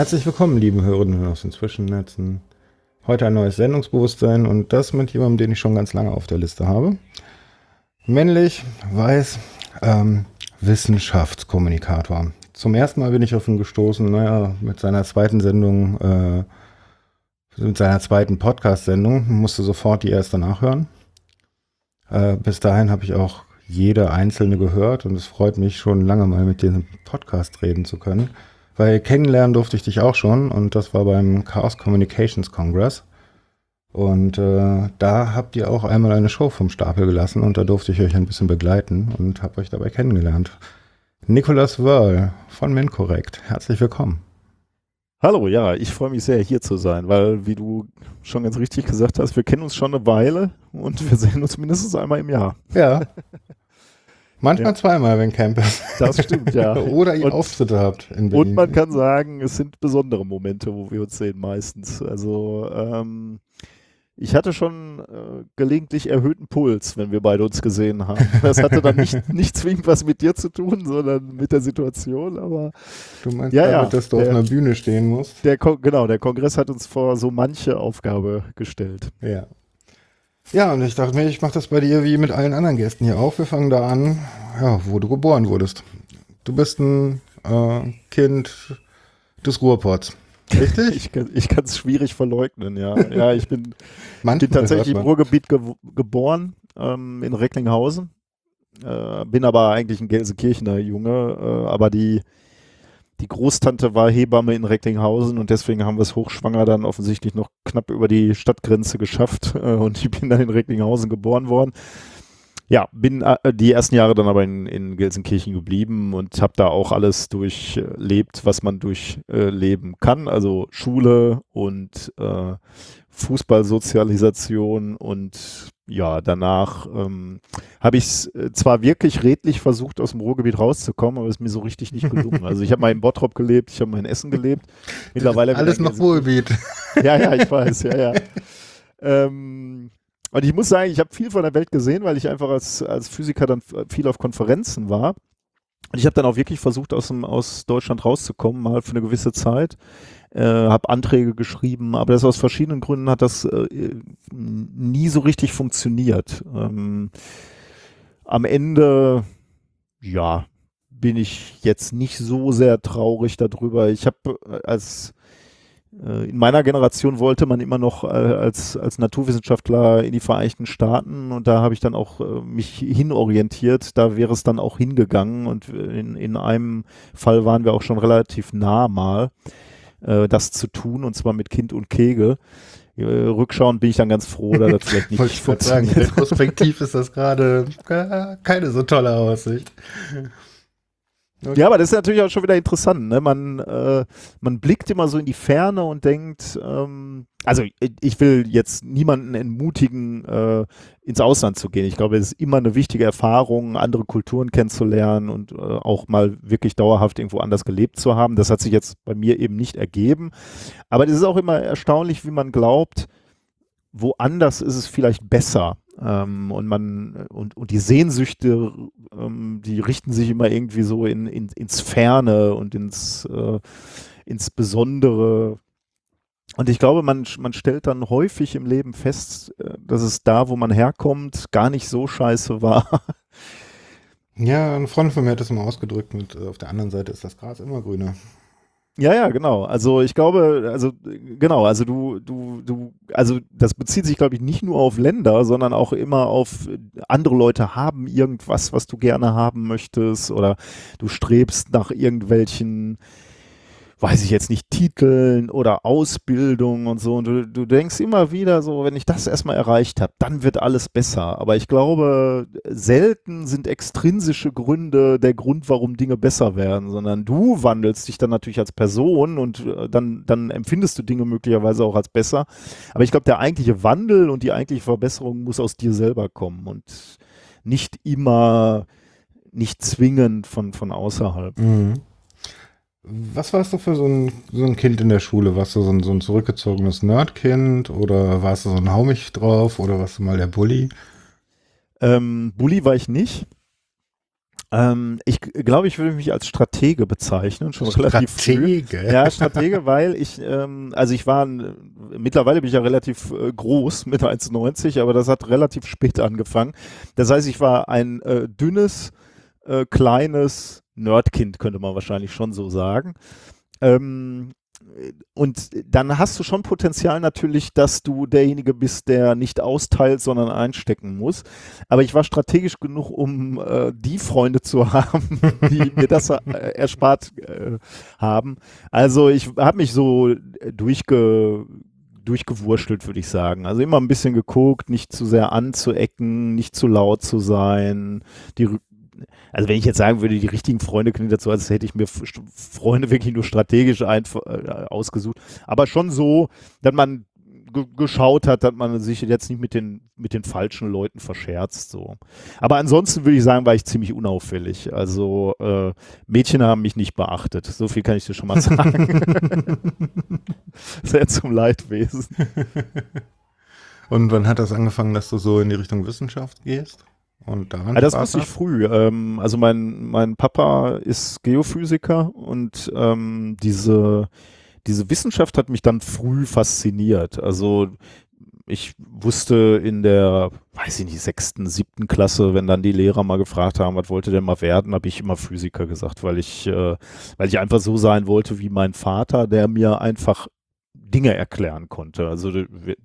Herzlich willkommen, liebe Hörerinnen aus den Zwischennetzen. Heute ein neues Sendungsbewusstsein und das mit jemandem, den ich schon ganz lange auf der Liste habe. Männlich, weiß, ähm, Wissenschaftskommunikator. Zum ersten Mal bin ich auf ihn gestoßen, naja, mit seiner zweiten Sendung, äh, mit seiner zweiten Podcast-Sendung, musste sofort die erste nachhören. Äh, bis dahin habe ich auch jede einzelne gehört und es freut mich schon lange mal mit diesem Podcast reden zu können. Weil kennenlernen durfte ich dich auch schon und das war beim Chaos Communications Congress. Und äh, da habt ihr auch einmal eine Show vom Stapel gelassen und da durfte ich euch ein bisschen begleiten und habe euch dabei kennengelernt. Nicolas Wörl von MinCorrect, herzlich willkommen. Hallo, ja, ich freue mich sehr, hier zu sein, weil, wie du schon ganz richtig gesagt hast, wir kennen uns schon eine Weile und wir sehen uns mindestens einmal im Jahr. Ja. Manchmal ja. zweimal, wenn Camp ist. Das stimmt, ja. Oder ihr und, Auftritte habt in Berlin. Und man kann sagen, es sind besondere Momente, wo wir uns sehen meistens. Also ähm, ich hatte schon äh, gelegentlich erhöhten Puls, wenn wir beide uns gesehen haben. Das hatte dann nicht, nicht zwingend was mit dir zu tun, sondern mit der Situation, aber. Du meinst ja, damit, ja, dass du der, auf einer Bühne stehen musst? Der, genau, der Kongress hat uns vor so manche Aufgabe gestellt. Ja. Ja, und ich dachte mir, ich mache das bei dir wie mit allen anderen Gästen hier auch. Wir fangen da an, ja, wo du geboren wurdest. Du bist ein äh, Kind des Ruhrpots. Richtig? ich kann es schwierig verleugnen, ja. Ja, ich bin, bin tatsächlich im Ruhrgebiet ge geboren, ähm, in Recklinghausen. Äh, bin aber eigentlich ein Gelsenkirchener Junge, äh, aber die die Großtante war Hebamme in Recklinghausen und deswegen haben wir es hochschwanger dann offensichtlich noch knapp über die Stadtgrenze geschafft äh, und ich bin dann in Recklinghausen geboren worden. Ja, bin äh, die ersten Jahre dann aber in, in Gelsenkirchen geblieben und habe da auch alles durchlebt, was man durchleben kann. Also Schule und äh, Fußballsozialisation und ja, danach ähm, habe ich es äh, zwar wirklich redlich versucht, aus dem Ruhrgebiet rauszukommen, aber es ist mir so richtig nicht gelungen. Also ich habe mal in Bottrop gelebt, ich habe mal in Essen gelebt. Mittlerweile alles noch Ruhrgebiet. Ja, ja, ich weiß, ja, ja. ähm, und ich muss sagen, ich habe viel von der Welt gesehen, weil ich einfach als, als Physiker dann viel auf Konferenzen war. Und ich habe dann auch wirklich versucht, aus, dem, aus Deutschland rauszukommen, mal für eine gewisse Zeit äh, habe Anträge geschrieben, aber das aus verschiedenen Gründen hat das äh, nie so richtig funktioniert. Ähm, am Ende, ja, bin ich jetzt nicht so sehr traurig darüber. Ich habe äh, als äh, in meiner Generation wollte man immer noch äh, als, als Naturwissenschaftler in die Vereinigten Staaten und da habe ich dann auch mich hinorientiert. Da wäre es dann auch hingegangen und in, in einem Fall waren wir auch schon relativ nah mal äh, das zu tun und zwar mit Kind und Kegel. Äh, rückschauend bin ich dann ganz froh, dass das vielleicht nicht ich sagen, retrospektiv ist das gerade keine so tolle Aussicht. Okay. Ja, aber das ist natürlich auch schon wieder interessant. Ne? Man, äh, man blickt immer so in die Ferne und denkt, ähm, also ich will jetzt niemanden entmutigen, äh, ins Ausland zu gehen. Ich glaube, es ist immer eine wichtige Erfahrung, andere Kulturen kennenzulernen und äh, auch mal wirklich dauerhaft irgendwo anders gelebt zu haben. Das hat sich jetzt bei mir eben nicht ergeben. Aber es ist auch immer erstaunlich, wie man glaubt, woanders ist es vielleicht besser. Ähm, und man und, und die Sehnsüchte, ähm, die richten sich immer irgendwie so in, in, ins Ferne und ins, äh, ins Besondere. Und ich glaube, man, man stellt dann häufig im Leben fest, äh, dass es da, wo man herkommt, gar nicht so scheiße war. Ja, ein Freund von mir hat das immer ausgedrückt mit, äh, auf der anderen Seite ist das Gras immer grüner. Ja, ja, genau. Also ich glaube, also genau, also du, du, du, also das bezieht sich, glaube ich, nicht nur auf Länder, sondern auch immer auf andere Leute haben irgendwas, was du gerne haben möchtest oder du strebst nach irgendwelchen weiß ich jetzt nicht, Titeln oder Ausbildung und so. Und du, du denkst immer wieder so, wenn ich das erstmal erreicht habe, dann wird alles besser. Aber ich glaube, selten sind extrinsische Gründe der Grund, warum Dinge besser werden, sondern du wandelst dich dann natürlich als Person und äh, dann, dann empfindest du Dinge möglicherweise auch als besser. Aber ich glaube, der eigentliche Wandel und die eigentliche Verbesserung muss aus dir selber kommen und nicht immer, nicht zwingend von, von außerhalb. Mhm. Was warst du für so ein, so ein Kind in der Schule? Warst du so ein, so ein zurückgezogenes Nerdkind oder warst du so ein Haumich drauf oder warst du mal der Bully? Ähm, Bully war ich nicht. Ähm, ich glaube, ich würde mich als Stratege bezeichnen, schon relativ Stratege. früh. Ja, Stratege, weil ich, ähm, also ich war, mittlerweile bin ich ja relativ äh, groß mit 1,90, aber das hat relativ spät angefangen. Das heißt, ich war ein äh, dünnes, äh, kleines Nerdkind, könnte man wahrscheinlich schon so sagen. Ähm, und dann hast du schon Potenzial natürlich, dass du derjenige bist, der nicht austeilt, sondern einstecken muss. Aber ich war strategisch genug, um äh, die Freunde zu haben, die mir das äh, erspart äh, haben. Also ich habe mich so durchge durchgewurschtelt, würde ich sagen. Also immer ein bisschen geguckt, nicht zu sehr anzuecken, nicht zu laut zu sein, die also wenn ich jetzt sagen würde, die richtigen Freunde klingt dazu, als hätte ich mir Freunde wirklich nur strategisch ein, äh, ausgesucht. Aber schon so, dass man geschaut hat, dass man sich jetzt nicht mit den, mit den falschen Leuten verscherzt. So. Aber ansonsten würde ich sagen, war ich ziemlich unauffällig. Also äh, Mädchen haben mich nicht beachtet. So viel kann ich dir schon mal sagen. Sehr zum Leidwesen. Und wann hat das angefangen, dass du so in die Richtung Wissenschaft gehst? Und daran ja, das wusste ich früh. Ähm, also mein, mein Papa ist Geophysiker und ähm, diese, diese Wissenschaft hat mich dann früh fasziniert. Also ich wusste in der, weiß ich nicht, sechsten, siebten Klasse, wenn dann die Lehrer mal gefragt haben, was wollte der mal werden, habe ich immer Physiker gesagt, weil ich, äh, weil ich einfach so sein wollte wie mein Vater, der mir einfach Dinge erklären konnte. Also wir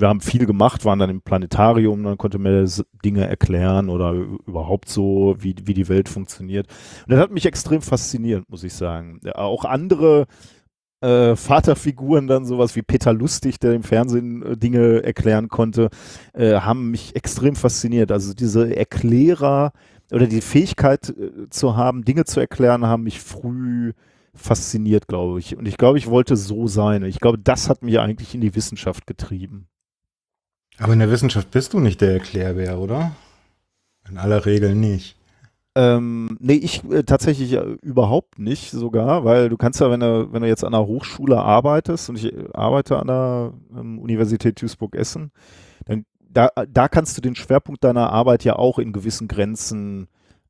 haben viel gemacht, waren dann im Planetarium, dann konnte mir Dinge erklären oder überhaupt so, wie, wie die Welt funktioniert. Und das hat mich extrem fasziniert, muss ich sagen. Auch andere äh, Vaterfiguren, dann sowas wie Peter Lustig, der im Fernsehen äh, Dinge erklären konnte, äh, haben mich extrem fasziniert. Also diese Erklärer oder die Fähigkeit äh, zu haben, Dinge zu erklären, haben mich früh fasziniert, glaube ich. Und ich glaube, ich wollte so sein. Ich glaube, das hat mich eigentlich in die Wissenschaft getrieben. Aber in der Wissenschaft bist du nicht der Erklärbär, oder? In aller Regel nicht. Ähm, nee, ich äh, tatsächlich äh, überhaupt nicht sogar, weil du kannst ja, wenn du, wenn du jetzt an einer Hochschule arbeitest und ich äh, arbeite an der ähm, Universität Duisburg-Essen, dann da, da kannst du den Schwerpunkt deiner Arbeit ja auch in gewissen Grenzen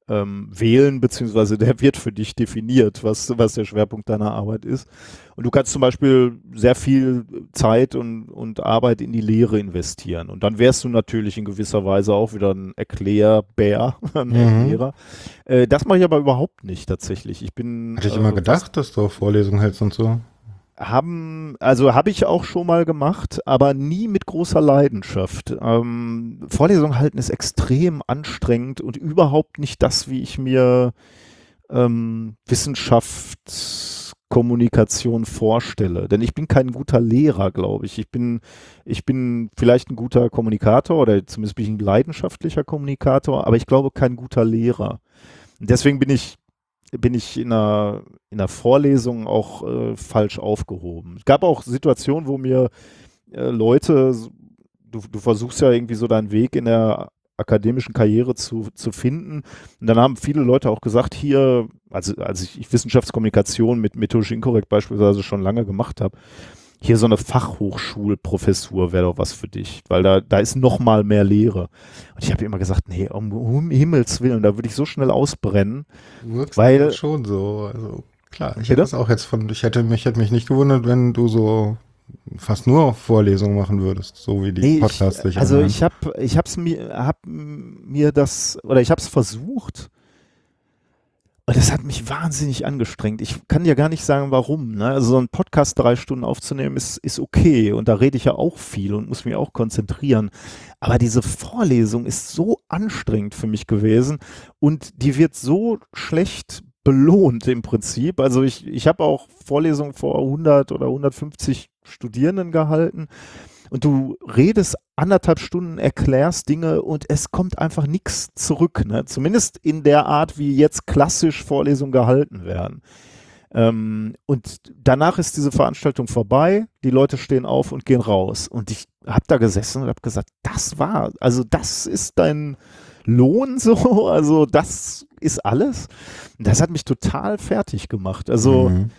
ähm, wählen, beziehungsweise der wird für dich definiert, was, was der Schwerpunkt deiner Arbeit ist. Und du kannst zum Beispiel sehr viel Zeit und, und Arbeit in die Lehre investieren. Und dann wärst du natürlich in gewisser Weise auch wieder ein Erklärbär, ein mhm. Erklärer. Äh, das mache ich aber überhaupt nicht tatsächlich. Ich bin. Hatte ich immer äh, gedacht, dass du Vorlesungen hältst und so haben, also habe ich auch schon mal gemacht, aber nie mit großer Leidenschaft. Ähm, Vorlesung halten ist extrem anstrengend und überhaupt nicht das, wie ich mir ähm, Wissenschaftskommunikation vorstelle. Denn ich bin kein guter Lehrer, glaube ich. Ich bin, ich bin vielleicht ein guter Kommunikator oder zumindest bin ich ein leidenschaftlicher Kommunikator, aber ich glaube kein guter Lehrer. Deswegen bin ich bin ich in einer, in einer Vorlesung auch äh, falsch aufgehoben. Es gab auch Situationen, wo mir äh, Leute, du, du versuchst ja irgendwie so deinen Weg in der akademischen Karriere zu, zu finden. Und dann haben viele Leute auch gesagt, hier, also als ich Wissenschaftskommunikation mit methodisch inkorrekt beispielsweise schon lange gemacht habe, hier so eine Fachhochschulprofessur wäre doch was für dich, weil da, da ist noch mal mehr Lehre. Und ich habe immer gesagt, nee, um, um Himmels Willen, da würde ich so schnell ausbrennen. Wirkst weil schon so, also klar, ich hätte das auch jetzt von, ich hätte mich, hätte mich nicht gewundert, wenn du so fast nur Vorlesungen machen würdest, so wie die nee, Podcasts ich, Also ich habe ich hab's mir hab mir das oder ich habe es versucht und das hat mich wahnsinnig angestrengt. Ich kann ja gar nicht sagen, warum. Ne? Also so ein Podcast drei Stunden aufzunehmen ist, ist okay. Und da rede ich ja auch viel und muss mich auch konzentrieren. Aber diese Vorlesung ist so anstrengend für mich gewesen und die wird so schlecht belohnt im Prinzip. Also ich, ich habe auch Vorlesungen vor 100 oder 150 Studierenden gehalten und du redest anderthalb Stunden, erklärst Dinge und es kommt einfach nichts zurück. Ne? Zumindest in der Art, wie jetzt klassisch Vorlesungen gehalten werden. Ähm, und danach ist diese Veranstaltung vorbei, die Leute stehen auf und gehen raus. Und ich habe da gesessen und habe gesagt, das war, also das ist dein Lohn so, also das ist alles. Das hat mich total fertig gemacht. Also mhm.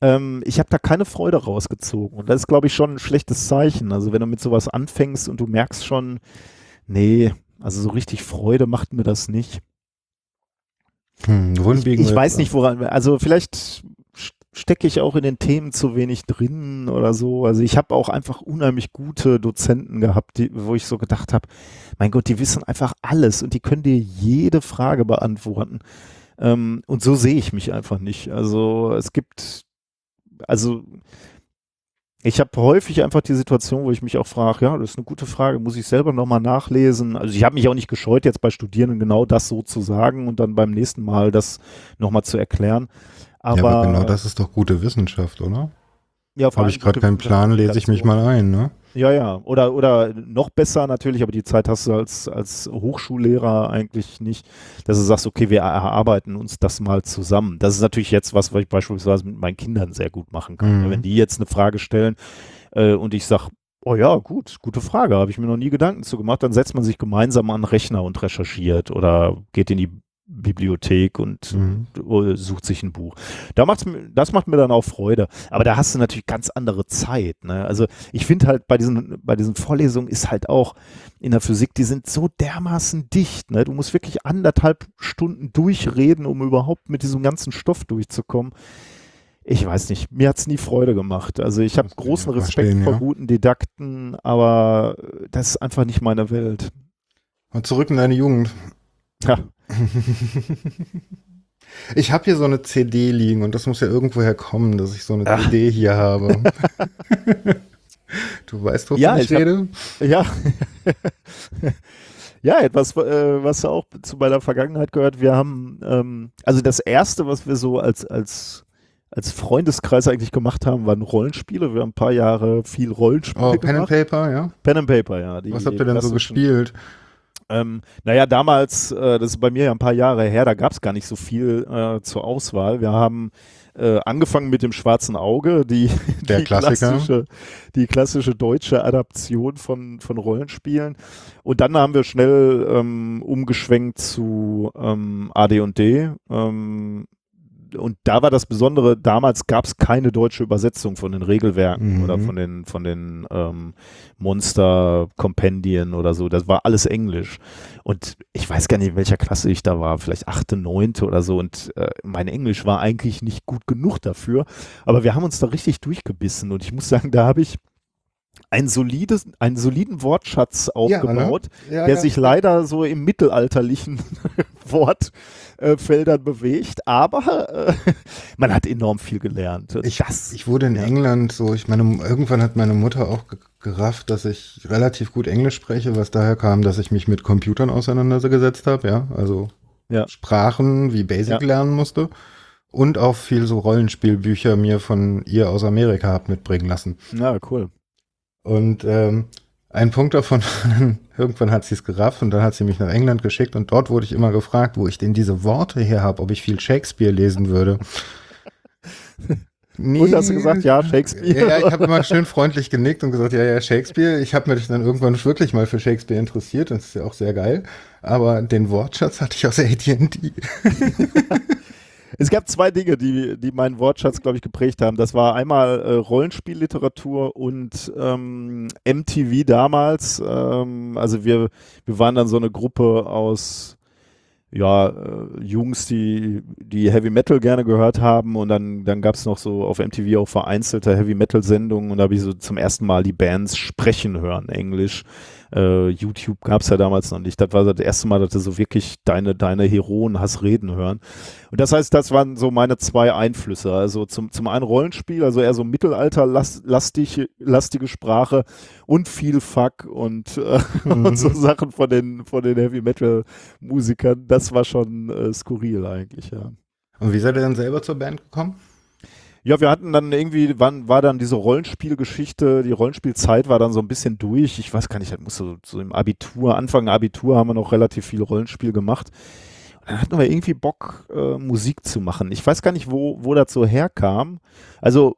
Ähm, ich habe da keine Freude rausgezogen. Und das ist, glaube ich, schon ein schlechtes Zeichen. Also wenn du mit sowas anfängst und du merkst schon, nee, also so richtig Freude macht mir das nicht. Hm, Ich, ich weiß nicht, woran, also vielleicht stecke ich auch in den Themen zu wenig drin oder so. Also ich habe auch einfach unheimlich gute Dozenten gehabt, die, wo ich so gedacht habe, mein Gott, die wissen einfach alles und die können dir jede Frage beantworten. Ähm, und so sehe ich mich einfach nicht. Also es gibt, also ich habe häufig einfach die Situation, wo ich mich auch frage, ja, das ist eine gute Frage, muss ich selber nochmal nachlesen. Also ich habe mich auch nicht gescheut, jetzt bei Studierenden genau das so zu sagen und dann beim nächsten Mal das nochmal zu erklären. Aber, ja, aber genau das ist doch gute Wissenschaft, oder? ja, vor Habe ich gerade keinen Plan, lese ich mich mal ein, ne? Ja, ja. Oder, oder noch besser natürlich, aber die Zeit hast du als, als Hochschullehrer eigentlich nicht, dass du sagst, okay, wir erarbeiten uns das mal zusammen. Das ist natürlich jetzt was, was ich beispielsweise mit meinen Kindern sehr gut machen kann. Mhm. Wenn die jetzt eine Frage stellen äh, und ich sage, oh ja, gut, gute Frage, habe ich mir noch nie Gedanken zu gemacht, dann setzt man sich gemeinsam an den Rechner und recherchiert oder geht in die Bibliothek und Mhm. äh, sucht sich ein Buch. Da macht's, das macht mir dann auch Freude. Aber da hast du natürlich ganz andere Zeit. Ne? Also ich finde halt bei diesen, bei diesen Vorlesungen ist halt auch in der Physik, die sind so dermaßen dicht. Ne? Du musst wirklich anderthalb Stunden durchreden, um überhaupt mit diesem ganzen Stoff durchzukommen. Ich weiß nicht, mir hat's nie Freude gemacht. Also ich habe großen Respekt verstehen, vor ja. guten Didakten, aber das ist einfach nicht meine Welt. Und zurück in deine Jugend. Ja, Ich habe hier so eine CD liegen und das muss ja irgendwoher kommen, dass ich so eine Ah. CD hier habe. du weißt, wovon Ja, ich, ich hab- rede? Ja. ja, etwas, äh, was auch zu meiner Vergangenheit gehört. Wir haben, ähm, also das erste, was wir so als, als, als Freundeskreis eigentlich gemacht haben, waren Rollenspiele. Wir haben ein paar Jahre viel Rollenspiele Oh, Pen and gemacht. Paper, ja. Pen and Paper, ja. Was habt ihr denn so gespielt? Ähm, naja, damals, äh, das ist bei mir ja ein paar Jahre her, da gab es gar nicht so viel äh, zur Auswahl. Wir haben äh, angefangen mit dem Schwarzen Auge, die, die, klassische, die klassische deutsche Adaption von, von Rollenspielen. Und dann haben wir schnell ähm, umgeschwenkt zu ähm, AD&D. Ähm, und da war das Besondere, damals gab es keine deutsche Übersetzung von den Regelwerken Mhm. oder von den, von den ähm, Monster-Kompendien oder so. Das war alles Englisch. Und ich weiß gar nicht, in welcher Klasse ich da war, vielleicht achte, neunte oder so. Und äh, mein Englisch war eigentlich nicht gut genug dafür. Aber wir haben uns da richtig durchgebissen. Und ich muss sagen, da habe ich ein solides, einen soliden Wortschatz aufgebaut, Ja, der ja. sich leider so im mittelalterlichen Wortfeldern bewegt. Aber äh, man hat enorm viel gelernt. Ich, das, ich wurde in ja. England so, ich meine, irgendwann hat meine Mutter auch ge- gerafft, dass ich relativ gut Englisch spreche, was daher kam, dass ich mich mit Computern auseinandergesetzt habe, ja. Also Ja. Sprachen wie Basic Ja. lernen musste. Und auch viel so Rollenspielbücher mir von ihr aus Amerika hab mitbringen lassen. ja, cool. Und ähm, ein Punkt davon, irgendwann hat sie es gerafft und dann hat sie mich nach England geschickt und dort wurde ich immer gefragt, wo ich denn diese Worte her habe, ob ich viel Shakespeare lesen würde. Nee. Und hast du gesagt, ja, Shakespeare? Ja, ich habe immer schön freundlich genickt und gesagt, ja, ja, Shakespeare. Ich habe mich dann irgendwann wirklich mal für Shakespeare interessiert, das ist ja auch sehr geil. Aber den Wortschatz hatte ich aus AT&T. Es gab zwei Dinge, die, die meinen Wortschatz, glaube ich, geprägt haben. Das war einmal äh, Rollenspielliteratur und ähm, MTV damals. Ähm, also wir, wir waren dann so eine Gruppe aus ja, äh, Jungs, die, die Heavy Metal gerne gehört haben und dann, dann gab es noch so auf MTV auch vereinzelte Heavy Metal Sendungen und da habe ich so zum ersten Mal die Bands sprechen hören, Englisch. Äh, YouTube gab es ja damals noch nicht. Das war das erste Mal, dass du so wirklich deine, deine Heroen hast reden hören. Und das heißt, das waren so meine zwei Einflüsse. Also zum, zum einen Rollenspiel, also eher so mittelalterlastige lastige Sprache und viel Fuck und, äh, und so Sachen von den, von den Heavy Metal Musikern. Das war schon äh, skurril eigentlich, ja. Und wie seid ihr dann selber zur Band gekommen? Ja, wir hatten dann irgendwie, wann war dann diese Rollenspielgeschichte, die Rollenspielzeit war dann so ein bisschen durch. Ich weiß gar nicht, das musste so, so im Abitur, Anfang Abitur haben wir noch relativ viel Rollenspiel gemacht. Und dann hatten wir irgendwie Bock, äh, Musik zu machen. Ich weiß gar nicht, wo, wo das so herkam. Also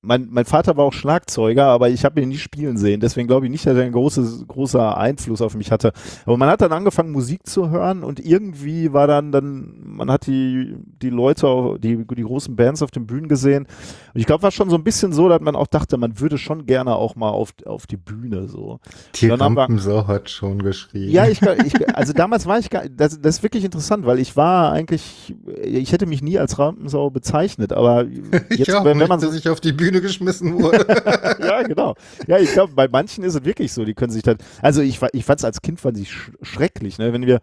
mein, mein Vater war auch Schlagzeuger, aber ich habe ihn nie spielen sehen. Deswegen glaube ich nicht, dass er ein großes, großer Einfluss auf mich hatte. Aber man hat dann angefangen, Musik zu hören und irgendwie war dann, dann man hat die, die Leute, die, die großen Bands auf den Bühnen gesehen. Und ich glaube, war schon so ein bisschen so, dass man auch dachte, man würde schon gerne auch mal auf, auf die Bühne so. Die Rampensau hat schon geschrieben. Ja, ich, ich, also damals war ich gar, das, das ist wirklich interessant, weil ich war eigentlich, ich hätte mich nie als Rampensau bezeichnet, aber jetzt, ja, wenn, wenn man sich auf die Bühne Bühne geschmissen wurde. ja, genau. Ja, ich glaube, bei manchen ist es wirklich so, die können sich dann, also ich, ich fand es als Kind fand ich sch schrecklich, ne? wenn wir,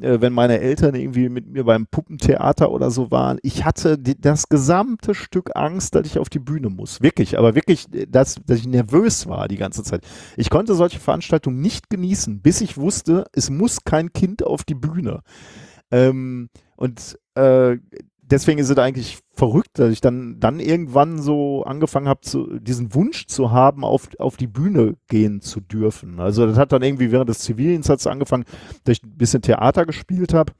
äh, wenn meine Eltern irgendwie mit mir beim Puppentheater oder so waren, ich hatte die, das gesamte Stück Angst, dass ich auf die Bühne muss. Wirklich, aber wirklich, dass, dass ich nervös war die ganze Zeit. Ich konnte solche Veranstaltungen nicht genießen, bis ich wusste, es muss kein Kind auf die Bühne. Ähm, und äh, deswegen ist es eigentlich verrückt, dass ich dann, dann irgendwann so angefangen habe, diesen Wunsch zu haben, auf, auf die Bühne gehen zu dürfen. Also das hat dann irgendwie während des Zivildienstes angefangen, dass ich ein bisschen Theater gespielt habe.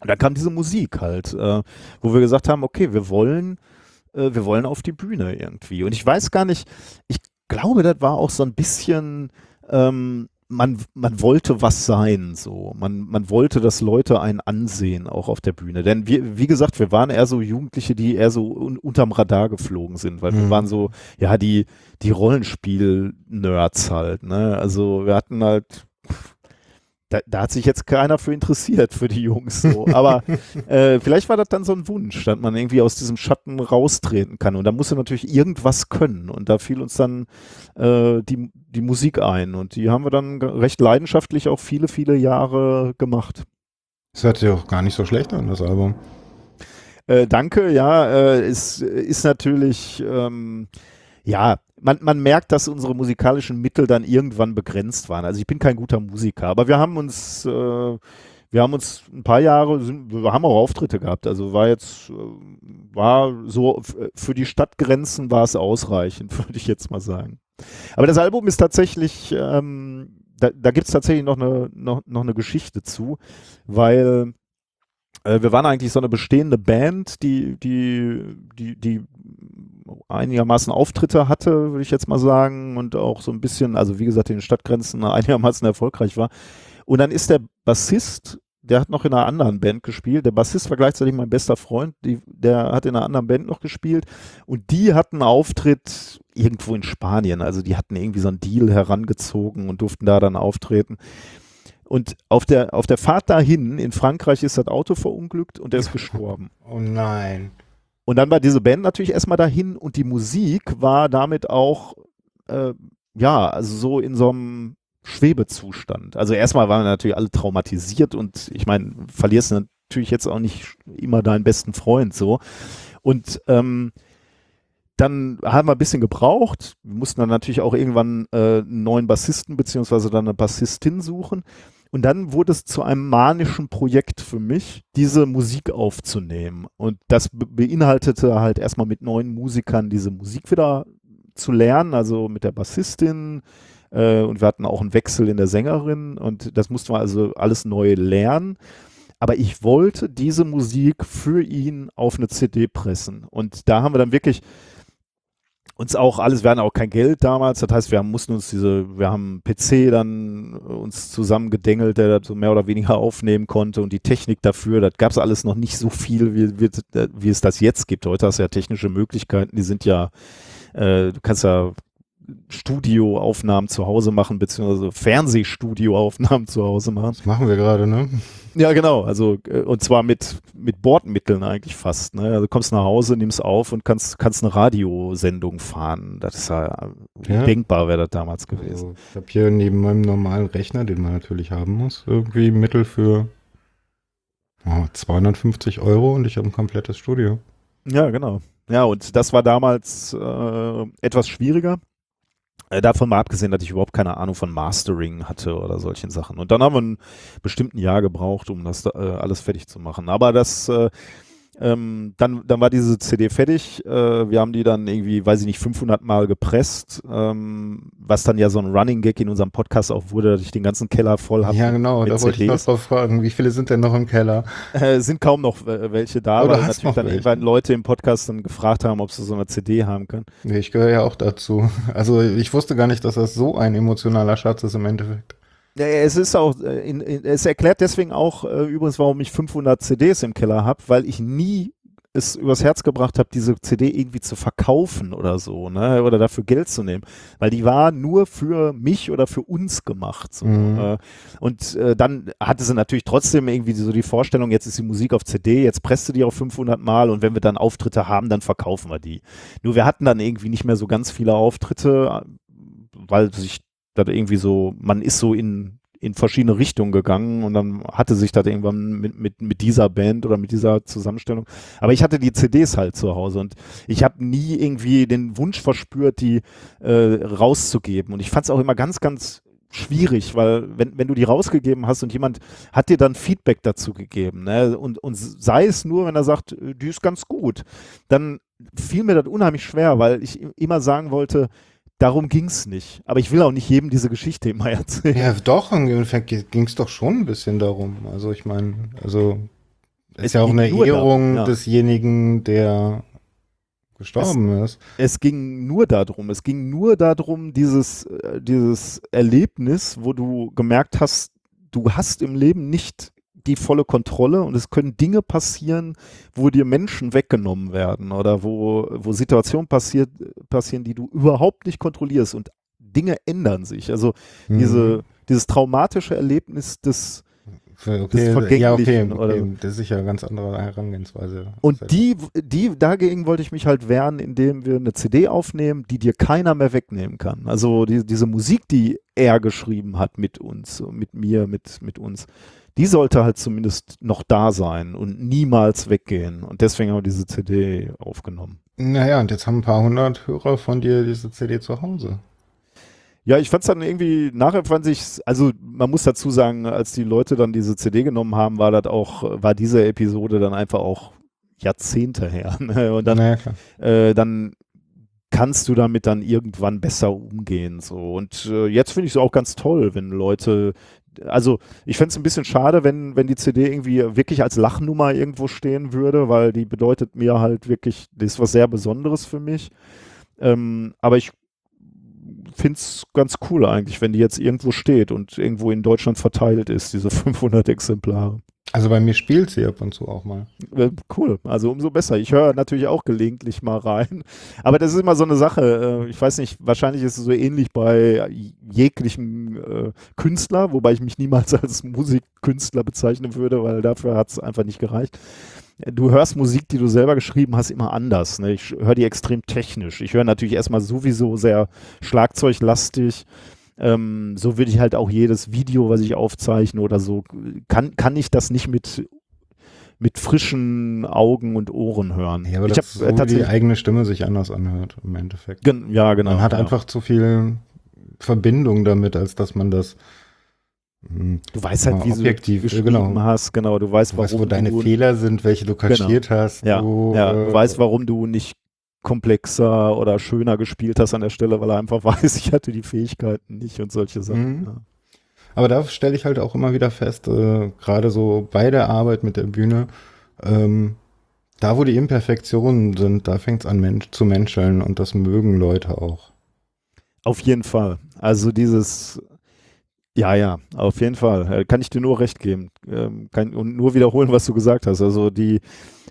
Und dann kam diese Musik halt, äh, wo wir gesagt haben, okay, wir wollen, äh, wir wollen auf die Bühne irgendwie. Und ich weiß gar nicht, ich glaube, das war auch so ein bisschen ähm, man, man wollte was sein, so. Man, man wollte, dass Leute einen ansehen, auch auf der Bühne. Denn wir, wie gesagt, wir waren eher so Jugendliche, die eher so un unterm Radar geflogen sind, weil mhm. wir waren so, ja, die, die Rollenspiel-Nerds halt, ne. Also wir hatten halt, da, da, hat sich jetzt keiner für interessiert, für die Jungs so. Aber äh, vielleicht war das dann so ein Wunsch, dass man irgendwie aus diesem Schatten raustreten kann. Und da musste natürlich irgendwas können. Und da fiel uns dann äh, die, die Musik ein. Und die haben wir dann recht leidenschaftlich auch viele, viele Jahre gemacht. Das hört sich auch gar nicht so schlecht an, das Album. Äh, danke, ja, äh, es ist natürlich, ähm, ja, man, man merkt, dass unsere musikalischen Mittel dann irgendwann begrenzt waren. Also ich bin kein guter Musiker, aber wir haben uns, äh, wir haben uns ein paar Jahre, sind, wir haben auch Auftritte gehabt. Also war jetzt, äh, war so für die Stadtgrenzen war es ausreichend, würde ich jetzt mal sagen. Aber das Album ist tatsächlich, ähm, da, da gibt es tatsächlich noch eine, noch, noch eine Geschichte zu, weil äh, wir waren eigentlich so eine bestehende Band, die, die, die, die einigermaßen Auftritte hatte, würde ich jetzt mal sagen, und auch so ein bisschen, also wie gesagt, in den Stadtgrenzen einigermaßen erfolgreich war. Und dann ist der Bassist, der hat noch in einer anderen Band gespielt. Der Bassist war gleichzeitig mein bester Freund, die, der hat in einer anderen Band noch gespielt. Und die hatten einen Auftritt irgendwo in Spanien. Also die hatten irgendwie so einen Deal herangezogen und durften da dann auftreten. Und auf der, auf der Fahrt dahin in Frankreich ist das Auto verunglückt und er ist gestorben. Oh nein. Und dann war diese Band natürlich erstmal dahin und die Musik war damit auch, äh, ja, also so in so einem Schwebezustand. Also erstmal waren wir natürlich alle traumatisiert und ich meine, verlierst natürlich jetzt auch nicht immer deinen besten Freund so. Und ähm, dann haben wir ein bisschen gebraucht. Wir mussten dann natürlich auch irgendwann äh, einen neuen Bassisten beziehungsweise dann eine Bassistin suchen. Und dann wurde es zu einem manischen Projekt für mich, diese Musik aufzunehmen. Und das beinhaltete halt erstmal mit neuen Musikern diese Musik wieder zu lernen, also mit der Bassistin. Äh, und wir hatten auch einen Wechsel in der Sängerin. Und das mussten wir also alles neu lernen. Aber ich wollte diese Musik für ihn auf eine CD pressen. Und da haben wir dann wirklich uns auch alles, wir hatten auch kein Geld damals, das heißt, wir haben, mussten uns diese, wir haben PC dann uns zusammengedengelt, der so mehr oder weniger aufnehmen konnte und die Technik dafür, das gab es alles noch nicht so viel, wie, wie, wie, es das jetzt gibt. Heute hast du ja technische Möglichkeiten, die sind ja, äh, du kannst ja Studioaufnahmen zu Hause machen, beziehungsweise Fernsehstudioaufnahmen zu Hause machen. Das machen wir gerade, ne? Ja, genau. Also, äh, und zwar mit, mit Bordmitteln eigentlich fast. Ne? Also, du kommst nach Hause, nimmst auf und kannst, kannst eine Radiosendung fahren. Das ist ja, ja. denkbar, wäre das damals gewesen. Also, ich habe hier neben meinem normalen Rechner, den man natürlich haben muss, irgendwie Mittel für oh, 250 Euro und ich habe ein komplettes Studio. Ja, genau. Ja, und das war damals äh, etwas schwieriger. Äh, davon mal abgesehen, dass ich überhaupt keine Ahnung von Mastering hatte oder solchen Sachen. Und dann haben wir ein bestimmten Jahr gebraucht, um das äh, alles fertig zu machen. Aber das, äh, Ähm, dann, dann war diese CD fertig. Äh, wir haben die dann irgendwie, weiß ich nicht, 500 Mal gepresst, ähm, was dann ja so ein Running Gag in unserem Podcast auch wurde, dass ich den ganzen Keller voll habe. Ja, genau, da wollte ich noch drauf fragen, wie viele sind denn noch im Keller? Äh, sind kaum noch äh, welche da, Oder weil natürlich dann irgendwann Leute im Podcast dann gefragt haben, ob sie so eine CD haben können. Nee, ich gehöre ja auch dazu. Also ich wusste gar nicht, dass das so ein emotionaler Schatz ist im Endeffekt. Ja, es ist auch, äh, in, in, es erklärt deswegen auch äh, übrigens, warum ich 500 CDs im Keller habe, weil ich nie es übers Herz gebracht habe, diese CD irgendwie zu verkaufen oder so, ne, oder dafür Geld zu nehmen, weil die war nur für mich oder für uns gemacht. So. Mhm. Äh, und äh, dann hatte sie natürlich trotzdem irgendwie so die Vorstellung, jetzt ist die Musik auf CD, jetzt presst du die auf 500 Mal und wenn wir dann Auftritte haben, dann verkaufen wir die. Nur wir hatten dann irgendwie nicht mehr so ganz viele Auftritte, weil sich das irgendwie so, man ist so in, in verschiedene Richtungen gegangen und dann hatte sich das irgendwann mit, mit, mit dieser Band oder mit dieser Zusammenstellung. Aber ich hatte die CDs halt zu Hause und ich habe nie irgendwie den Wunsch verspürt, die äh, rauszugeben. Und ich fand es auch immer ganz, ganz schwierig, weil wenn, wenn du die rausgegeben hast und jemand hat dir dann Feedback dazu gegeben, ne, und, und sei es nur, wenn er sagt, äh, die ist ganz gut, dann fiel mir das unheimlich schwer, weil ich immer sagen wollte, darum ging's nicht. Aber ich will auch nicht jedem diese Geschichte immer erzählen. Ja, doch, im Endeffekt ging es doch schon ein bisschen darum. Also ich meine, also es Es ist ja auch ging eine Ehrung ja. desjenigen, der gestorben ist. Es ging nur darum, es ging nur darum, dieses, äh, dieses Erlebnis, wo du gemerkt hast, du hast im Leben nicht die volle Kontrolle und es können Dinge passieren, wo dir Menschen weggenommen werden oder wo, wo Situationen passiert, passieren, die du überhaupt nicht kontrollierst und Dinge ändern sich. Also Mhm. diese, dieses traumatische Erlebnis des, Für- okay, Vergänglichen ja, okay, okay, das ist sicher eine ganz andere Herangehensweise. Und die, die, dagegen wollte ich mich halt wehren, indem wir eine CD aufnehmen, die dir keiner mehr wegnehmen kann. Also die, diese Musik, die er geschrieben hat mit uns, mit mir, mit, mit uns, die sollte halt zumindest noch da sein und niemals weggehen. Und deswegen haben wir diese CD aufgenommen. Naja, und jetzt haben ein paar hundert Hörer von dir diese CD zu Hause. Ja, ich fand es dann irgendwie, nachher fand ich also man muss dazu sagen, als die Leute dann diese CD genommen haben, war das auch, war diese Episode dann einfach auch Jahrzehnte her. Ne? Und dann naja, äh, dann kannst du damit dann irgendwann besser umgehen. So. Und äh, jetzt finde ich es auch ganz toll, wenn Leute, also ich fände es ein bisschen schade, wenn, wenn die CD irgendwie wirklich als Lachnummer irgendwo stehen würde, weil die bedeutet mir halt wirklich, das ist was sehr Besonderes für mich. Ähm, aber ich finde es ganz cool eigentlich, wenn die jetzt irgendwo steht und irgendwo in Deutschland verteilt ist, diese 500 Exemplare. Also bei mir spielt sie ab und zu auch mal. Äh, Cool, also umso besser. Ich höre natürlich auch gelegentlich mal rein. Aber das ist immer so eine Sache. äh, Ich weiß nicht, wahrscheinlich ist es so ähnlich bei jeglichen äh, Künstler, wobei ich mich niemals als Musikkünstler bezeichnen würde, weil dafür hat es einfach nicht gereicht. Du hörst Musik, die du selber geschrieben hast, immer anders. Ne? Ich höre die extrem technisch. Ich höre natürlich erstmal sowieso sehr schlagzeuglastig. Ähm, so würde ich halt auch jedes Video, was ich aufzeichne oder so, kann, kann ich das nicht mit, mit frischen Augen und Ohren hören. Ja, aber ich das ist so, wie die tatsächlich. eigene Stimme sich anders anhört im Endeffekt. Gen ja, genau. man hat ja. einfach zu viel Verbindung damit, als dass man das Du weißt halt, wie objektiv, du geschrieben genau. hast, genau. Du weißt, du warum weißt, wo deine du, Fehler sind, welche du kaschiert hast. Ja, du, ja, äh, du weißt, warum du nicht komplexer oder schöner gespielt hast an der Stelle, weil er einfach weiß, ich hatte die Fähigkeiten nicht und solche Sachen. Mhm. Ja. Aber da stelle ich halt auch immer wieder fest, äh, gerade so bei der Arbeit mit der Bühne, ähm, da wo die Imperfektionen sind, da fängt es an Mensch, zu menscheln und das mögen Leute auch. Auf jeden Fall. Also dieses, ja, ja, auf jeden Fall. Äh, Kann ich dir nur recht geben. Ähm, kann, und nur wiederholen, was du gesagt hast. Also die,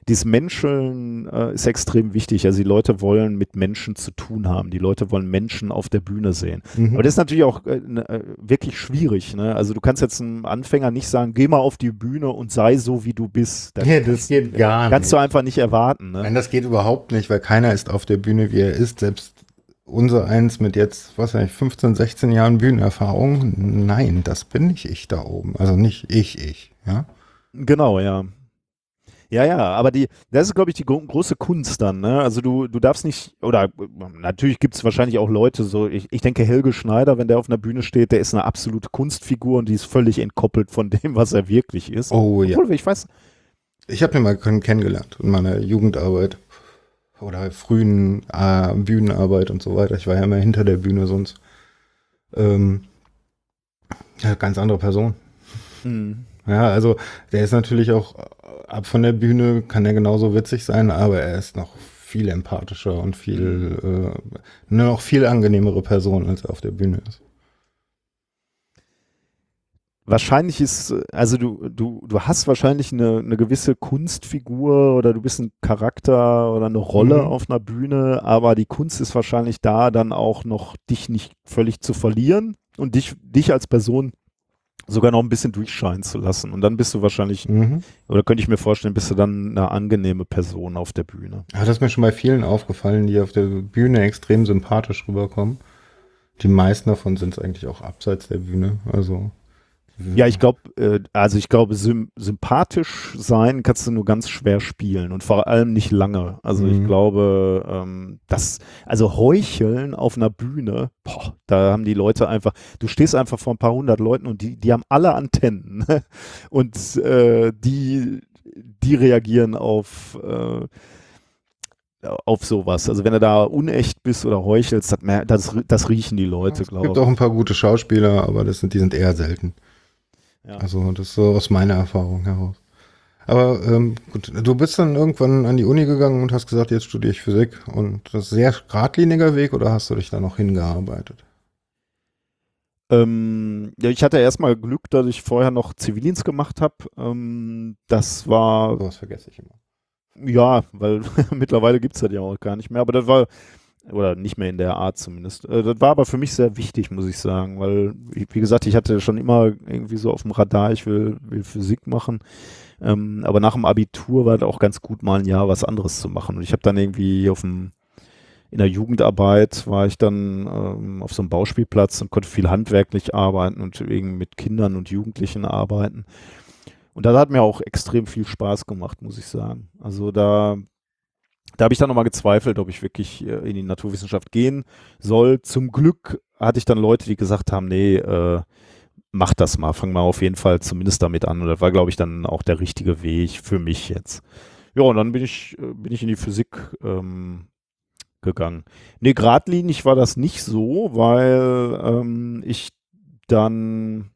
dieses Menscheln äh, ist extrem wichtig. Also die Leute wollen mit Menschen zu tun haben. Die Leute wollen Menschen auf der Bühne sehen. Mhm. Aber das ist natürlich auch äh, ne, äh, wirklich schwierig. Ne? Also du kannst jetzt einem Anfänger nicht sagen, geh mal auf die Bühne und sei so, wie du bist. Das ja, das geht gar kannst nicht. du einfach nicht erwarten. Ne? Nein, das geht überhaupt nicht, weil keiner ist auf der Bühne, wie er ist. Selbst unser eins mit jetzt, was weiß ich, 15, 16 Jahren Bühnenerfahrung. Nein, das bin nicht ich da oben. Also nicht ich, ich. Ja. Genau, ja. Ja, ja, aber die, das ist, glaube ich, die gro große Kunst dann, ne? Also du, du darfst nicht, oder natürlich gibt es wahrscheinlich auch Leute, so, ich, ich denke, Helge Schneider, wenn der auf einer Bühne steht, der ist eine absolute Kunstfigur und die ist völlig entkoppelt von dem, was er wirklich ist. Oh ja. Obwohl, ich weiß, Ich habe den mal kennengelernt in meiner Jugendarbeit oder frühen äh, Bühnenarbeit und so weiter. Ich war ja immer hinter der Bühne sonst. Ähm, ja, ganz andere Person. Mhm. Ja, also der ist natürlich auch ab von der Bühne, kann er genauso witzig sein, aber er ist noch viel empathischer und viel, mhm. äh, noch viel angenehmere Person, als er auf der Bühne ist. Wahrscheinlich ist, also du, du, du hast wahrscheinlich eine, eine gewisse Kunstfigur oder du bist ein Charakter oder eine Rolle mhm. auf einer Bühne, aber die Kunst ist wahrscheinlich da, dann auch noch dich nicht völlig zu verlieren und dich, dich als Person sogar noch ein bisschen durchscheinen zu lassen. Und dann bist du wahrscheinlich, mhm. oder könnte ich mir vorstellen, bist du dann eine angenehme Person auf der Bühne. Ja, das ist mir schon bei vielen aufgefallen, die auf der Bühne extrem sympathisch rüberkommen. Die meisten davon sind es eigentlich auch abseits der Bühne. Also ja, ich glaube, äh, also ich glaube, sym sympathisch sein kannst du nur ganz schwer spielen und vor allem nicht lange. Also mhm. ich glaube, ähm, das, also heucheln auf einer Bühne, boah, da haben die Leute einfach, du stehst einfach vor ein paar hundert Leuten und die, die haben alle Antennen und äh, die, die reagieren auf äh, auf sowas. Also wenn du da unecht bist oder heuchelst, das, das, das riechen die Leute, glaube ich. Es gibt auch ein paar gute Schauspieler, aber das sind, die sind eher selten. Ja. Also das ist so aus meiner Erfahrung heraus. Aber ähm, gut, du bist dann irgendwann an die Uni gegangen und hast gesagt, jetzt studiere ich Physik. Und das ist ein sehr geradliniger Weg oder hast du dich da noch hingearbeitet? Ähm, ja, ich hatte erstmal Glück, dass ich vorher noch Zivildienst gemacht habe. Ähm, das war. Was vergesse ich immer. Ja, weil mittlerweile gibt es das ja auch gar nicht mehr. Aber das war oder nicht mehr in der Art zumindest. Äh, das war aber für mich sehr wichtig, muss ich sagen, weil, wie gesagt, ich hatte schon immer irgendwie so auf dem Radar, ich will, will Physik machen. Ähm, aber nach dem Abitur war es auch ganz gut, mal ein Jahr was anderes zu machen. Und ich habe dann irgendwie auf dem, in der Jugendarbeit war ich dann ähm, auf so einem Bauspielplatz und konnte viel handwerklich arbeiten und eben mit Kindern und Jugendlichen arbeiten. Und das hat mir auch extrem viel Spaß gemacht, muss ich sagen. Also da da habe ich dann nochmal gezweifelt, ob ich wirklich äh, in die Naturwissenschaft gehen soll. Zum Glück hatte ich dann Leute, die gesagt haben, nee, äh, mach das mal, fang mal auf jeden Fall zumindest damit an. Und das war, glaube ich, dann auch der richtige Weg für mich jetzt. Ja, und dann bin ich, äh, bin ich in die Physik ähm, gegangen. Nee, geradlinig war das nicht so, weil ähm, ich dann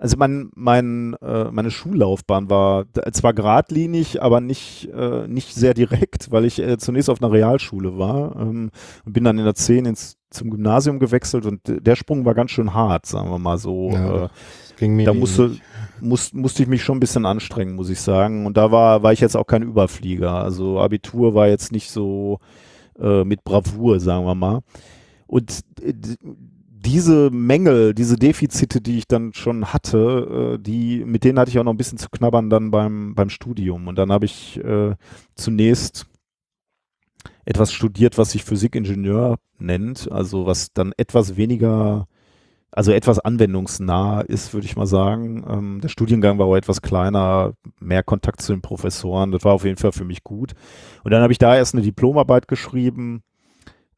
also mein, mein, äh, meine Schullaufbahn war zwar geradlinig, aber nicht, äh, nicht sehr direkt, weil ich äh, zunächst auf einer Realschule war ähm, und bin dann in der 10 ins, zum Gymnasium gewechselt und der Sprung war ganz schön hart, sagen wir mal so. Ja, äh, ging mir da musste, muss, musste ich mich schon ein bisschen anstrengen, muss ich sagen. Und da war, war ich jetzt auch kein Überflieger. Also Abitur war jetzt nicht so äh, mit Bravour, sagen wir mal. Und äh, diese Mängel, diese Defizite, die ich dann schon hatte, äh, die, mit denen hatte ich auch noch ein bisschen zu knabbern dann beim, beim Studium. Und dann habe ich äh, zunächst etwas studiert, was sich Physikingenieur nennt, also was dann etwas weniger, also etwas anwendungsnah ist, würde ich mal sagen. Ähm, der Studiengang war auch etwas kleiner, mehr Kontakt zu den Professoren, das war auf jeden Fall für mich gut. Und dann habe ich da erst eine Diplomarbeit geschrieben,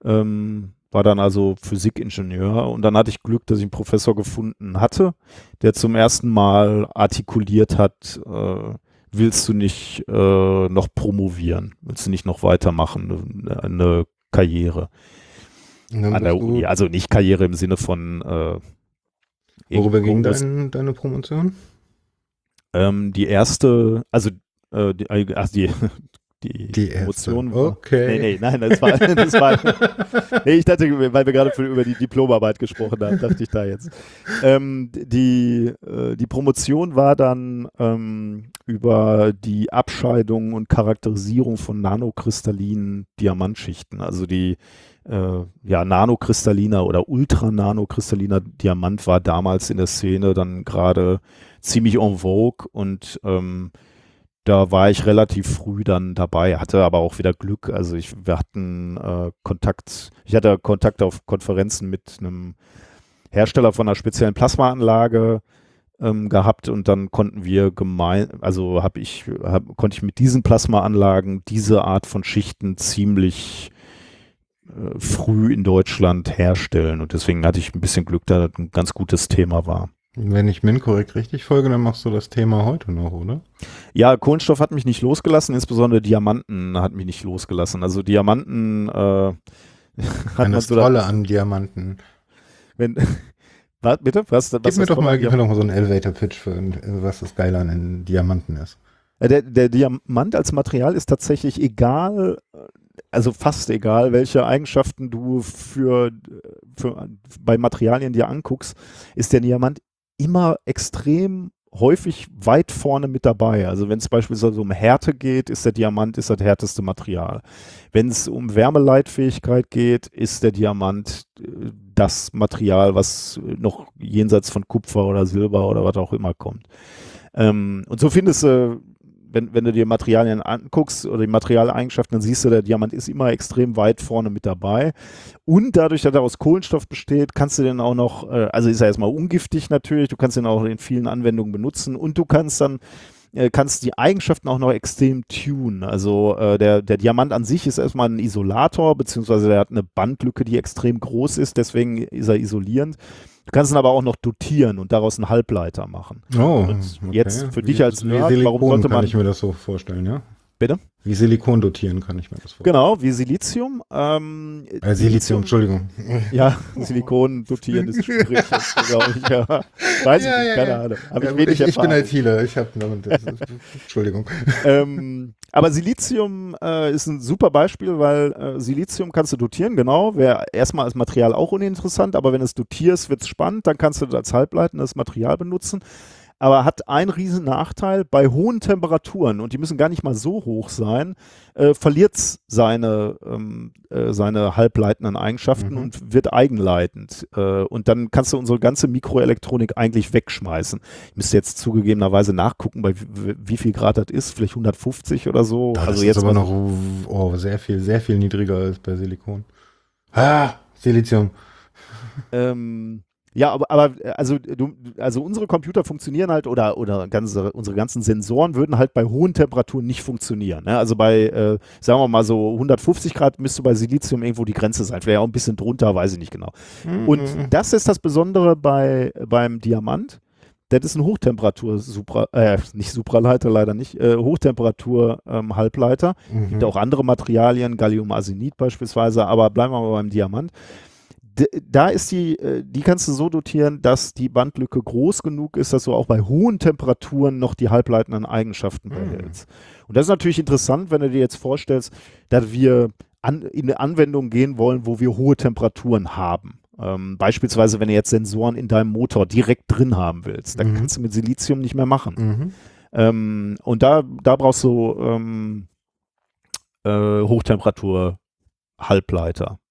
ähm, war dann also Physikingenieur und dann hatte ich Glück, dass ich einen Professor gefunden hatte, der zum ersten Mal artikuliert hat, äh, willst du nicht äh, noch promovieren, willst du nicht noch weitermachen, eine, eine Karriere? An der Uni, also nicht Karriere im Sinne von äh, Worüber ging dein, deine Promotion? Ähm, die erste, also äh, die, also die, die, die Emotionen. Okay. Nee, nee, nein, das war, das war nee, ich dachte, weil wir gerade über die Diplomarbeit gesprochen haben, dachte ich da jetzt. Ähm, die, äh, die Promotion war dann ähm, über die Abscheidung und Charakterisierung von nanokristallinen Diamantschichten, also die äh, ja, nanokristalliner oder ultrananokristalliner Diamant war damals in der Szene dann gerade ziemlich en vogue und ähm, da war ich relativ früh dann dabei, hatte aber auch wieder Glück. Also ich, wir hatten äh, Kontakt, ich hatte Kontakt auf Konferenzen mit einem Hersteller von einer speziellen Plasmaanlage ähm, gehabt und dann konnten wir gemein, also habe ich, hab, konnte ich mit diesen Plasmaanlagen diese Art von Schichten ziemlich äh, früh in Deutschland herstellen und deswegen hatte ich ein bisschen Glück, da ein ganz gutes Thema war. Wenn ich Min korrekt richtig folge, dann machst du das Thema heute noch, oder? Ja, Kohlenstoff hat mich nicht losgelassen, insbesondere Diamanten hat mich nicht losgelassen. Also Diamanten äh, hat Eine so Rolle an Diamanten. Wenn, was, bitte? Was, was gib mir doch mal, gib mir doch mal so einen Elevator-Pitch für was das Geile an Diamanten ist. Der, der Diamant als Material ist tatsächlich egal, also fast egal, welche Eigenschaften du für, für bei Materialien dir anguckst, ist der Diamant immer extrem häufig weit vorne mit dabei. Also wenn es beispielsweise um Härte geht, ist der Diamant ist das härteste Material. Wenn es um Wärmeleitfähigkeit geht, ist der Diamant äh, das Material, was noch jenseits von Kupfer oder Silber oder was auch immer kommt. Ähm, und so findest du wenn, wenn du dir Materialien anguckst oder die Materialeigenschaften, dann siehst du, der Diamant ist immer extrem weit vorne mit dabei. Und dadurch, dass er aus Kohlenstoff besteht, kannst du den auch noch, äh, also ist er erstmal ungiftig natürlich, du kannst den auch in vielen Anwendungen benutzen und du kannst dann äh, kannst die Eigenschaften auch noch extrem tunen. Also äh, der, der Diamant an sich ist erstmal ein Isolator, beziehungsweise der hat eine Bandlücke, die extrem groß ist, deswegen ist er isolierend. Du kannst ihn aber auch noch dotieren und daraus einen Halbleiter machen. Oh, okay. jetzt für dich als Nerd, warum sollte man... ich mir das so vorstellen, ja? Bitte? Wie Silikon dotieren kann ich mir das vorstellen. Genau, wie Silizium. Ähm, äh, Silizium, Entschuldigung. Ja, Silikon dotieren ist schwierig, glaube ich. Ja. Weiß ja, ich nicht, keine ja. Ahnung. Hab ich, ich, ich bin ITler, ich habe Entschuldigung. Ähm, aber Silizium äh, ist ein super Beispiel, weil äh, Silizium kannst du dotieren, genau. Wäre erstmal als Material auch uninteressant, aber wenn du es dotierst, wird es spannend, dann kannst du das als halbleitendes Material benutzen aber hat einen riesen Nachteil. Bei hohen Temperaturen, und die müssen gar nicht mal so hoch sein, äh, verliert es seine, ähm, äh, seine halbleitenden Eigenschaften mhm. und wird eigenleitend. Äh, und dann kannst du unsere ganze Mikroelektronik eigentlich wegschmeißen. Ich müsste jetzt zugegebenerweise nachgucken, bei wie viel Grad das ist, vielleicht 150 oder so. Ja, also jetzt ist aber noch oh, sehr viel, sehr viel niedriger als bei Silikon. Ah, Silizium. Ähm, ja, aber, aber also, du, also unsere Computer funktionieren halt oder, oder ganze, unsere ganzen Sensoren würden halt bei hohen Temperaturen nicht funktionieren. Ne? Also bei, äh, sagen wir mal so 150 Grad müsste bei Silizium irgendwo die Grenze sein. Vielleicht auch ein bisschen drunter, weiß ich nicht genau. Mhm. Und das ist das Besondere bei, beim Diamant. Das ist ein Hochtemperatur, Supra, äh, nicht Supraleiter, leider nicht, äh, Hochtemperatur-Halbleiter. Ähm, mhm. Gibt auch andere Materialien, Galliumarsenid beispielsweise, aber bleiben wir mal beim Diamant da ist die, äh, die kannst du so dotieren, dass die Bandlücke groß genug ist, dass du auch bei hohen Temperaturen noch die halbleitenden Eigenschaften mhm. behältst. Und das ist natürlich interessant, wenn du dir jetzt vorstellst, dass wir an, in eine Anwendung gehen wollen, wo wir hohe Temperaturen haben. Ähm, beispielsweise, wenn du jetzt Sensoren in deinem Motor direkt drin haben willst, dann mhm. kannst du mit Silizium nicht mehr machen. Mhm. Ähm, und da, da brauchst du ähm, äh, Hochtemperatur Halbleiter. Und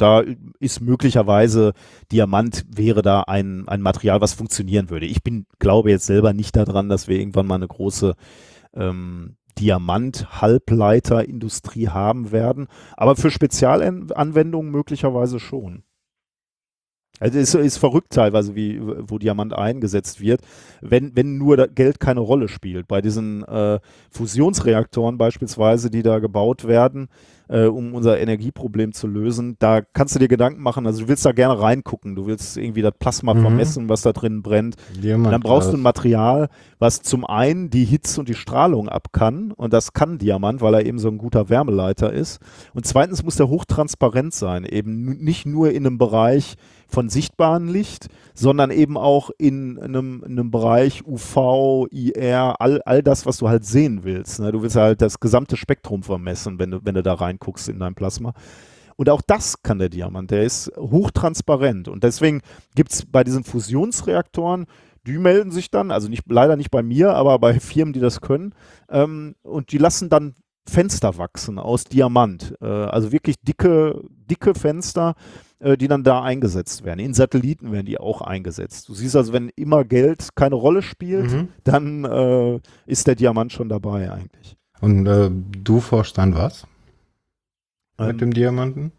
da ist möglicherweise Diamant wäre da ein, ein Material, was funktionieren würde. Ich bin, glaube jetzt selber nicht daran, dass wir irgendwann mal eine große ähm, Diamant-Halbleiterindustrie haben werden, aber für Spezialanwendungen möglicherweise schon. Also es ist, ist verrückt teilweise, wie, wo Diamant eingesetzt wird, wenn, wenn nur Geld keine Rolle spielt. Bei diesen äh, Fusionsreaktoren beispielsweise, die da gebaut werden, äh, um unser Energieproblem zu lösen. Da kannst du dir Gedanken machen, also du willst da gerne reingucken, du willst irgendwie das Plasma mhm. vermessen, was da drin brennt. Diamant, dann brauchst du ein Material, was zum einen die Hitze und die Strahlung ab kann und das kann Diamant, weil er eben so ein guter Wärmeleiter ist. Und zweitens muss der hochtransparent sein, eben nicht nur in einem Bereich, von sichtbarem Licht, sondern eben auch in einem, in einem Bereich UV, IR, all, all das, was du halt sehen willst. Ne? Du willst halt das gesamte Spektrum vermessen, wenn du, wenn du da reinguckst in dein Plasma. Und auch das kann der Diamant, der ist hochtransparent. Und deswegen gibt es bei diesen Fusionsreaktoren, die melden sich dann, also nicht, leider nicht bei mir, aber bei Firmen, die das können, ähm, und die lassen dann Fenster wachsen aus Diamant. Äh, also wirklich dicke, dicke Fenster, äh, die dann da eingesetzt werden. In Satelliten werden die auch eingesetzt. Du siehst also, wenn immer Geld keine Rolle spielt, mhm. dann äh, ist der Diamant schon dabei eigentlich. Und äh, du forschst dann was? Ähm, mit dem Diamanten?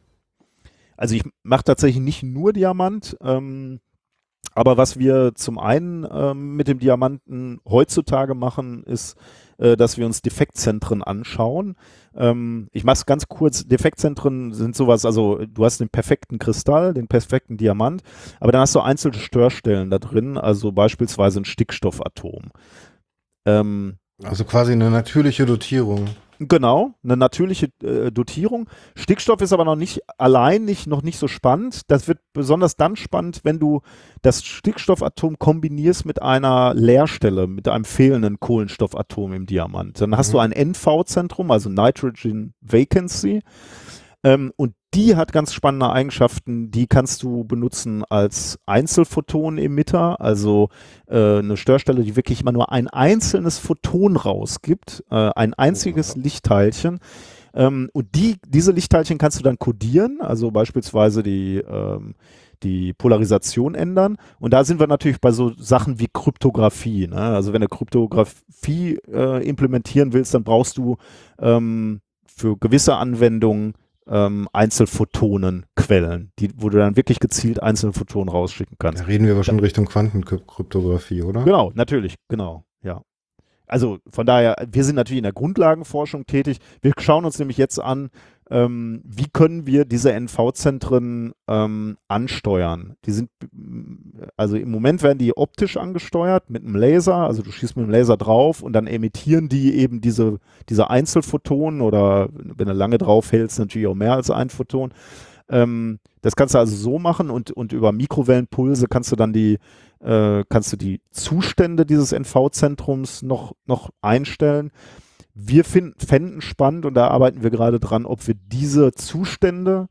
Also ich mache tatsächlich nicht nur Diamant. Ähm, Aber was wir zum einen ähm, mit dem Diamanten heutzutage machen, ist, äh, dass wir uns Defektzentren anschauen. Ähm, ich mache es ganz kurz. Defektzentren sind sowas, also du hast den perfekten Kristall, den perfekten Diamant, aber dann hast du einzelne Störstellen da drin, also beispielsweise ein Stickstoffatom. Ähm, also quasi eine natürliche Dotierung. Genau, eine natürliche äh, Dotierung. Stickstoff ist aber noch nicht allein nicht, noch nicht so spannend. Das wird besonders dann spannend, wenn du das Stickstoffatom kombinierst mit einer Leerstelle, mit einem fehlenden Kohlenstoffatom im Diamant. Dann hast mhm. du ein NV-Zentrum, also Nitrogen Vacancy. Ähm, und die hat ganz spannende Eigenschaften, die kannst du benutzen als Einzelphoton-Emitter, also äh, eine Störstelle, die wirklich immer nur ein einzelnes Photon rausgibt, äh, ein einziges Lichtteilchen. Ähm, und die, diese Lichtteilchen kannst du dann kodieren, also beispielsweise die, ähm, die Polarisation ändern. Und da sind wir natürlich bei so Sachen wie Kryptographie. Ne? Also wenn du Kryptographie äh, implementieren willst, dann brauchst du ähm, für gewisse Anwendungen ähm, Einzelphotonenquellen, die, wo du dann wirklich gezielt einzelne Photonen rausschicken kannst. Da reden wir aber schon Richtung Quantenkryptographie, oder? Genau, natürlich, genau, ja. Also von daher, wir sind natürlich in der Grundlagenforschung tätig. Wir schauen uns nämlich jetzt an, ähm, wie können wir diese NV-Zentren ähm, ansteuern? Die sind, also im Moment werden die optisch angesteuert mit einem Laser, also du schießt mit dem Laser drauf und dann emittieren die eben diese, diese Einzelphotonen oder wenn du lange drauf hältst, natürlich auch mehr als ein Photon. Ähm, das kannst du also so machen und, und über Mikrowellenpulse kannst du dann die, äh, kannst du die Zustände dieses NV-Zentrums noch, noch einstellen wir finden, fänden spannend und da arbeiten wir gerade dran, ob wir diese Zustände,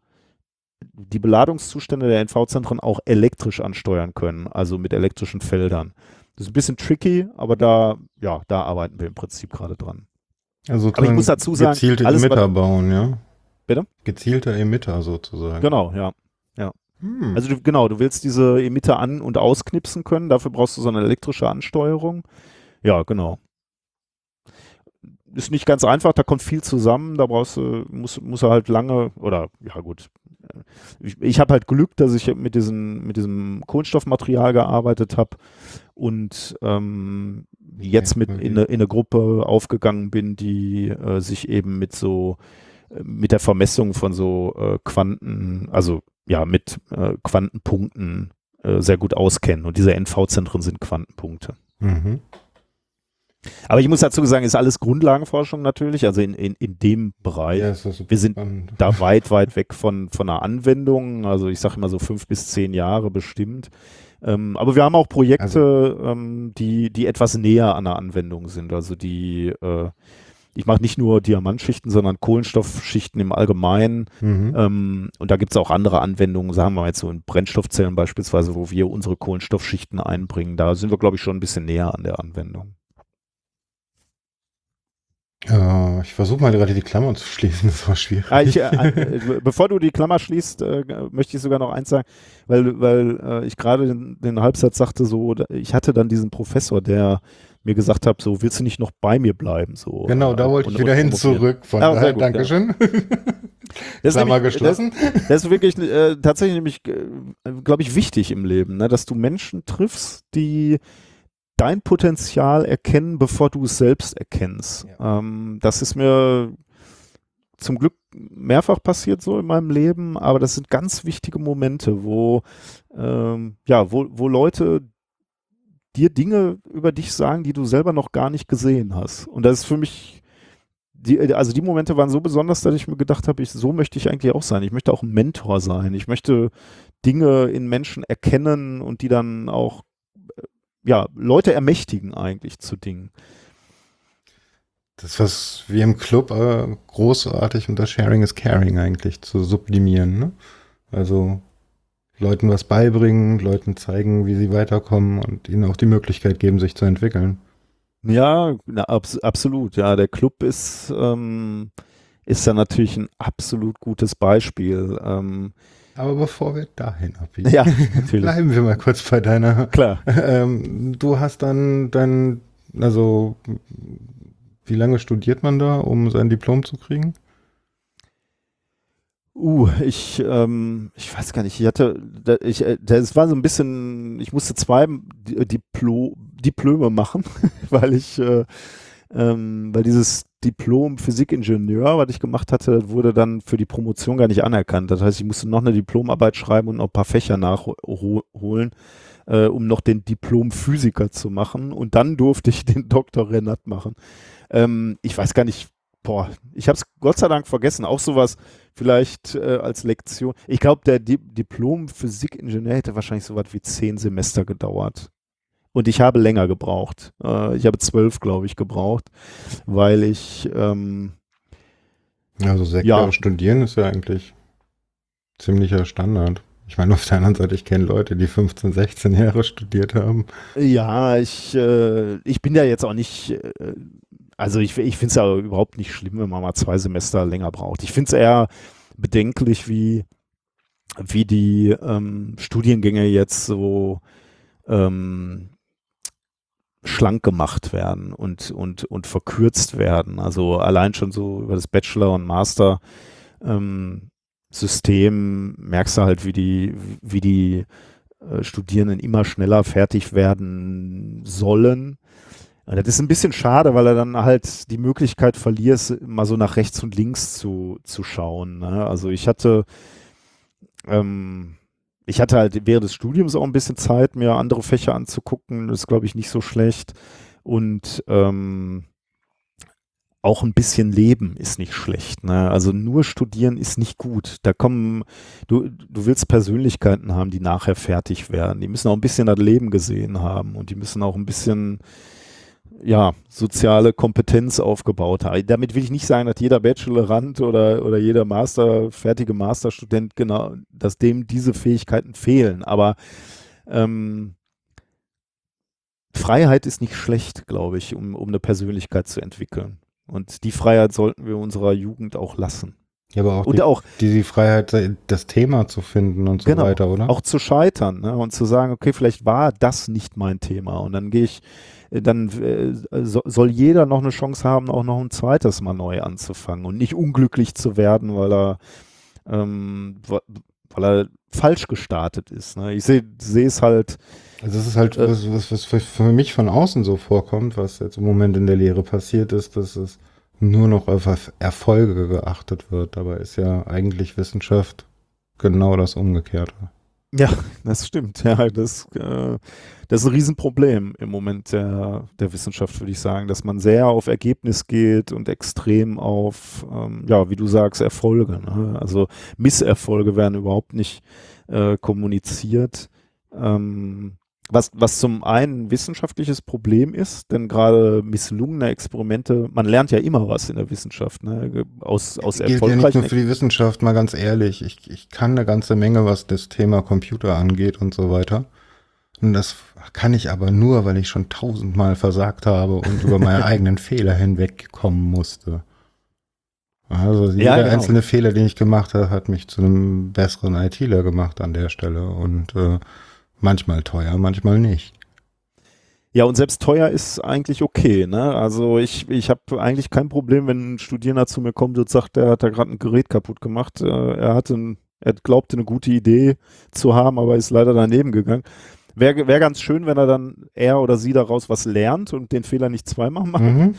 die Beladungszustände der NV-Zentren auch elektrisch ansteuern können, also mit elektrischen Feldern. Das ist ein bisschen tricky, aber da, ja, da arbeiten wir im Prinzip gerade dran. Also aber ich muss dazu sagen, gezielte alles, Emitter bauen, ja? Bitte? Gezielter Emitter sozusagen. Genau, ja. ja. Hm. Also du, genau, du willst diese Emitter an- und ausknipsen können, dafür brauchst du so eine elektrische Ansteuerung. Ja, genau ist nicht ganz einfach, da kommt viel zusammen, da brauchst du, muss, muss er halt lange, oder ja gut. Ich, ich habe halt Glück, dass ich mit, diesen, mit diesem Kohlenstoffmaterial gearbeitet habe und ähm, jetzt mit in eine, in eine Gruppe aufgegangen bin, die äh, sich eben mit so äh, mit der Vermessung von so äh, Quanten, also ja, mit äh, Quantenpunkten äh, sehr gut auskennen. Und diese NV-Zentren sind Quantenpunkte. Mhm. Aber ich muss dazu sagen, ist alles Grundlagenforschung natürlich, also in, in, in dem Bereich. Ja, wir sind spannend. da weit, weit weg von, von einer Anwendung. Also ich sage immer so fünf bis zehn Jahre bestimmt. Ähm, aber wir haben auch Projekte, also, ähm, die, die etwas näher an der Anwendung sind. Also die, äh, ich mache nicht nur Diamantschichten, sondern Kohlenstoffschichten im Allgemeinen. Mhm. Ähm, und da gibt es auch andere Anwendungen, sagen wir mal jetzt so in Brennstoffzellen beispielsweise, wo wir unsere Kohlenstoffschichten einbringen. Da sind wir, glaube ich, schon ein bisschen näher an der Anwendung. Ja, ich versuche mal gerade die Klammer zu schließen, das war schwierig. Ah, ich, äh, äh, bevor du die Klammer schließt, äh, möchte ich sogar noch eins sagen, weil, weil äh, ich gerade den, den, Halbsatz sagte, so, ich hatte dann diesen Professor, der mir gesagt hat, so, willst du nicht noch bei mir bleiben? So, genau, da wollte ich wieder hin zurück. Von ah, daher, gut, Dankeschön. Ja. Das Klammer nämlich, geschlossen. Das, das, ist wirklich äh, tatsächlich nämlich, äh, glaube ich, wichtig im Leben, ne? dass du Menschen triffst, die dein Potenzial erkennen, bevor du es selbst erkennst. Ja. Ähm, das ist mir zum Glück mehrfach passiert so in meinem Leben, aber das sind ganz wichtige Momente, wo ähm, ja, wo, wo Leute dir Dinge über dich sagen, die du selber noch gar nicht gesehen hast. Und das ist für mich die, also die Momente waren so besonders, dass ich mir gedacht habe, ich, so möchte ich eigentlich auch sein. Ich möchte auch ein Mentor sein. Ich möchte Dinge in Menschen erkennen und die dann auch ja, Leute ermächtigen eigentlich zu Dingen. Das, was wir im Club äh, großartig unter Sharing is Caring eigentlich zu sublimieren. Ne? Also Leuten was beibringen, Leuten zeigen, wie sie weiterkommen und ihnen auch die Möglichkeit geben, sich zu entwickeln. Ja, na, abs absolut. Ja, der Club ist, ähm, ist da natürlich ein absolut gutes Beispiel. Ähm, aber bevor wir dahin abbiegen, ja, bleiben wir mal kurz bei deiner. Klar. Ähm, du hast dann dein, also wie lange studiert man da, um sein Diplom zu kriegen? Uh, ich, ähm, ich weiß gar nicht, ich hatte, ich, äh, das war so ein bisschen, ich musste zwei Diplo, Diplome machen, weil ich, äh, ähm, weil dieses Diplom Physikingenieur, was ich gemacht hatte, wurde dann für die Promotion gar nicht anerkannt. Das heißt, ich musste noch eine Diplomarbeit schreiben und noch ein paar Fächer nachholen, äh, um noch den Diplom Physiker zu machen. Und dann durfte ich den Dr. Renat machen. Ähm, ich weiß gar nicht, boah, ich habe es Gott sei Dank vergessen. Auch sowas vielleicht äh, als Lektion. Ich glaube, der Di Diplom Physikingenieur hätte wahrscheinlich so was wie zehn Semester gedauert. Und ich habe länger gebraucht. Äh, ich habe zwölf, glaube ich, gebraucht, weil ich ähm, also sechs ja. Jahre studieren ist ja eigentlich ziemlicher Standard. Ich meine, auf der anderen Seite, ich kenne Leute, die 15, 16 Jahre studiert haben. Ja, ich, äh, ich bin ja jetzt auch nicht, äh, also ich, ich finde es ja überhaupt nicht schlimm, wenn man mal zwei Semester länger braucht. Ich finde es eher bedenklich, wie, wie die ähm, Studiengänge jetzt so ähm, schlank gemacht werden und, und, und verkürzt werden. Also allein schon so über das Bachelor- und Master ähm, merkst du halt, wie die, wie die äh, Studierenden immer schneller fertig werden sollen. Das ist ein bisschen schade, weil er dann halt die Möglichkeit verliert, mal so nach rechts und links zu, zu schauen. Ne? Also ich hatte, ähm, ich hatte halt während des Studiums auch ein bisschen Zeit, mir andere Fächer anzugucken. Das ist, glaube ich, nicht so schlecht. Und ähm, auch ein bisschen leben ist nicht schlecht. Ne? Also nur studieren ist nicht gut. Da kommen, du, du willst Persönlichkeiten haben, die nachher fertig werden. Die müssen auch ein bisschen das Leben gesehen haben und die müssen auch ein bisschen ja, soziale Kompetenz aufgebaut haben. Damit will ich nicht sagen, dass jeder Bachelorand oder, oder jeder Master, fertige Masterstudent genau, dass dem diese Fähigkeiten fehlen. Aber ähm, Freiheit ist nicht schlecht, glaube ich, um, um eine Persönlichkeit zu entwickeln. Und die Freiheit sollten wir unserer Jugend auch lassen. Ja, aber auch, und die, auch die, die Freiheit, das Thema zu finden und so genau, weiter, oder? Auch zu scheitern ne? und zu sagen, okay, vielleicht war das nicht mein Thema. Und dann gehe ich, dann äh, so, soll jeder noch eine Chance haben, auch noch ein zweites Mal neu anzufangen und nicht unglücklich zu werden, weil er, ähm, weil er falsch gestartet ist. Ne? Ich sehe es halt. Also das ist halt, äh, was, was, was für mich von außen so vorkommt, was jetzt im Moment in der Lehre passiert ist, dass es nur noch auf Erfolge geachtet wird. Dabei ist ja eigentlich Wissenschaft genau das Umgekehrte. Ja, das stimmt. Ja, das, äh, das ist ein Riesenproblem im Moment der, der Wissenschaft, würde ich sagen, dass man sehr auf Ergebnis geht und extrem auf, ähm, ja, wie du sagst, Erfolge. Ne? Also Misserfolge werden überhaupt nicht äh, kommuniziert. Ähm, was, was zum einen ein wissenschaftliches Problem ist, denn gerade misslungene Experimente, man lernt ja immer was in der Wissenschaft, ne? aus, aus Gilt ja nicht nur für die Wissenschaft, mal ganz ehrlich. Ich, ich kann eine ganze Menge, was das Thema Computer angeht und so weiter. Und das kann ich aber nur, weil ich schon tausendmal versagt habe und über meine eigenen Fehler hinwegkommen musste. Also jeder ja, genau. einzelne Fehler, den ich gemacht habe, hat mich zu einem besseren ITler gemacht an der Stelle. Und äh, Manchmal teuer, manchmal nicht. Ja, und selbst teuer ist eigentlich okay. Ne? Also ich, ich habe eigentlich kein Problem, wenn ein Studierender zu mir kommt und sagt, der hat da gerade ein Gerät kaputt gemacht. Äh, er hatte ein, er glaubte eine gute Idee zu haben, aber ist leider daneben gegangen. Wäre wär ganz schön, wenn er dann er oder sie daraus was lernt und den Fehler nicht zweimal macht. Mhm.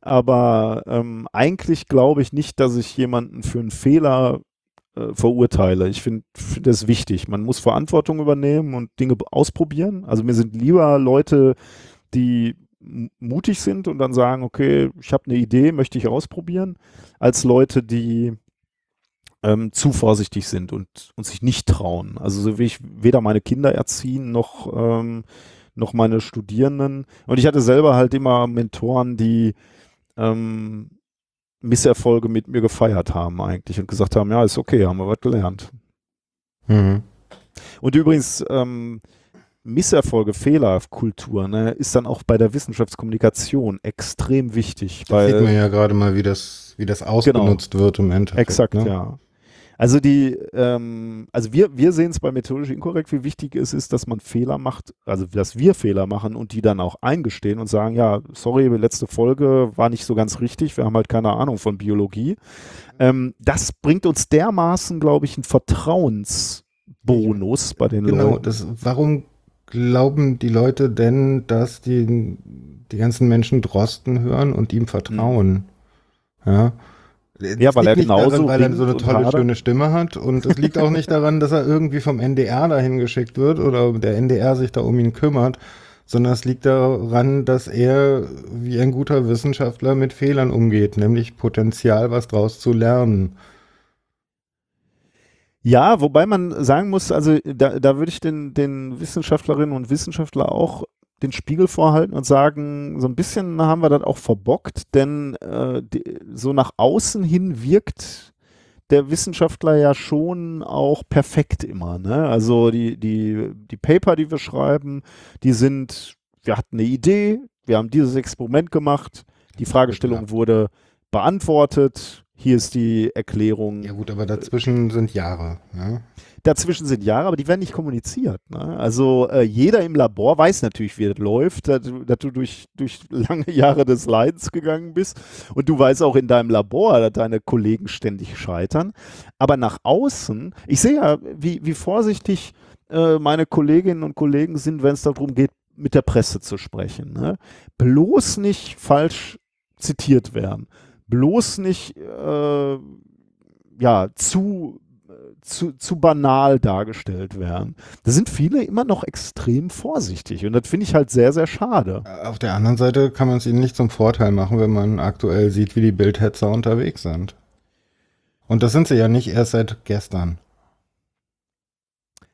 Aber ähm, eigentlich glaube ich nicht, dass ich jemanden für einen Fehler äh, verurteile. Ich finde find das wichtig. Man muss Verantwortung übernehmen und Dinge ausprobieren. Also mir sind lieber Leute, die mutig sind und dann sagen, okay, ich habe eine Idee, möchte ich ausprobieren, als Leute, die ähm, zu vorsichtig sind und, und sich nicht trauen. Also so will ich weder meine Kinder erziehen noch, ähm, noch meine Studierenden. Und ich hatte selber halt immer Mentoren, die ähm, Misserfolge mit mir gefeiert haben eigentlich und gesagt haben, ja, ist okay, haben wir was gelernt. Mhm. Und übrigens, ähm, Misserfolge, Fehlerkultur, ne, ist dann auch bei der Wissenschaftskommunikation extrem wichtig. Weil, sieht man ja gerade mal, wie das, wie das ausgenutzt genau. wird im Endeffekt. Exakt, ne? ja. Also die, ähm, also wir, wir sehen es bei methodisch inkorrekt, wie wichtig es ist, dass man Fehler macht, also dass wir Fehler machen und die dann auch eingestehen und sagen, ja, sorry, letzte Folge war nicht so ganz richtig, wir haben halt keine Ahnung von Biologie. Ähm, das bringt uns dermaßen, glaube ich, einen Vertrauensbonus bei den genau, Leuten. Das, warum glauben die Leute denn, dass die, die ganzen Menschen Drosten hören und ihm vertrauen? Mhm. Ja. Ja, weil er genauso daran, weil er so eine tolle, schöne Stimme hat. Und es liegt auch nicht daran, dass er irgendwie vom NDR dahin geschickt wird oder der NDR sich da um ihn kümmert, sondern es liegt daran, dass er wie ein guter Wissenschaftler mit Fehlern umgeht, nämlich Potenzial, was draus zu lernen. Ja, wobei man sagen muss, also da, da würde ich den, den Wissenschaftlerinnen und Wissenschaftler auch den Spiegel vorhalten und sagen, so ein bisschen haben wir das auch verbockt, denn äh, die, so nach außen hin wirkt der Wissenschaftler ja schon auch perfekt immer. Ne? Also die, die, die Paper, die wir schreiben, die sind, wir hatten eine Idee, wir haben dieses Experiment gemacht, die Fragestellung wurde beantwortet, hier ist die Erklärung. Ja gut, aber dazwischen sind Jahre. Ja? Dazwischen sind Jahre, aber die werden nicht kommuniziert. Ne? Also äh, jeder im Labor weiß natürlich, wie das läuft, dass, dass, du durch, durch lange Jahre des Leidens gegangen bist und du weißt auch in deinem Labor, dass deine Kollegen ständig scheitern. Aber nach außen, ich sehe ja, wie, wie vorsichtig äh, meine Kolleginnen und Kollegen sind, wenn es darum geht, mit der Presse zu sprechen. Ne? Bloß nicht falsch zitiert werden bloß nicht äh, ja, zu, zu, zu banal dargestellt werden. Da sind viele immer noch extrem vorsichtig und das finde ich halt sehr, sehr schade. Auf der anderen Seite kann man es ihnen nicht zum Vorteil machen, wenn man aktuell sieht, wie die Bildhetzer unterwegs sind. Und das sind sie ja nicht erst seit gestern.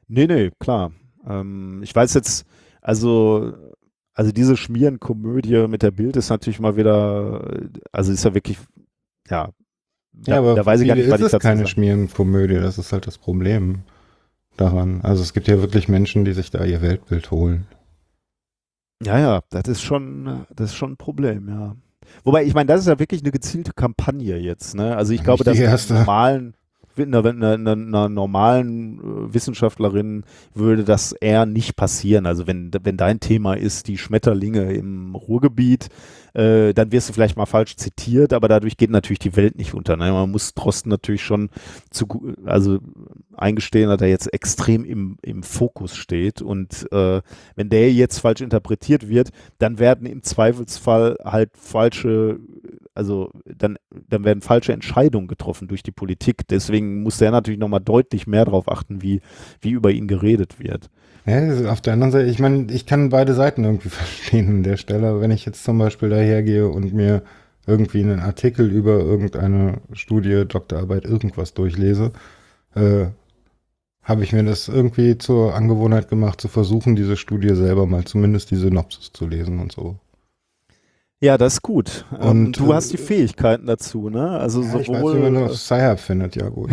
Nee, nee, klar. Ähm, ich weiß jetzt, also also diese Schmierenkomödie mit der Bild ist natürlich mal wieder, also ist ja wirklich, ja, ja, da, aber da weiß ich gar nicht, was ist ich keine sagen. Schmierenkomödie, das ist halt das Problem daran. Also es gibt ja wirklich Menschen, die sich da ihr Weltbild holen. Ja, ja, das ist schon, das ist schon ein Problem, ja. Wobei, ich meine, das ist ja wirklich eine gezielte Kampagne jetzt, ne? Also ich glaube, dass die normalen, einer, einer, einer, normalen äh, Wissenschaftlerin würde das eher nicht passieren. Also wenn, wenn dein Thema ist, die Schmetterlinge im Ruhrgebiet, äh, dann wirst du vielleicht mal falsch zitiert, aber dadurch geht natürlich die Welt nicht unter. Ne? Man muss Drosten natürlich schon zu, also eingestehen, dass er jetzt extrem im, im Fokus steht und äh, wenn der jetzt falsch interpretiert wird, dann werden im Zweifelsfall halt falsche, also dann, dann werden falsche Entscheidungen getroffen durch die Politik. Deswegen muss der natürlich nochmal deutlich mehr darauf achten, wie, wie über ihn geredet wird. Ja, auf der anderen Seite, ich meine, ich kann beide Seiten irgendwie verstehen an der Stelle. Wenn ich jetzt zum Beispiel dahergehe und mir irgendwie einen Artikel über irgendeine Studie, Doktorarbeit, irgendwas durchlese, äh, habe ich mir das irgendwie zur Angewohnheit gemacht, zu versuchen, diese Studie selber mal zumindest die Synopsis zu lesen und so. Ja, das ist gut. Und ähm, du hast die Fähigkeiten dazu, ne? Also ja, sowohl. Ich weiß, wie man Sci-Hub findet, ja gut.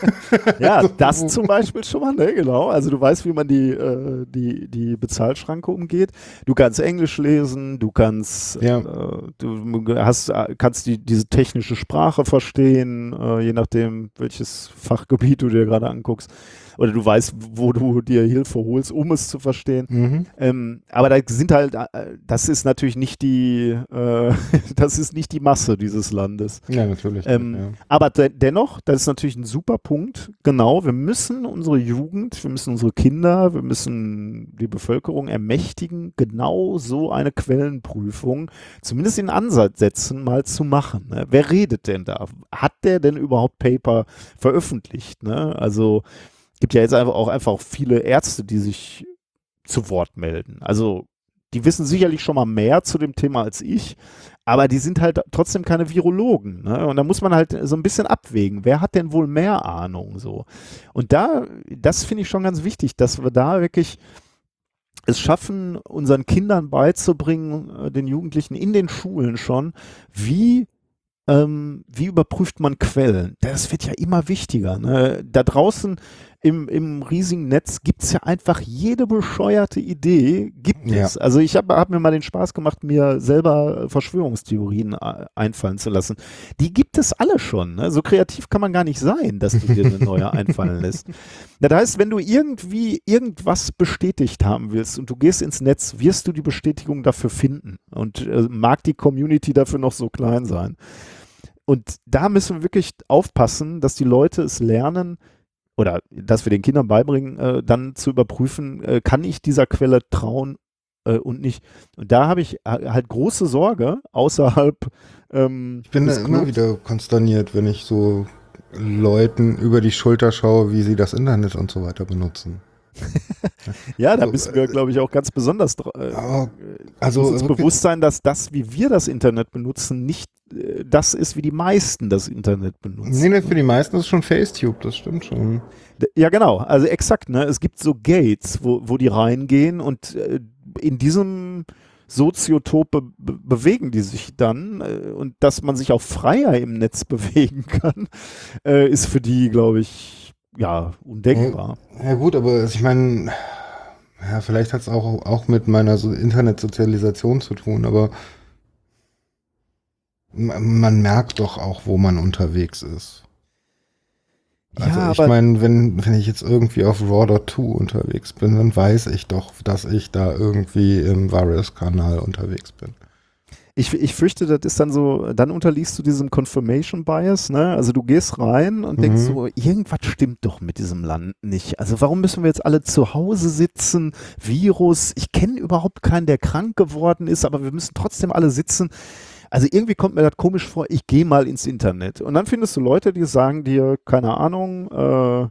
ja, das zum Beispiel schon mal, ne? Genau. Also du weißt, wie man die, äh, die, die Bezahlschranke umgeht. Du kannst Englisch lesen, du kannst, ja. äh, du hast, kannst die, diese technische Sprache verstehen, äh, je nachdem, welches Fachgebiet du dir gerade anguckst oder du weißt, wo du dir Hilfe holst, um es zu verstehen. Mhm. Ähm, aber da sind halt, äh, das ist natürlich nicht die, äh, das ist nicht die Masse dieses Landes. Ja, natürlich. Ähm, ja. Aber de dennoch, das ist natürlich ein super Punkt. Genau, wir müssen unsere Jugend, wir müssen unsere Kinder, wir müssen die Bevölkerung ermächtigen, genau so eine Quellenprüfung, zumindest in Ansätzen mal zu machen. Ne? Wer redet denn da? Hat der denn überhaupt Paper veröffentlicht? Ne? Also gibt ja jetzt einfach auch einfach viele Ärzte, die sich zu Wort melden. Also die wissen sicherlich schon mal mehr zu dem Thema als ich, aber die sind halt trotzdem keine Virologen. Ne? Und da muss man halt so ein bisschen abwägen, wer hat denn wohl mehr Ahnung so. Und da, das finde ich schon ganz wichtig, dass wir da wirklich es schaffen, unseren Kindern beizubringen, äh, den Jugendlichen in den Schulen schon, wie ähm, wie überprüft man Quellen? Das wird ja immer wichtiger. Ne? Da draußen im, im riesigen Netz gibt es ja einfach jede bescheuerte Idee, gibt Ja. es. Also ich habe hab mir mal den Spaß gemacht, mir selber Verschwörungstheorien äh, einfallen zu lassen. Die gibt es alle schon. Ne? So kreativ kann man gar nicht sein, dass du dir eine neue einfallen lässt. Das heißt, wenn du irgendwie irgendwas bestätigt haben willst und du gehst ins Netz, wirst du die Bestätigung dafür finden. Und äh, mag die Community dafür noch so klein sein. Und da müssen wir wirklich aufpassen, dass die Leute es lernen oder dass wir den Kindern beibringen, äh, dann zu überprüfen, äh, kann ich dieser Quelle trauen äh, und nicht. Und da habe ich äh, halt große Sorge außerhalb. Ähm, Ich bin da immer wieder konsterniert, wenn ich so Leuten über die Schulter schaue, wie sie das Internet und so weiter benutzen. Ja, da so, müssen wir, äh, glaube ich, auch ganz besonders äh, Aber, also also uns bewusst sein, dass das, wie wir das Internet benutzen, nicht äh, das ist, wie die meisten das Internet benutzen. nee, für die meisten ist es schon Facetube, das stimmt schon. Ja, genau. Also exakt. Ne? Es gibt so Gates, wo, wo die reingehen und äh, in diesem Soziotop be be bewegen die sich dann äh, und dass man sich auch freier im Netz bewegen kann, äh, ist für die, glaube ich, ja, undenkbar. Ja gut, aber ich meine, ja, vielleicht hat es auch, auch mit meiner so Internetsozialisation zu tun, aber man man merkt doch auch, wo man unterwegs ist. Also Ja, ich meine, wenn, wenn ich jetzt irgendwie auf Raw.2 unterwegs bin, dann weiß ich doch, dass ich da irgendwie im Varus-Kanal unterwegs bin. Ich, ich fürchte, das ist dann so, dann unterliegst du diesem Confirmation Bias, ne? Also du gehst rein und denkst Mhm. so, irgendwas stimmt doch mit diesem Land nicht. Also warum müssen wir jetzt alle zu Hause sitzen? Virus, ich kenne überhaupt keinen, der krank geworden ist, aber wir müssen trotzdem alle sitzen. Also irgendwie kommt mir das komisch vor, ich gehe mal ins Internet. Und dann findest du Leute, die sagen dir, keine Ahnung, äh,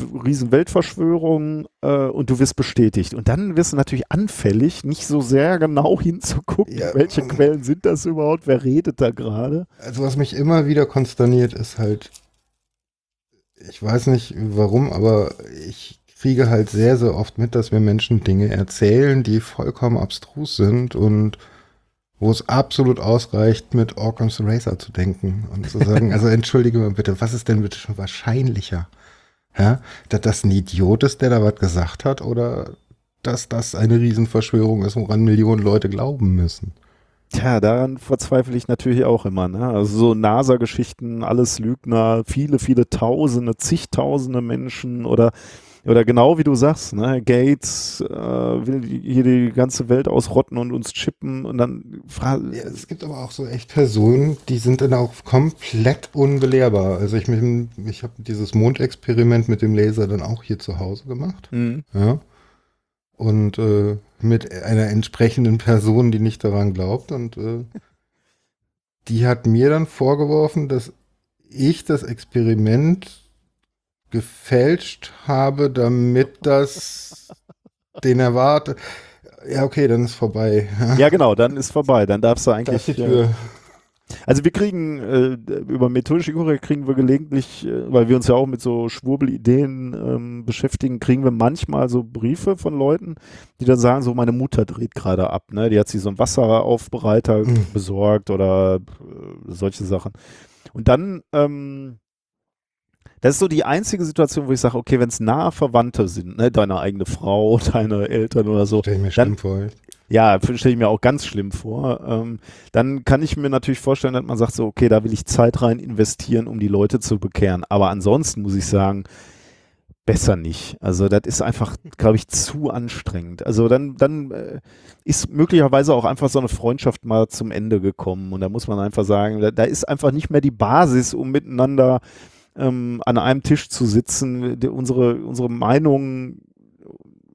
Riesenweltverschwörung äh, und du wirst bestätigt. Und dann wirst du natürlich anfällig, nicht so sehr genau hinzugucken, Ja. welche Quellen sind das überhaupt, wer redet da gerade. Also was mich immer wieder konsterniert, ist halt, ich weiß nicht warum, aber ich kriege halt sehr, sehr oft mit, dass mir Menschen Dinge erzählen, die vollkommen abstrus sind und wo es absolut ausreicht, mit Occam's Racer zu denken und zu sagen, also entschuldige mal bitte, was ist denn bitte schon wahrscheinlicher? Ja, dass das ein Idiot ist, der da was gesagt hat oder dass das eine Riesenverschwörung ist, woran Millionen Leute glauben müssen? Tja, daran verzweifle ich natürlich auch immer. Ne? Also so NASA-Geschichten, alles Lügner, viele, viele Tausende, zigtausende Menschen oder oder genau wie du sagst, ne? Gates äh, will hier die ganze Welt ausrotten und uns chippen und dann fra- Ja, es gibt aber auch so echt Personen, die sind dann auch komplett unbelehrbar. Also ich, ich habe dieses Mondexperiment mit dem Laser dann auch hier zu Hause gemacht. Mhm. Ja. Und äh, mit einer entsprechenden Person, die nicht daran glaubt. Und äh, die hat mir dann vorgeworfen, dass ich das Experiment gefälscht habe, damit das den erwarte. Ja, okay, dann ist vorbei. Ja, genau, dann ist vorbei. Dann darfst du Da ist eigentlich. die äh, Tür. Also wir kriegen äh, über methodische Korrektur kriegen wir gelegentlich, äh, weil wir uns ja auch mit so Schwurbelideen ähm, beschäftigen, kriegen wir manchmal so Briefe von Leuten, die dann sagen, so meine Mutter dreht gerade ab, ne? Die hat sich so einen Wasseraufbereiter Mhm. besorgt oder äh, solche Sachen. Und dann, ähm, das ist so die einzige Situation, wo ich sage, okay, wenn es nahe Verwandte sind, ne, deine eigene Frau, deine Eltern oder so, Stell ich mir dann- schlimm vor. ja, stelle ich mir auch ganz schlimm vor. Ähm, dann kann ich mir natürlich vorstellen, dass man sagt so, okay, da will ich Zeit rein investieren, um die Leute zu bekehren. Aber ansonsten muss ich sagen, besser nicht. Also das ist einfach, glaube ich, zu anstrengend. Also dann, dann äh, ist möglicherweise auch einfach so eine Freundschaft mal zum Ende gekommen. Und da muss man einfach sagen, da, da ist einfach nicht mehr die Basis, um miteinander ähm, an einem Tisch zu sitzen. Die, unsere, unsere Meinungen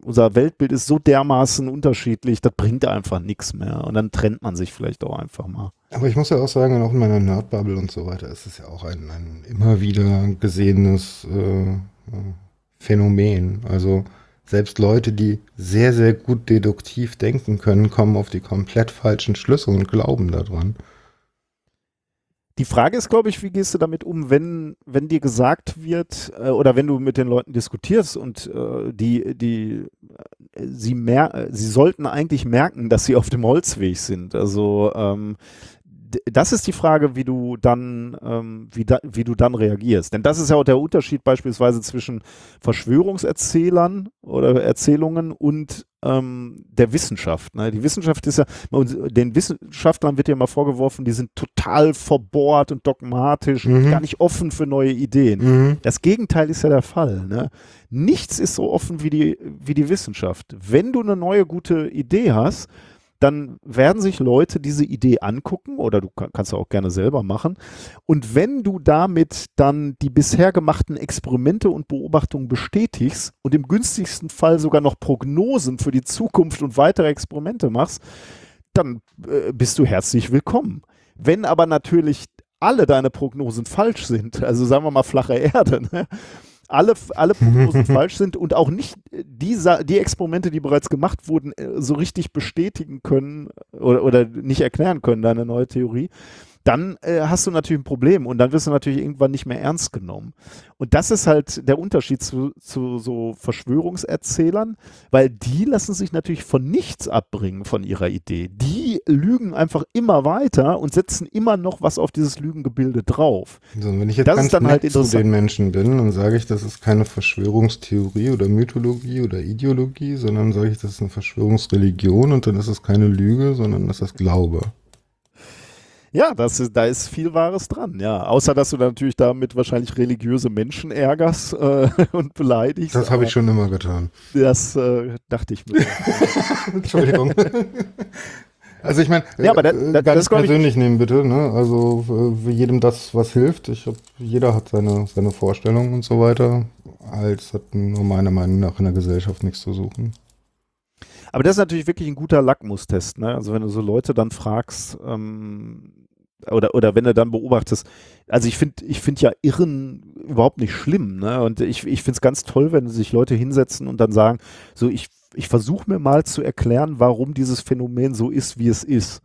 unser Weltbild ist so dermaßen unterschiedlich, das bringt einfach nichts mehr. Und dann trennt man sich vielleicht auch einfach mal. Aber ich muss ja auch sagen, auch in meiner Nerdbubble und so weiter ist es ja auch ein, ein immer wieder gesehenes äh, äh, Phänomen. Also selbst Leute, die sehr, sehr gut deduktiv denken können, kommen auf die komplett falschen Schlüsse und glauben daran. Die Frage ist, glaube ich, wie gehst du damit um, wenn, wenn dir gesagt wird, äh, oder wenn du mit den Leuten diskutierst und äh, die, die, äh, sie mer äh, sie sollten eigentlich merken, dass sie auf dem Holzweg sind. Also ähm, das ist die Frage, wie du dann, ähm, wie, da, wie du dann reagierst. Denn das ist ja auch der Unterschied beispielsweise zwischen Verschwörungserzählern oder Erzählungen und ähm, der Wissenschaft. Ne? Die Wissenschaft ist ja, den Wissenschaftlern wird ja immer vorgeworfen, die sind total verbohrt und dogmatisch mhm. und gar nicht offen für neue Ideen. Mhm. Das Gegenteil ist ja der Fall. Ne? Nichts ist so offen wie die, wie die Wissenschaft. Wenn du eine neue gute Idee hast, dann werden sich Leute diese Idee angucken oder du kannst auch gerne selber machen. Und wenn du damit dann die bisher gemachten Experimente und Beobachtungen bestätigst und im günstigsten Fall sogar noch Prognosen für die Zukunft und weitere Experimente machst, dann äh, bist du herzlich willkommen. Wenn aber natürlich alle deine Prognosen falsch sind, also sagen wir mal flache Erde, ne? Alle, alle Prognosen falsch sind und auch nicht die, die Experimente, die bereits gemacht wurden, äh, so richtig bestätigen können oder, oder nicht erklären können, deine neue Theorie, dann äh, hast du natürlich ein Problem und dann wirst du natürlich irgendwann nicht mehr ernst genommen. Und das ist halt der Unterschied zu, zu so Verschwörungserzählern, weil die lassen sich natürlich von nichts abbringen von ihrer Idee. Die lügen einfach immer weiter und setzen immer noch was auf dieses Lügengebilde drauf. So, wenn ich jetzt das ganz dann halt zu den Menschen bin, dann sage ich, das ist keine Verschwörungstheorie oder Mythologie oder Ideologie, sondern sage ich, das ist eine Verschwörungsreligion und dann ist es keine Lüge, sondern das ist Glaube. Ja, das ist, da ist viel Wahres dran, ja. Außer, dass du natürlich damit wahrscheinlich religiöse Menschen ärgerst äh, und beleidigst. Das habe ich schon immer getan. Das äh, dachte ich mir. Entschuldigung. Also ich meine, ja, aber das, äh, das, ganz persönlich nehmen bitte, ne? Also für äh, jedem das, was hilft. Ich hab, jeder hat seine, seine Vorstellungen und so weiter. Als hat nur meiner Meinung nach in der Gesellschaft nichts zu suchen. Aber das ist natürlich wirklich ein guter Lackmustest. Ne? Also wenn du so Leute dann fragst, ähm, oder, oder wenn du dann beobachtest, also ich finde ich finde ja Irren überhaupt nicht schlimm, ne? Und ich, ich finde es ganz toll, wenn sich Leute hinsetzen und dann sagen, so ich, ich versuche mir mal zu erklären, warum dieses Phänomen so ist, wie es ist.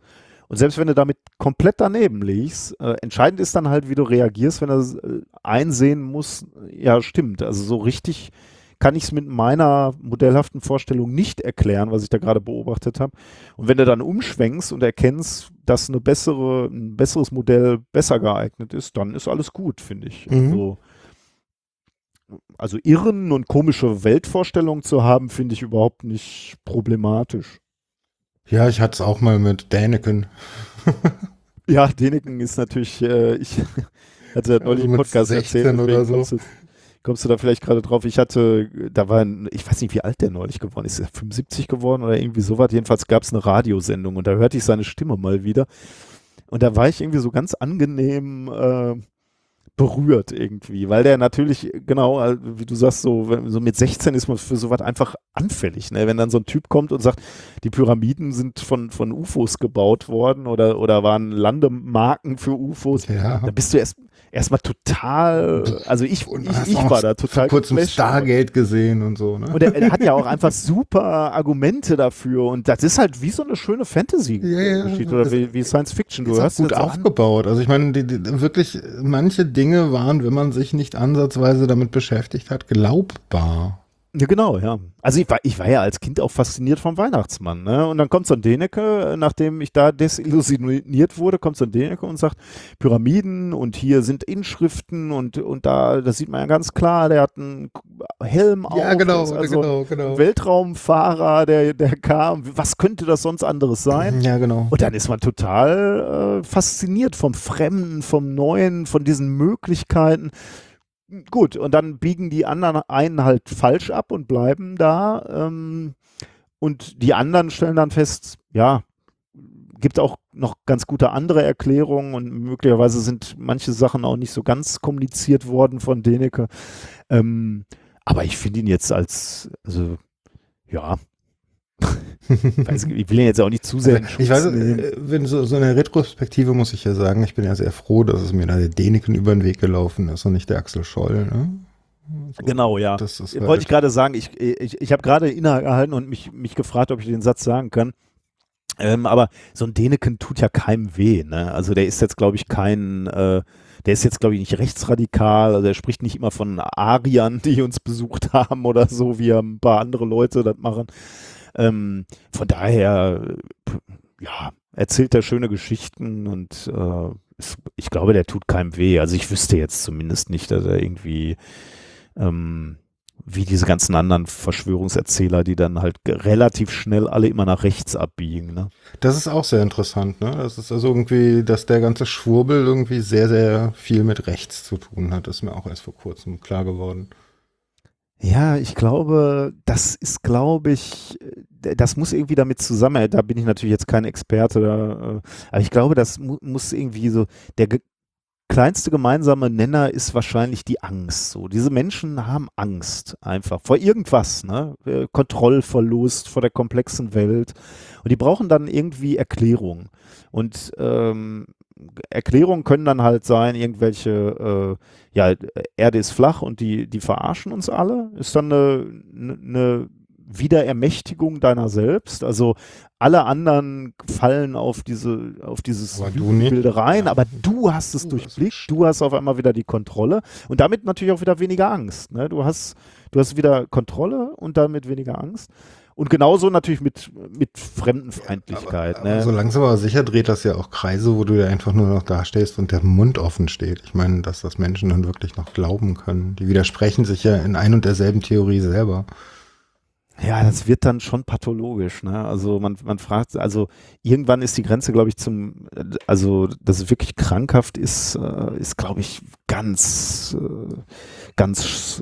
Und selbst wenn du damit komplett daneben liegst, äh, entscheidend ist dann halt, wie du reagierst, wenn du äh, einsehen musst, ja, stimmt. Also so richtig kann ich es mit meiner modellhaften Vorstellung nicht erklären, was ich da gerade beobachtet habe. Und wenn du dann umschwenkst und erkennst, dass eine bessere, ein besseres Modell besser geeignet ist, dann ist alles gut, finde ich. Mhm. Also, also Irren und komische Weltvorstellungen zu haben, finde ich überhaupt nicht problematisch. Ja, ich hatte es auch mal mit Däniken. ja, Däniken ist natürlich, äh, ich hatte neulich also einen Podcast erzählt. Oder so kommst du da vielleicht gerade drauf? Ich hatte, da war ein, ich weiß nicht, wie alt der neulich geworden ist. Ist er 75 geworden oder irgendwie sowas? Jedenfalls gab es eine Radiosendung und da hörte ich seine Stimme mal wieder. Und da war ich irgendwie so ganz angenehm äh, berührt irgendwie, weil der natürlich, genau, äh, wie du sagst, so, so mit 16 ist man für sowas einfach anfällig. Ne? Wenn dann so ein Typ kommt und sagt, die Pyramiden sind von, von UFOs gebaut worden oder, oder waren Landemarken für UFOs, ja. dann bist du erst erstmal total, also ich, ich, ich war da total kurz im Stargate gesehen und so. Ne? Und er, er, hat ja auch einfach super Argumente dafür und das ist halt wie so eine schöne Fantasy ja, ja, oder wie, wie, Science Fiction. Du hast gut aufgebaut. Also ich meine, die, die, wirklich manche Dinge waren, wenn man sich nicht ansatzweise damit beschäftigt hat, glaubbar. Ja, genau, ja. Also ich war, ich war ja als Kind auch fasziniert vom Weihnachtsmann. Ne? Und dann kommt so ein Däneke, nachdem ich da desillusioniert wurde, kommt so ein Däneke und sagt, Pyramiden und hier sind Inschriften und, und da, das sieht man ja ganz klar, der hat einen Helm auf. Ja, genau, also genau, genau. Weltraumfahrer, der, der kam. Was könnte das sonst anderes sein? Ja, genau. Und dann ist man total äh, fasziniert vom Fremden, vom Neuen, von diesen Möglichkeiten. Gut, und dann biegen die anderen einen halt falsch ab und bleiben da. Ähm, und die anderen stellen dann fest, ja, gibt auch noch ganz gute andere Erklärungen und möglicherweise sind manche Sachen auch nicht so ganz kommuniziert worden von Deneke. Ähm, aber ich finde ihn jetzt als, also ja, ich will ihn jetzt auch nicht zu sehr. Also, ich weiß, äh, wenn so, so eine Retrospektive muss ich ja sagen, ich bin ja sehr froh, dass es mir da der Däniken über den Weg gelaufen ist und nicht der Axel Scholl. Ne? So, genau, ja. Das ist Wollte halt ich gerade sagen, ich, ich, ich habe gerade innegehalten und mich, mich gefragt, ob ich den Satz sagen kann. Ähm, aber so ein Däneken tut ja keinem weh. Ne? Also der ist jetzt, glaube ich, kein, äh, der ist jetzt, glaube ich, nicht rechtsradikal. Also er spricht nicht immer von Ariern, die uns besucht haben oder so, wie ein paar andere Leute das machen. Ähm, von daher, ja, erzählt er schöne Geschichten und äh, ist, ich glaube, der tut keinem weh. Also ich wüsste jetzt zumindest nicht, dass er irgendwie ähm, wie diese ganzen anderen Verschwörungserzähler, die dann halt relativ schnell alle immer nach rechts abbiegen. Ne? Das ist auch sehr interessant. Ne? Das ist also irgendwie, dass der ganze Schwurbel irgendwie sehr, sehr viel mit rechts zu tun hat. Das ist mir auch erst vor kurzem klar geworden. Ja, ich glaube, das ist, glaube ich, das muss irgendwie damit zusammen, da bin ich natürlich jetzt kein Experte, da, äh, aber ich glaube, das mu muss irgendwie so, der kleinste gemeinsame Nenner ist wahrscheinlich die Angst. So, diese Menschen haben Angst einfach vor irgendwas, ne? Äh, Kontrollverlust vor der komplexen Welt. Und die brauchen dann irgendwie Erklärung. Und ähm, Erklärungen können dann halt sein, irgendwelche, äh, ja, Erde ist flach und die, die verarschen uns alle. Ist dann eine, eine Wiederermächtigung deiner selbst. Also alle anderen fallen auf diese, auf dieses Bilde rein, ja. aber du hast es du durchblickt, du hast auf einmal wieder die Kontrolle und damit natürlich auch wieder weniger Angst. Ne? Du hast, du hast wieder Kontrolle und damit weniger Angst. Und genauso natürlich mit, mit Fremdenfeindlichkeit. Ja, aber, ne? aber so langsam aber sicher dreht das ja auch Kreise, wo du ja einfach nur noch dastehst und der Mund offen steht. Ich meine, dass das Menschen dann wirklich noch glauben können. Die widersprechen sich ja in ein und derselben Theorie selber. Ja, das wird dann schon pathologisch. Ne? Also man, man fragt, also irgendwann ist die Grenze, glaube ich, zum, also dass es wirklich krankhaft ist, äh, ist, glaube ich, ganz, äh, ganz,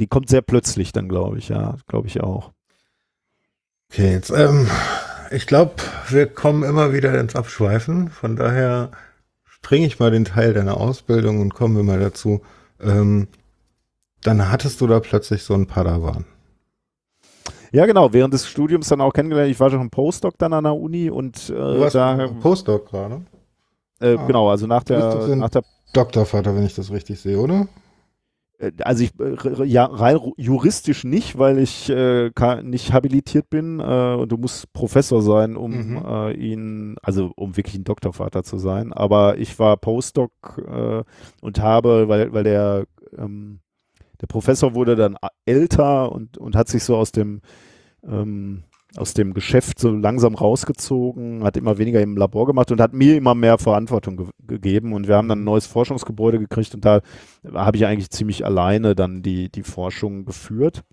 die kommt sehr plötzlich dann, glaube ich, ja, glaube ich auch. Okay, jetzt, ähm, ich glaube, wir kommen immer wieder ins Abschweifen. Von daher springe ich mal den Teil deiner Ausbildung und kommen wir mal dazu. Ähm, dann hattest du da plötzlich so einen Padawan. Ja, genau, während des Studiums dann auch kennengelernt. Ich war schon Postdoc dann an der Uni und äh, du warst da. Postdoc gerade? Äh, ah, genau, also nach der, nach der Doktorvater, wenn ich das richtig sehe, oder? Äh, also ich äh, ja rein juristisch nicht, weil ich äh, nicht habilitiert bin äh, und du musst Professor sein, um mhm. äh, ihn, also um wirklich ein Doktorvater zu sein. Aber ich war Postdoc äh, und habe, weil, weil der ähm, der Professor wurde dann älter und, und hat sich so aus dem, ähm, aus dem Geschäft so langsam rausgezogen, hat immer weniger im Labor gemacht und hat mir immer mehr Verantwortung ge gegeben. Und wir haben dann ein neues Forschungsgebäude gekriegt und da habe ich eigentlich ziemlich alleine dann die, die Forschung geführt.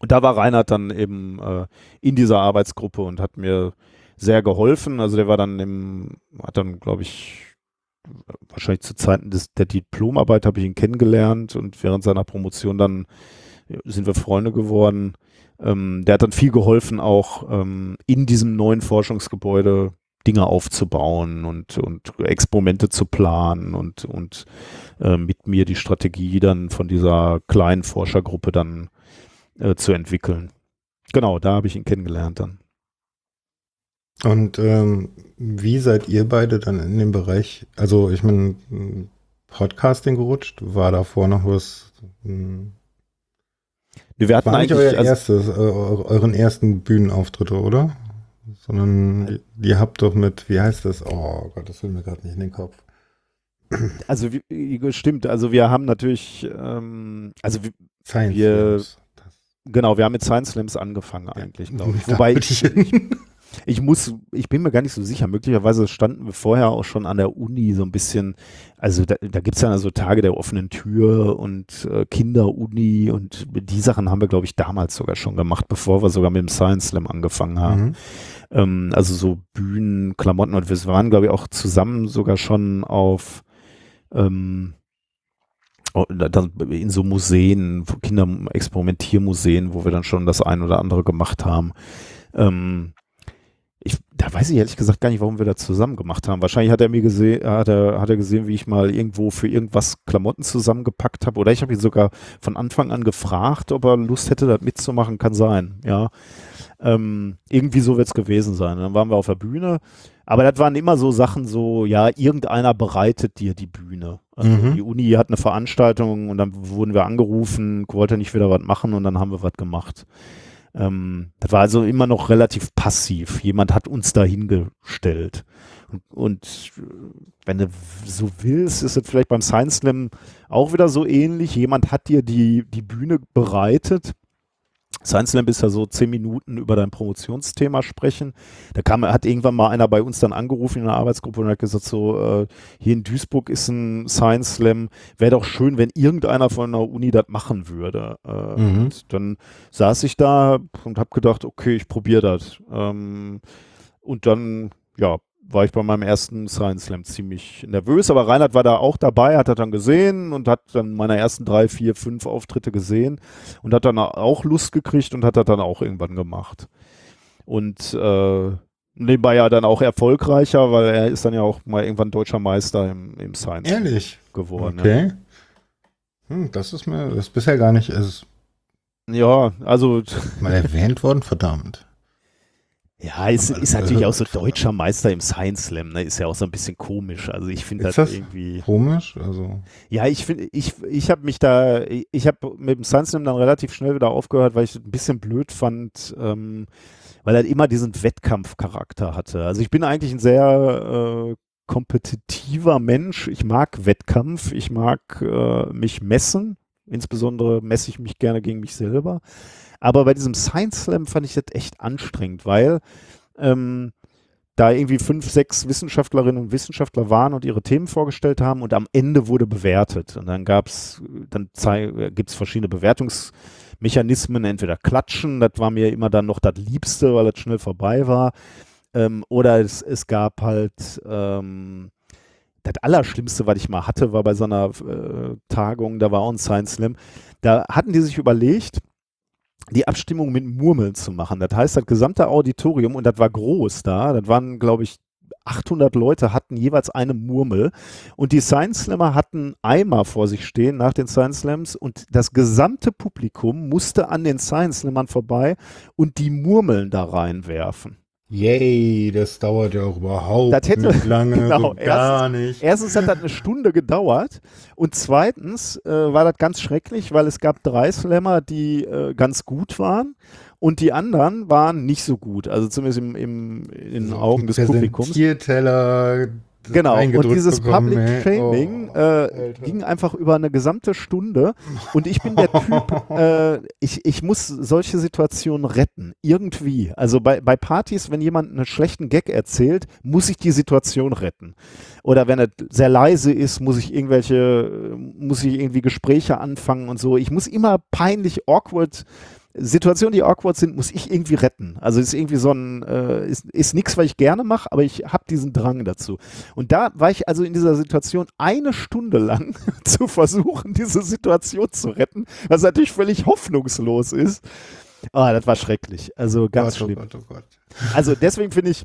Und da war Reinhard dann eben äh, in dieser Arbeitsgruppe und hat mir sehr geholfen. Also der war dann im, hat dann, glaube ich, wahrscheinlich zu Zeiten des, der Diplomarbeit habe ich ihn kennengelernt und während seiner Promotion dann sind wir Freunde geworden. Ähm, der hat dann viel geholfen, auch ähm, in diesem neuen Forschungsgebäude Dinge aufzubauen und, und Experimente zu planen und, und äh, mit mir die Strategie dann von dieser kleinen Forschergruppe dann äh, zu entwickeln. Genau, da habe ich ihn kennengelernt dann. Und ähm, wie seid ihr beide dann in dem Bereich, also ich meine, Podcasting gerutscht? War davor noch was? Hm, wir hatten war nicht euer also, erstes, äh, euren ersten Bühnenauftritte, oder? Sondern ihr habt doch mit, wie heißt das? Oh Gott, das will mir gerade nicht in den Kopf. Also stimmt, also wir haben natürlich, ähm, also wir, Science wir genau, wir haben mit Science Slams angefangen eigentlich, ja, glaube ich. Wobei ich, ich muss, ich bin mir gar nicht so sicher. Möglicherweise standen wir vorher auch schon an der Uni so ein bisschen, also da, da gibt es ja so Tage der offenen Tür und äh, Kinderuni und die Sachen haben wir, glaube ich, damals sogar schon gemacht, bevor wir sogar mit dem Science Slam angefangen haben. Mhm. Ähm, also so Bühnen, Klamotten und wir waren, glaube ich, auch zusammen sogar schon auf ähm, oh, in so Museen, Kinderexperimentiermuseen, wo wir dann schon das ein oder andere gemacht haben. Ähm, ich, da weiß ich ehrlich gesagt gar nicht, warum wir das zusammen gemacht haben. Wahrscheinlich hat er mir gesehen, hat er, hat er gesehen, wie ich mal irgendwo für irgendwas Klamotten zusammengepackt habe. Oder ich habe ihn sogar von Anfang an gefragt, ob er Lust hätte, das mitzumachen. Kann sein, ja. Ähm, irgendwie so wird es gewesen sein. Dann waren wir auf der Bühne. Aber das waren immer so Sachen, so, ja, irgendeiner bereitet dir die Bühne. Also mhm. Die Uni hat eine Veranstaltung und dann wurden wir angerufen, wollte nicht wieder was machen und dann haben wir was gemacht. Ähm, das war also immer noch relativ passiv. Jemand hat uns da hingestellt. Und, und wenn du so willst, ist es vielleicht beim Science Slam auch wieder so ähnlich. Jemand hat dir die, die Bühne bereitet. Science Slam ist ja so zehn Minuten über dein Promotionsthema sprechen. Da kam, hat irgendwann mal einer bei uns dann angerufen in der Arbeitsgruppe und hat gesagt, so, äh, hier in Duisburg ist ein Science Slam, wäre doch schön, wenn irgendeiner von der Uni das machen würde. Äh, mhm. Und dann saß ich da und habe gedacht, okay, ich probiere das. Ähm, und dann, ja, war ich bei meinem ersten Science Slam ziemlich nervös, aber Reinhard war da auch dabei, hat er dann gesehen und hat dann meine ersten drei, vier, fünf Auftritte gesehen und hat dann auch Lust gekriegt und hat das dann auch irgendwann gemacht. Und äh, nebenbei ja dann auch erfolgreicher, weil er ist dann ja auch mal irgendwann deutscher Meister im, im Science Ehrlich? geworden. Okay. Ja. Hm, das ist mir, das ist bisher gar nicht, ist ja, also mal erwähnt worden, verdammt. Ja, ist, ist natürlich auch so deutscher Meister im Science Slam, ne? Ist ja auch so ein bisschen komisch. Also ich finde das, das, irgendwie. Komisch? Also. Ja, ich finde, ich, ich habe mich da, ich habe mit dem Science Slam dann relativ schnell wieder aufgehört, weil ich es ein bisschen blöd fand, ähm, weil er immer diesen Wettkampfcharakter hatte. Also ich bin eigentlich ein sehr äh, kompetitiver Mensch. Ich mag Wettkampf, ich mag äh, mich messen. Insbesondere messe ich mich gerne gegen mich selber. Aber bei diesem Science Slam fand ich das echt anstrengend, weil ähm, da irgendwie fünf, sechs Wissenschaftlerinnen und Wissenschaftler waren und ihre Themen vorgestellt haben und am Ende wurde bewertet. Und dann gab es, dann gibt es verschiedene Bewertungsmechanismen, entweder klatschen, das war mir immer dann noch das Liebste, weil das schnell vorbei war. Ähm, oder es, es gab halt ähm, das Allerschlimmste, was ich mal hatte, war bei so einer äh, Tagung, da war auch ein Science Slam. Da hatten die sich überlegt, die Abstimmung mit Murmeln zu machen. Das heißt, das gesamte Auditorium, und das war groß da, das waren, glaube ich, 800 Leute hatten jeweils eine Murmel und die Science Slammer hatten Eimer vor sich stehen nach den Science Slams und das gesamte Publikum musste an den Science Slammern vorbei und die Murmeln da reinwerfen. Yay, das dauert ja auch überhaupt das hätte, nicht lange, genau, so gar nicht. Erstens hat das eine Stunde gedauert und zweitens äh, war das ganz schrecklich, weil es gab drei Slammer, die äh, ganz gut waren und die anderen waren nicht so gut, also zumindest im, im, in den Augen des Publikums. Teller, Genau, und dieses bekommen, Public Shaming oh, äh, ging einfach über eine gesamte Stunde und ich bin der Typ, äh, ich, ich muss solche Situationen retten, irgendwie. Also bei, bei Partys, wenn jemand einen schlechten Gag erzählt, muss ich die Situation retten. Oder wenn er sehr leise ist, muss ich irgendwelche, muss ich irgendwie Gespräche anfangen und so. Ich muss immer peinlich, awkward Situationen, die awkward sind, muss ich irgendwie retten. Also ist irgendwie so ein, äh, ist, ist nichts, was ich gerne mache, aber ich habe diesen Drang dazu. Und da war ich also in dieser Situation eine Stunde lang zu versuchen, diese Situation zu retten, was natürlich völlig hoffnungslos ist. Ah, das war schrecklich. Also ganz Gott, oh schlimm. Oh Gott, oh Gott. Also deswegen finde ich.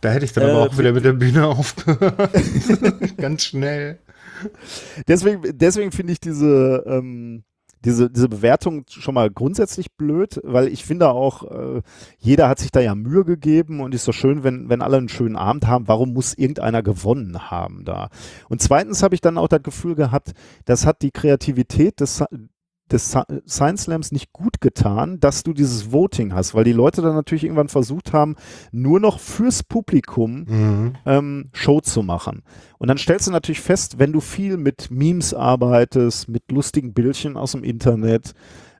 Da hätte ich dann äh, aber auch wieder mit der Bühne aufgehört. ganz schnell. Deswegen, deswegen finde ich diese, ähm, diese, diese Bewertung schon mal grundsätzlich blöd, weil ich finde auch, äh, jeder hat sich da ja Mühe gegeben und ist doch schön, wenn, wenn alle einen schönen Abend haben. Warum muss irgendeiner gewonnen haben da? Und zweitens habe ich dann auch das Gefühl gehabt, das hat die Kreativität des, des Science Slams nicht gut getan, dass du dieses Voting hast, weil die Leute dann natürlich irgendwann versucht haben, nur noch fürs Publikum mhm. ähm, Show zu machen. Und dann stellst du natürlich fest, wenn du viel mit Memes arbeitest, mit lustigen Bildchen aus dem Internet,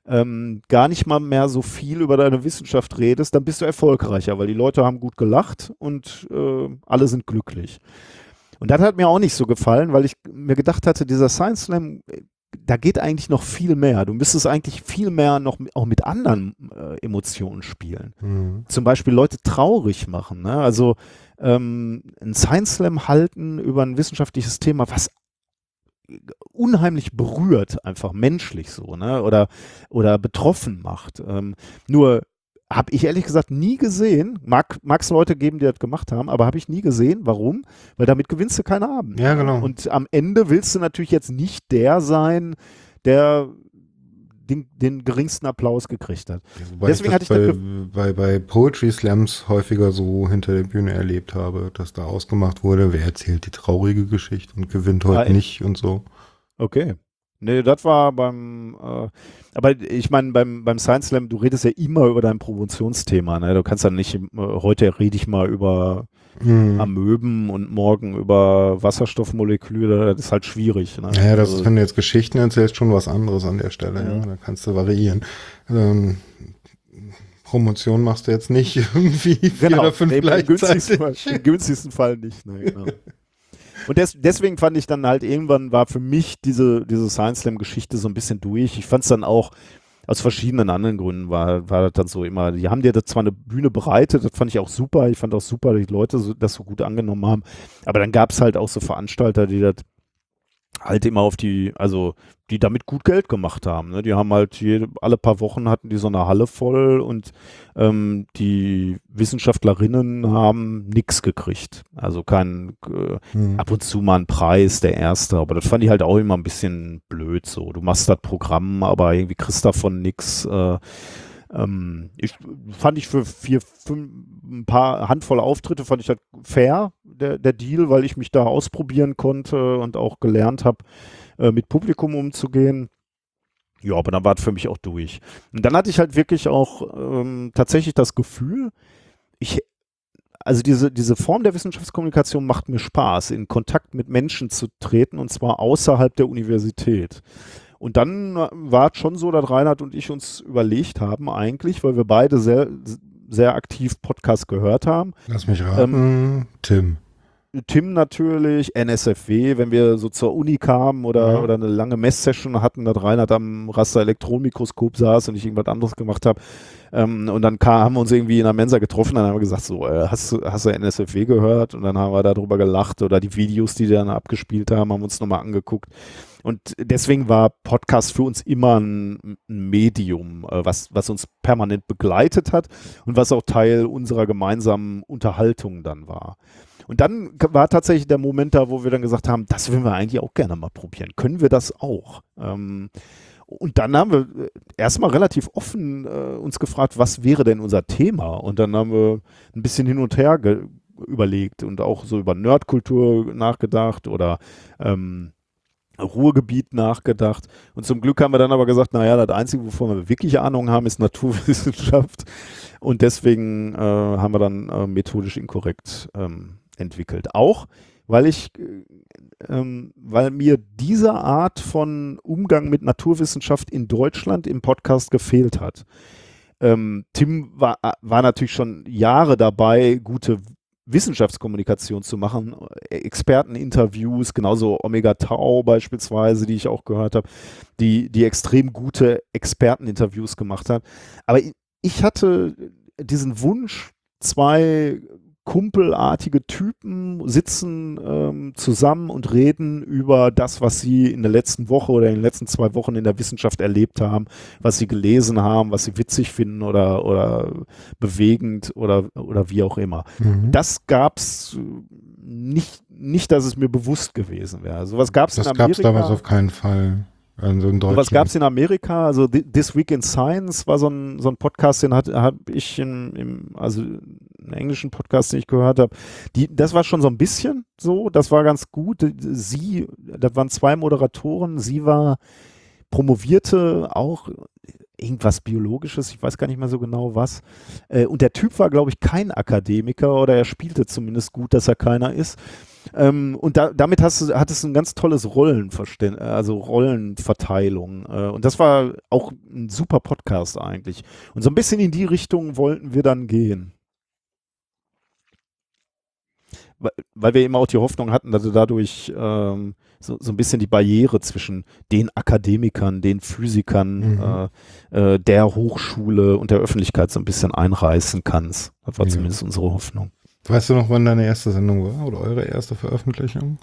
ähm, gar nicht mal mehr so viel über deine Wissenschaft redest, dann bist du erfolgreicher, weil die Leute haben gut gelacht und äh, alle sind glücklich. Und das hat mir auch nicht so gefallen, weil ich mir gedacht hatte, dieser Science Slam da geht eigentlich noch viel mehr. Du müsstest eigentlich viel mehr noch auch mit anderen äh, Emotionen spielen. Mhm. Zum Beispiel Leute traurig machen. Ne? Also ähm, ein Science Slam halten über ein wissenschaftliches Thema, was unheimlich berührt, einfach menschlich so, ne? Oder, oder betroffen macht. Ähm, nur habe ich ehrlich gesagt nie gesehen. Mag es Leute geben, die das gemacht haben, aber habe ich nie gesehen. Warum? Weil damit gewinnst du keinen Abend. Ja, genau. Und am Ende willst du natürlich jetzt nicht der sein, der den, den geringsten Applaus gekriegt hat. Wobei Deswegen ich hatte ich bei, bei, bei Poetry Slams häufiger so hinter der Bühne erlebt habe, dass da ausgemacht wurde, wer erzählt die traurige Geschichte und gewinnt heute ah, nicht und so. Okay. Nee, das war beim, äh, aber ich meine, beim, beim Science Slam, du redest ja immer über dein Promotionsthema, ne? Du kannst dann nicht, äh, heute rede ich mal über hm. Amöben und morgen über Wasserstoffmoleküle, das ist halt schwierig. Ne? Ja, das also, ist, wenn du jetzt Geschichten erzählst, schon was anderes an der Stelle, ja. ja? Da kannst du variieren. Ähm, Promotion machst du jetzt nicht irgendwie vier Genau, oder fünf im, im, günstigsten Fall, gleichzeitig. Im günstigsten Fall nicht. Ne, genau. Und des, deswegen fand ich dann halt irgendwann war für mich diese, diese Science Slam-Geschichte so ein bisschen durch. Ich fand es dann auch aus verschiedenen anderen Gründen war, war das dann so immer, die haben dir da zwar eine Bühne bereitet, das fand ich auch super, ich fand auch super, dass die Leute so, das so gut angenommen haben, aber dann gab es halt auch so Veranstalter, die das halt immer auf die, also die damit gut Geld gemacht haben. Ne? Die haben halt jede, alle paar Wochen hatten die so eine Halle voll und ähm, die Wissenschaftlerinnen haben nichts gekriegt. Also kein, äh, Hm. ab und zu mal ein Preis, der erste, aber das fand ich halt auch immer ein bisschen blöd so. Du machst das Programm, aber irgendwie kriegst davon nix. Äh, ähm, ich fand ich für vier, fünf, ein paar Handvoll Auftritte fand ich halt fair, der, der Deal, weil ich mich da ausprobieren konnte und auch gelernt habe, äh, mit Publikum umzugehen. Ja, aber dann war es für mich auch durch. Und dann hatte ich halt wirklich auch ähm, tatsächlich das Gefühl, ich, also diese, diese Form der Wissenschaftskommunikation macht mir Spaß, in Kontakt mit Menschen zu treten und zwar außerhalb der Universität. Und dann war es schon so, dass Reinhard und ich uns überlegt haben, eigentlich, weil wir beide sehr, sehr aktiv Podcast gehört haben. Lass mich raten. Tim. Tim natürlich, NSFW, wenn wir so zur Uni kamen oder, Ja. oder eine lange Messsession hatten, dass Reinhard am Raster-Elektronenmikroskop saß und ich irgendwas anderes gemacht habe. Ähm, und dann kam, haben wir uns irgendwie in der Mensa getroffen, dann haben wir gesagt, so, äh, hast, du, hast du NSFW gehört? Und dann haben wir darüber gelacht oder die Videos, die die dann abgespielt haben, haben wir uns nochmal angeguckt. Und deswegen war Podcast für uns immer ein, Medium, äh, was, was uns permanent begleitet hat und was auch Teil unserer gemeinsamen Unterhaltung dann war. Und dann war tatsächlich der Moment da, wo wir dann gesagt haben, das würden wir eigentlich auch gerne mal probieren. Können wir das auch? Ähm, und dann haben wir äh, erstmal relativ offen äh, uns gefragt, was wäre denn unser Thema? Und dann haben wir ein bisschen hin und her überlegt und auch so über Nerdkultur nachgedacht oder ähm, Ruhrgebiet nachgedacht. Und zum Glück haben wir dann aber gesagt, naja, das Einzige, wovon wir wirklich Ahnung haben, ist Naturwissenschaft. Und deswegen äh, haben wir dann äh, methodisch inkorrekt ähm, entwickelt. Auch weil ich, äh, ähm, weil mir diese Art von Umgang mit Naturwissenschaft in Deutschland im Podcast gefehlt hat. Ähm, Tim war, war natürlich schon Jahre dabei, gute Wissenschaftskommunikation zu machen, äh, Experteninterviews, genauso Omega Tau beispielsweise, die ich auch gehört habe, die, die extrem gute Experteninterviews gemacht hat. Aber ich- ich hatte diesen Wunsch, zwei kumpelartige Typen sitzen ähm, zusammen und reden über das, was sie in der letzten Woche oder in den letzten zwei Wochen in der Wissenschaft erlebt haben, was sie gelesen haben, was sie witzig finden oder, oder bewegend oder, oder wie auch immer. Mhm. Das gab es nicht, nicht, dass es mir bewusst gewesen wäre. Sowas gab es in Das gab es damals auf keinen Fall. Also in Was gab es in Amerika? Also Thi- This Week in Science war so ein, so ein Podcast, den habe hab ich in, im, also einen englischen Podcast, den ich gehört habe. Die, das war schon so ein bisschen so, das war ganz gut. Sie, das waren zwei Moderatoren, sie war promovierte auch irgendwas Biologisches, ich weiß gar nicht mehr so genau was. Äh, und der Typ war, glaube ich, kein Akademiker oder er spielte zumindest gut, dass er keiner ist. Ähm, und da, damit hast du, hattest du ein ganz tolles Rollenverständnis, also Rollenverteilung. Äh, und das war auch ein super Podcast eigentlich. Und so ein bisschen in die Richtung wollten wir dann gehen. Weil, wir eben auch die Hoffnung hatten, dass wir dadurch ähm, so, so ein bisschen die Barriere zwischen den Akademikern, den Physikern, Mhm. äh, äh, der Hochschule und der Öffentlichkeit so ein bisschen einreißen kannst. Das war Ja. zumindest unsere Hoffnung. Weißt du noch, wann deine erste Sendung war oder eure erste Veröffentlichung?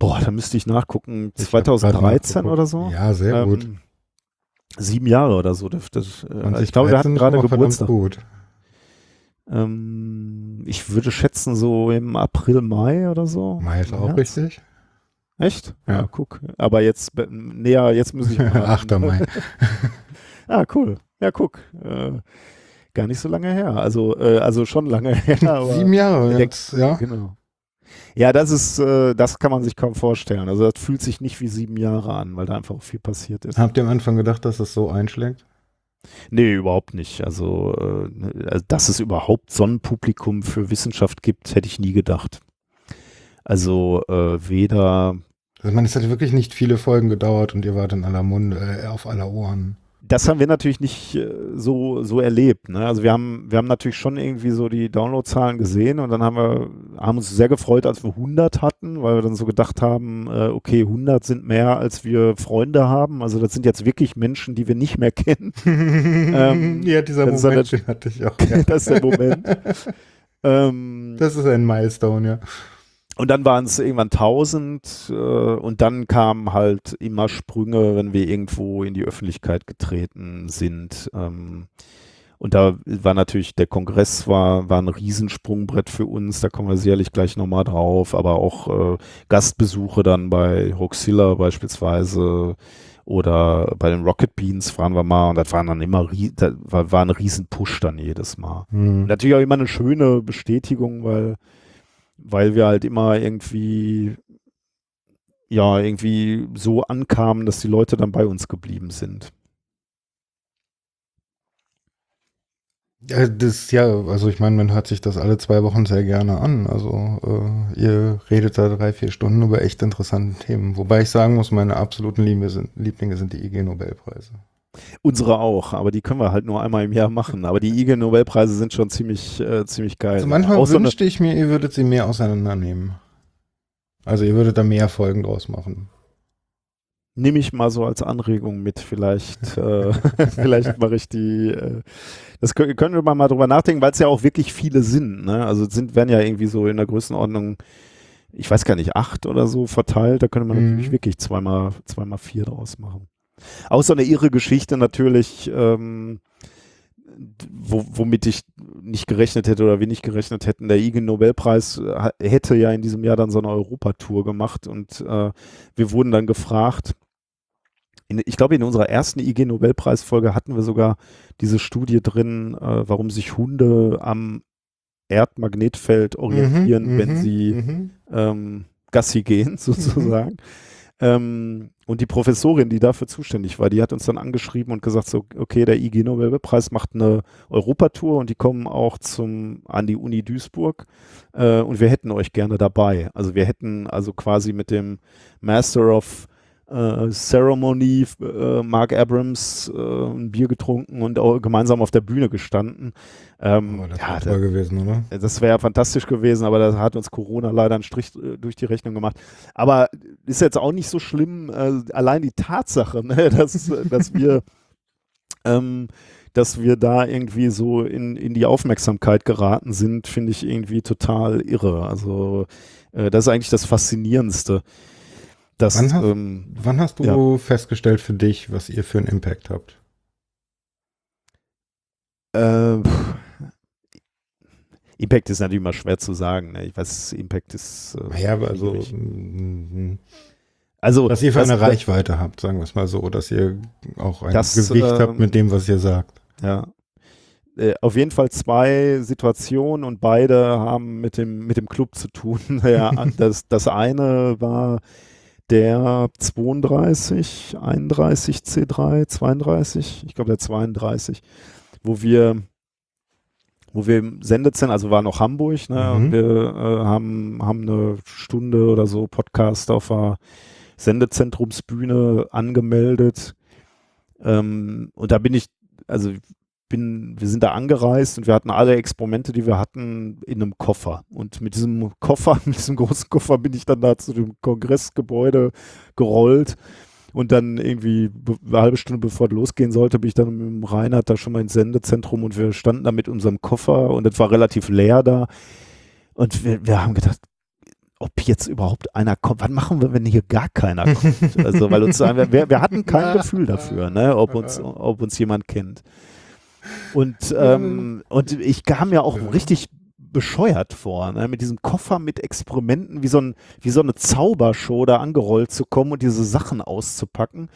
Boah, da müsste ich nachgucken. Ich hab grad 2013 nachgeguckt. oder so? Ja, sehr Ähm, gut. Sieben Jahre oder so dürfte. Äh, ich glaube, wir 2013 hatten gerade Geburtstag. gut. Ähm, ich würde schätzen, so im April, Mai oder so. Mai ist auch richtig. Echt? Ja. guck. Aber jetzt näher, jetzt muss ich mal. 8. Mai. ah, cool. Ja, guck. Äh, gar nicht so lange her. Also, äh, also schon lange her. Sieben Jahre jetzt, ja. Genau. Ja, das ist, äh, das kann man sich kaum vorstellen. Also das fühlt sich nicht wie sieben Jahre an, weil da einfach auch viel passiert ist. Habt ihr am Anfang gedacht, dass es so einschlägt? Nee, überhaupt nicht. Also, äh, also, dass es überhaupt so ein Publikum für Wissenschaft gibt, hätte ich nie gedacht. Also äh, weder, Also, man, es hat wirklich nicht viele Folgen gedauert und ihr wart in aller Munde, äh, auf aller Ohren. Das haben wir natürlich nicht äh, so, so erlebt. Ne? Also wir haben, wir haben natürlich schon irgendwie so die Downloadzahlen gesehen und dann haben wir, haben uns sehr gefreut, als wir 100 hatten, weil wir dann so gedacht haben, äh, okay, 100 sind mehr, als wir Freunde haben. Also das sind jetzt wirklich Menschen, die wir nicht mehr kennen. ähm, ja, dieser Moment, den hatte ich auch. Ja. das ist der Moment. ähm, das ist ein Milestone, ja. Und dann waren es irgendwann 1000 äh, und dann kamen halt immer Sprünge, wenn wir irgendwo in die Öffentlichkeit getreten sind. Ähm, und da war natürlich, der Kongress war, war ein Riesensprungbrett für uns, da kommen wir sicherlich gleich nochmal drauf, aber auch äh, Gastbesuche dann bei Hoaxilla beispielsweise oder bei den Rocket Beans waren wir mal und das waren dann immer, das war, war ein Riesenpush dann jedes Mal. Mhm. Natürlich auch immer eine schöne Bestätigung, weil weil wir halt immer irgendwie ja, irgendwie so ankamen, dass die Leute dann bei uns geblieben sind. Ja, das ja, also ich meine, man hört sich das alle zwei Wochen sehr gerne an. Also äh, ihr redet da drei, vier Stunden über echt interessante Themen. Wobei ich sagen muss, meine absoluten Lieblinge sind, Lieblinge sind die IG Nobelpreise. Unsere auch, aber die können wir halt nur einmal im Jahr machen. Aber die IG Nobelpreise sind schon ziemlich, äh, ziemlich geil. Also manchmal auch wünschte so ich mir, ihr würdet sie mehr auseinandernehmen. Also ihr würdet da mehr Folgen draus machen. Nehme ich mal so als Anregung mit, vielleicht, äh, vielleicht mache ich die, äh, das können, können wir mal, mal drüber nachdenken, weil es ja auch wirklich viele sind, ne? Also sind, werden ja irgendwie so in der Größenordnung, ich weiß gar nicht, acht oder so verteilt, da könnte man mhm. natürlich wirklich zweimal, zweimal vier draus machen. Auch so eine irre Geschichte natürlich, ähm, wo, womit ich nicht gerechnet hätte oder wir nicht gerechnet hätten. Der IG Nobelpreis äh, hätte ja in diesem Jahr dann so eine Europatour gemacht und äh, wir wurden dann gefragt. In, ich glaube, in unserer ersten IG Nobelpreisfolge hatten wir sogar diese Studie drin, äh, warum sich Hunde am Erdmagnetfeld orientieren, mhm, wenn mhm, sie mhm. ähm, Gassi gehen, sozusagen. Mhm. Ähm, und die Professorin, die dafür zuständig war, die hat uns dann angeschrieben und gesagt, so, okay, der IG Nobelpreis macht eine Europatour und die kommen auch zum, an die Uni Duisburg äh, und wir hätten euch gerne dabei. Also wir hätten also quasi mit dem Master of äh, Ceremony, äh, Mark Abrams, äh, ein Bier getrunken und auch gemeinsam auf der Bühne gestanden. Ähm, oh, das ja, wäre gewesen, oder? Das wäre fantastisch gewesen, aber da hat uns Corona leider einen Strich äh, durch die Rechnung gemacht. Aber ist jetzt auch nicht so schlimm. Äh, allein die Tatsache, ne, dass, dass wir ähm, dass wir da irgendwie so in, in die Aufmerksamkeit geraten sind, finde ich irgendwie total irre. Also äh, das ist eigentlich das Faszinierendste. Das, wann, hast, ähm, wann hast du ja. festgestellt für dich, was ihr für einen Impact habt? Äh, Impact ist natürlich immer schwer zu sagen. Ne? Ich weiß, Impact ist. Äh, ja, aber also, also. Dass ihr für das, eine Reichweite habt, sagen wir es mal so, dass ihr auch ein das, Gewicht äh, habt mit dem, was ihr sagt. Ja. Äh, auf jeden Fall zwei Situationen und beide haben mit dem, mit dem Club zu tun. ja, das, das eine war der 32, 31 C3, 32, ich glaube der 32, wo wir wo wir im Sendezentrum, also war noch Hamburg, ne, mhm. und wir äh, haben, haben eine Stunde oder so Podcast auf der Sendezentrumsbühne angemeldet. Ähm, und da bin ich, also bin, wir sind da angereist und wir hatten alle Experimente, die wir hatten, in einem Koffer. Und mit diesem Koffer, mit diesem großen Koffer bin ich dann da zu dem Kongressgebäude gerollt. Und dann irgendwie eine halbe Stunde bevor es losgehen sollte, bin ich dann mit dem Reinhard da schon mal ins Sendezentrum und wir standen da mit unserem Koffer und es war relativ leer da. Und wir, wir haben gedacht, ob jetzt überhaupt einer kommt. Was machen wir, wenn hier gar keiner kommt? Also, weil uns, wir, wir hatten kein Gefühl dafür, ne, ob uns, ob uns jemand kennt. Und, ähm, und ich kam mir auch richtig bescheuert vor, ne? mit diesem Koffer mit Experimenten, wie so, ein, wie so eine Zaubershow da angerollt zu kommen und diese Sachen auszupacken.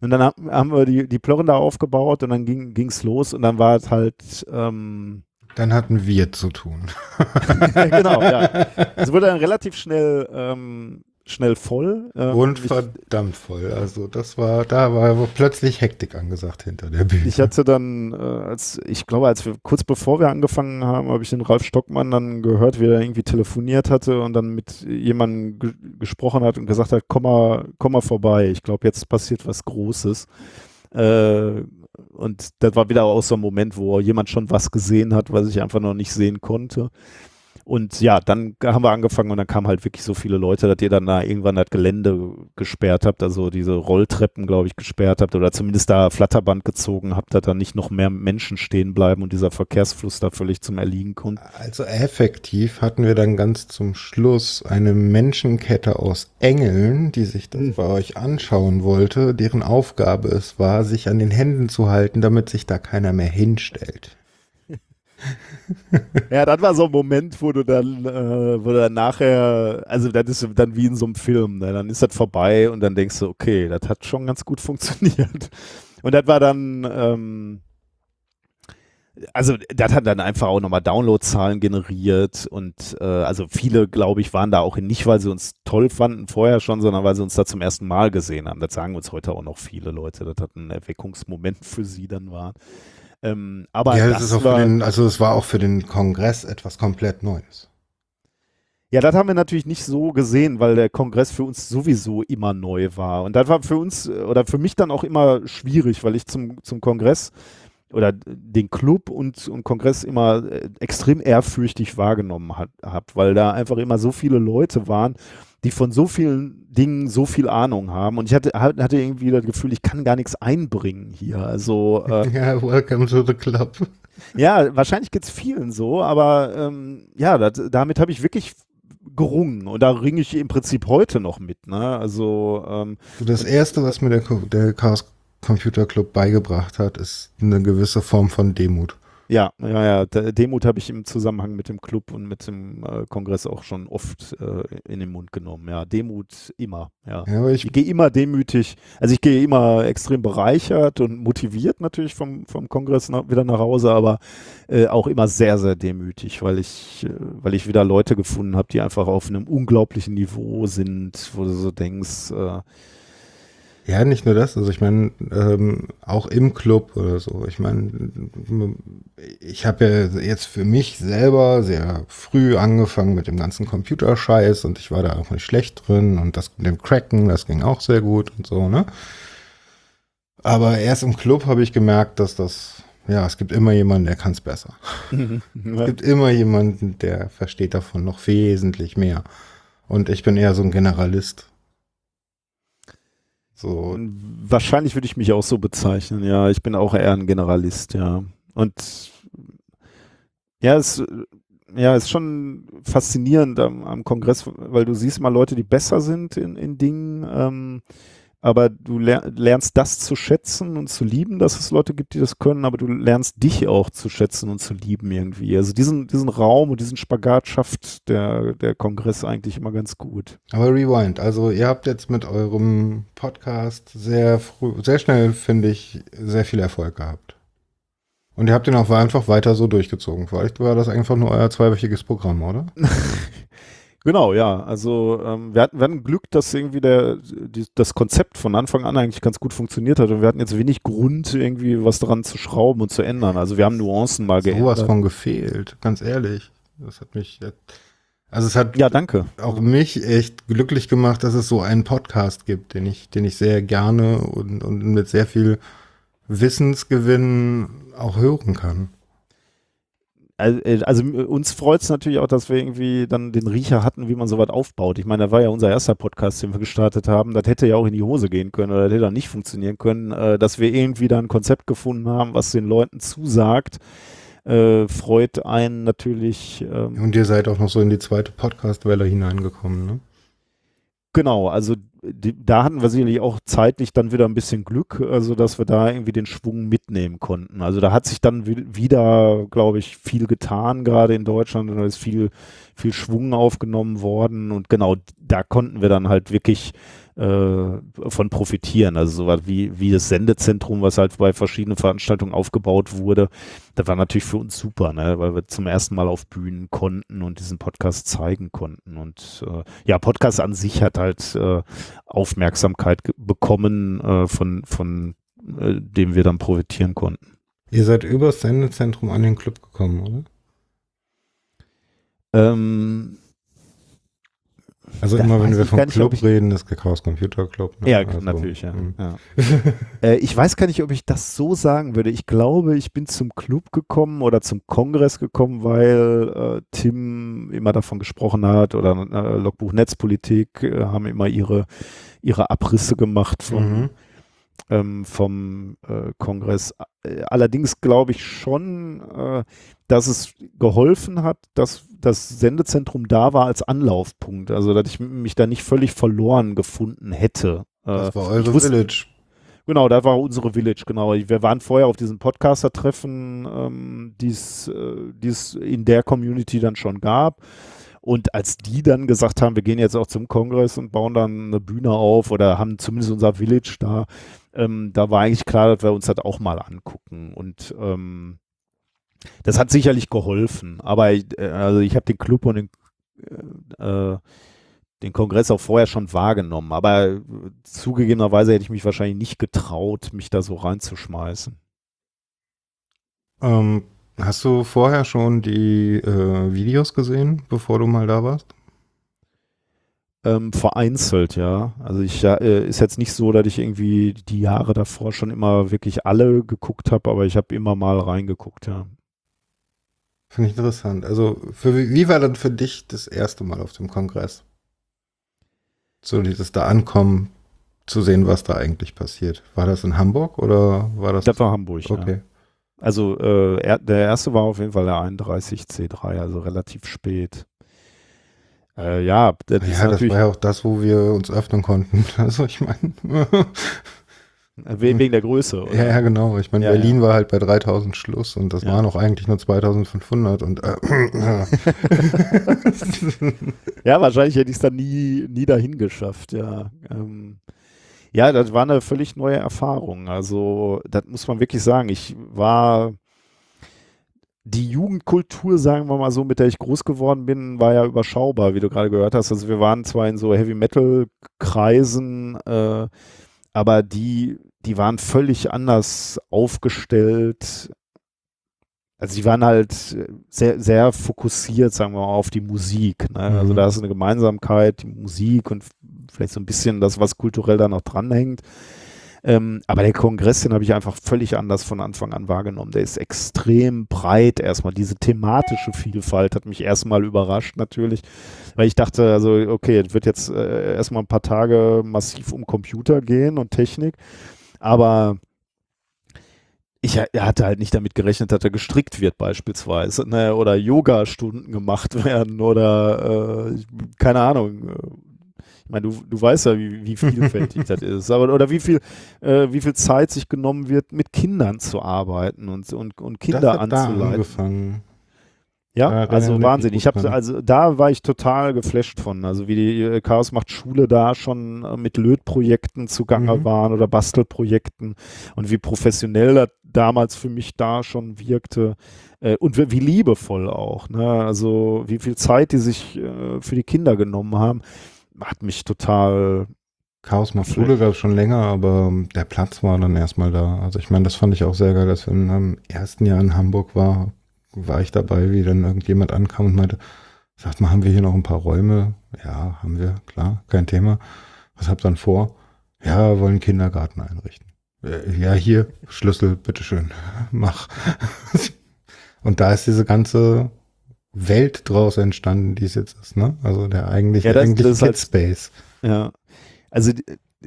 Und dann haben wir die, die Plörren da aufgebaut und dann ging es los und dann war es halt. Ähm, dann hatten wir zu tun. genau, ja. Es wurde dann relativ schnell ähm, schnell voll. Ähm, und verdammt voll. Also das war, da war plötzlich Hektik angesagt hinter der Bühne. Ich hatte dann, äh, als ich glaube, als wir kurz bevor wir angefangen haben, habe ich den Ralf Stockmann dann gehört, wie er irgendwie telefoniert hatte und dann mit jemandem ge gesprochen hat und gesagt hat, komm mal, komm mal vorbei. Ich glaube, jetzt passiert was Großes. Äh, und das war wieder auch so ein Moment, wo jemand schon was gesehen hat, was ich einfach noch nicht sehen konnte. Und ja, dann haben wir angefangen und dann kamen halt wirklich so viele Leute, dass ihr dann da irgendwann das Gelände gesperrt habt, also diese Rolltreppen, glaube ich, gesperrt habt oder zumindest da Flatterband gezogen habt, dass da nicht noch mehr Menschen stehen bleiben und dieser Verkehrsfluss da völlig zum Erliegen kommt. Also effektiv hatten wir dann ganz zum Schluss eine Menschenkette aus Engeln, die sich das bei euch anschauen wollte, deren Aufgabe es war, sich an den Händen zu halten, damit sich da keiner mehr hinstellt. ja, das war so ein Moment, wo du dann, äh, wo du dann nachher, also das ist dann wie in so einem Film, ne? dann ist das vorbei und dann denkst du, okay, das hat schon ganz gut funktioniert. Und das war dann, ähm, also das hat dann einfach auch nochmal Downloadzahlen generiert und äh, also viele, glaube ich, waren da auch nicht, weil sie uns toll fanden vorher schon, sondern weil sie uns da zum ersten Mal gesehen haben. Das sagen uns heute auch noch viele Leute, das hat ein Erweckungsmoment für sie dann war. Ähm, aber ja, das, das ist auch war, den, also es war auch für den Kongress etwas komplett Neues. Ja, das haben wir natürlich nicht so gesehen, weil der Kongress für uns sowieso immer neu war. Und das war für uns oder für mich dann auch immer schwierig, weil ich zum, zum Kongress oder den Club und, und Kongress immer äh, extrem ehrfürchtig wahrgenommen habe, weil da einfach immer so viele Leute waren die von so vielen Dingen so viel Ahnung haben. Und ich hatte, hatte irgendwie das Gefühl, ich kann gar nichts einbringen hier. Also, äh, ja, welcome to the club. Ja, wahrscheinlich geht es vielen so, aber ähm, ja, das, damit habe ich wirklich gerungen und da ringe ich im Prinzip heute noch mit. Ne? Also ähm, das erste, was mir der, der Chaos Computer Club beigebracht hat, ist eine gewisse Form von Demut. Ja, ja, ja. Demut habe ich im Zusammenhang mit dem Club und mit dem äh, Kongress auch schon oft äh, in den Mund genommen. Ja, Demut immer. Ja, ja ich, ich gehe immer demütig. Also ich gehe immer extrem bereichert und motiviert natürlich vom, vom Kongress nach, wieder nach Hause, aber äh, auch immer sehr, sehr demütig, weil ich, äh, weil ich wieder Leute gefunden habe, die einfach auf einem unglaublichen Niveau sind, wo du so denkst, äh, ja, nicht nur das. Also ich meine, ähm, auch im Club oder so. Ich meine, ich habe ja jetzt für mich selber sehr früh angefangen mit dem ganzen Computerscheiß und ich war da auch nicht schlecht drin und das mit dem Cracken, das ging auch sehr gut und so, ne? Aber erst im Club habe ich gemerkt, dass das, ja, es gibt immer jemanden, der kann es besser. es gibt immer jemanden, der versteht davon noch wesentlich mehr. Und ich bin eher so ein Generalist. So. Wahrscheinlich würde ich mich auch so bezeichnen, ja. Ich bin auch eher ein Generalist, ja. Und ja, es ja, ist schon faszinierend am, am, Kongress, weil du siehst mal Leute, die besser sind in, in Dingen, ähm, aber du lernst das zu schätzen und zu lieben, dass es Leute gibt, die das können, aber du lernst dich auch zu schätzen und zu lieben irgendwie. Also diesen, diesen Raum und diesen Spagat schafft der, der Kongress eigentlich immer ganz gut. Aber Rewind, also ihr habt jetzt mit eurem Podcast sehr früh, sehr schnell, finde ich, sehr viel Erfolg gehabt. Und ihr habt den auch einfach weiter so durchgezogen. Vielleicht war das einfach nur euer zweiwöchiges Programm, oder? Genau, ja. Also ähm, wir, hatten, wir hatten Glück, dass irgendwie der, die, das Konzept von Anfang an eigentlich ganz gut funktioniert hat und wir hatten jetzt wenig Grund, irgendwie was daran zu schrauben und zu ändern. Also wir haben Nuancen mal geändert. Sowas von gefehlt, ganz ehrlich. Das hat mich, also es hat ja, danke. auch mich echt glücklich gemacht, dass es so einen Podcast gibt, den ich, den ich sehr gerne und, und mit sehr viel Wissensgewinn auch hören kann. Äh, also uns freut es natürlich auch, dass wir irgendwie dann den Riecher hatten, wie man sowas aufbaut. Ich meine, da war ja unser erster Podcast, den wir gestartet haben. Das hätte ja auch in die Hose gehen können oder das hätte dann nicht funktionieren können, äh, dass wir irgendwie da ein Konzept gefunden haben, was den Leuten zusagt. Äh, freut einen natürlich. Ähm, Und ihr seid auch noch so in die zweite Podcast-Welle hineingekommen, ne? Genau, also die, da hatten wir sicherlich auch zeitlich dann wieder ein bisschen Glück, also dass wir da irgendwie den Schwung mitnehmen konnten. Also da hat sich dann wieder, glaube ich, viel getan, gerade in Deutschland, und da ist viel, viel Schwung aufgenommen worden und genau da konnten wir dann halt wirklich äh, von profitieren. Also so was wie, wie das Sendezentrum, was halt bei verschiedenen Veranstaltungen aufgebaut wurde, das war natürlich für uns super, ne? weil wir zum ersten Mal auf Bühnen konnten und diesen Podcast zeigen konnten. Und äh, ja, Podcast an sich hat halt äh, Aufmerksamkeit bekommen, äh, von, von äh, dem wir dann profitieren konnten. Ihr seid übers Sendezentrum an den Club gekommen, oder? Ähm, Also Da immer wenn wir vom nicht, Club ich- reden, das Chaos Computer Club. ne? Ja, Also, natürlich, ja. hm. ja. äh, ich weiß gar nicht, ob ich das so sagen würde. Ich glaube, ich bin zum Club gekommen oder zum Kongress gekommen, weil äh, Tim immer davon gesprochen hat oder äh, Logbuch Netzpolitik äh, haben immer ihre, ihre Abrisse gemacht von, Mhm. ähm, vom äh, Kongress. Äh, Allerdings glaube ich schon, äh, dass es geholfen hat, dass das Sendezentrum da war als Anlaufpunkt. Also, dass ich mich da nicht völlig verloren gefunden hätte. Äh, Das war eure wusste- Village. Genau, da war unsere Village, genau. Wir waren vorher auf diesem Podcaster-Treffen, ähm, die es äh, die es in der Community dann schon gab. Und als die dann gesagt haben, wir gehen jetzt auch zum Kongress und bauen dann eine Bühne auf oder haben zumindest unser Village da, ähm, da war eigentlich klar, dass wir uns das auch mal angucken. Und ähm, das hat sicherlich geholfen. Aber ich, äh, also ich habe den Club und den, äh, äh, den Kongress auch vorher schon wahrgenommen. Aber äh, zugegebenerweise hätte ich mich wahrscheinlich nicht getraut, mich da so reinzuschmeißen. Ähm, hast du vorher schon die äh, Videos gesehen, bevor du mal da warst? Ähm, vereinzelt, ja. Also ich äh, ist jetzt nicht so, dass ich irgendwie die Jahre davor schon immer wirklich alle geguckt habe, aber ich habe immer mal reingeguckt, ja. Finde ich interessant. Also, für, wie war dann für dich das erste Mal auf dem Kongress? So dieses da ankommen, zu sehen, was da eigentlich passiert. War das in Hamburg oder war das? Das war Hamburg, ja. okay. Also äh, er, der erste war auf jeden Fall der 31C3, also relativ spät. Äh, ja, das Ja, das war ja auch das, wo wir uns öffnen konnten. Also ich meine, wegen der Größe. Oder? ja, ja, genau. Ich meine, Ja, Berlin war halt bei 3000 Schluss und das Ja. waren auch eigentlich nur 2500 und äh, ja. Ja, wahrscheinlich hätte ich es dann nie, nie dahin geschafft, ja. Ähm, ja, das war eine völlig neue Erfahrung. Also, das muss man wirklich sagen. Ich war die Jugendkultur, sagen wir mal so, mit der ich groß geworden bin, war ja überschaubar, wie du gerade gehört hast. Also wir waren zwar in so Heavy Metal Kreisen, äh, aber die, die waren völlig anders aufgestellt. Also die waren halt sehr, sehr fokussiert, sagen wir mal, auf die Musik. Ne? Also Mhm. da ist eine Gemeinsamkeit, die Musik und vielleicht so ein bisschen das, was kulturell da noch dranhängt. Ähm, aber der Kongress, den habe ich einfach völlig anders von Anfang an wahrgenommen. Der ist extrem breit erstmal. Diese thematische Vielfalt hat mich erstmal überrascht natürlich, weil ich dachte, also okay, es wird jetzt äh, erstmal ein paar Tage massiv um Computer gehen und Technik, aber ich ha- hatte halt nicht damit gerechnet, dass er gestrickt wird beispielsweise, ne? oder Yoga-Stunden gemacht werden oder äh, keine Ahnung. äh, Ich meine, du, du weißt ja, wie, wie vielfältig das ist, aber oder wie viel, äh, wie viel Zeit sich genommen wird, mit Kindern zu arbeiten und, und, und Kinder das hat da anzuleiten. angefangen. Ja, kann also Wahnsinn. Ich habe also da war ich total geflasht von, also wie die äh, Chaos macht Schule da schon äh, mit Lötprojekten zugange Mhm. waren oder Bastelprojekten und wie professionell das damals für mich da schon wirkte äh, und wie, wie liebevoll auch. Ne? Also wie viel Zeit die sich äh, für die Kinder genommen haben, hat mich total. Chaos macht. Schule gab es schon länger, aber ähm, der Platz war dann erstmal da. Also ich meine, das fand ich auch sehr geil, dass wir im ersten Jahr in Hamburg war, war ich dabei, wie dann irgendjemand ankam und meinte, sagt mal, haben wir hier noch ein paar Räume? Ja, haben wir, klar, kein Thema. Was habt ihr dann vor? Ja, wollen Kindergarten einrichten. Äh, Ja, hier, Schlüssel, bitteschön, mach. Und da ist diese ganze Welt draus entstanden, die es jetzt ist, ne? Also der eigentliche, Ja, das- eigentliche das halt- Kidspace. Ja, also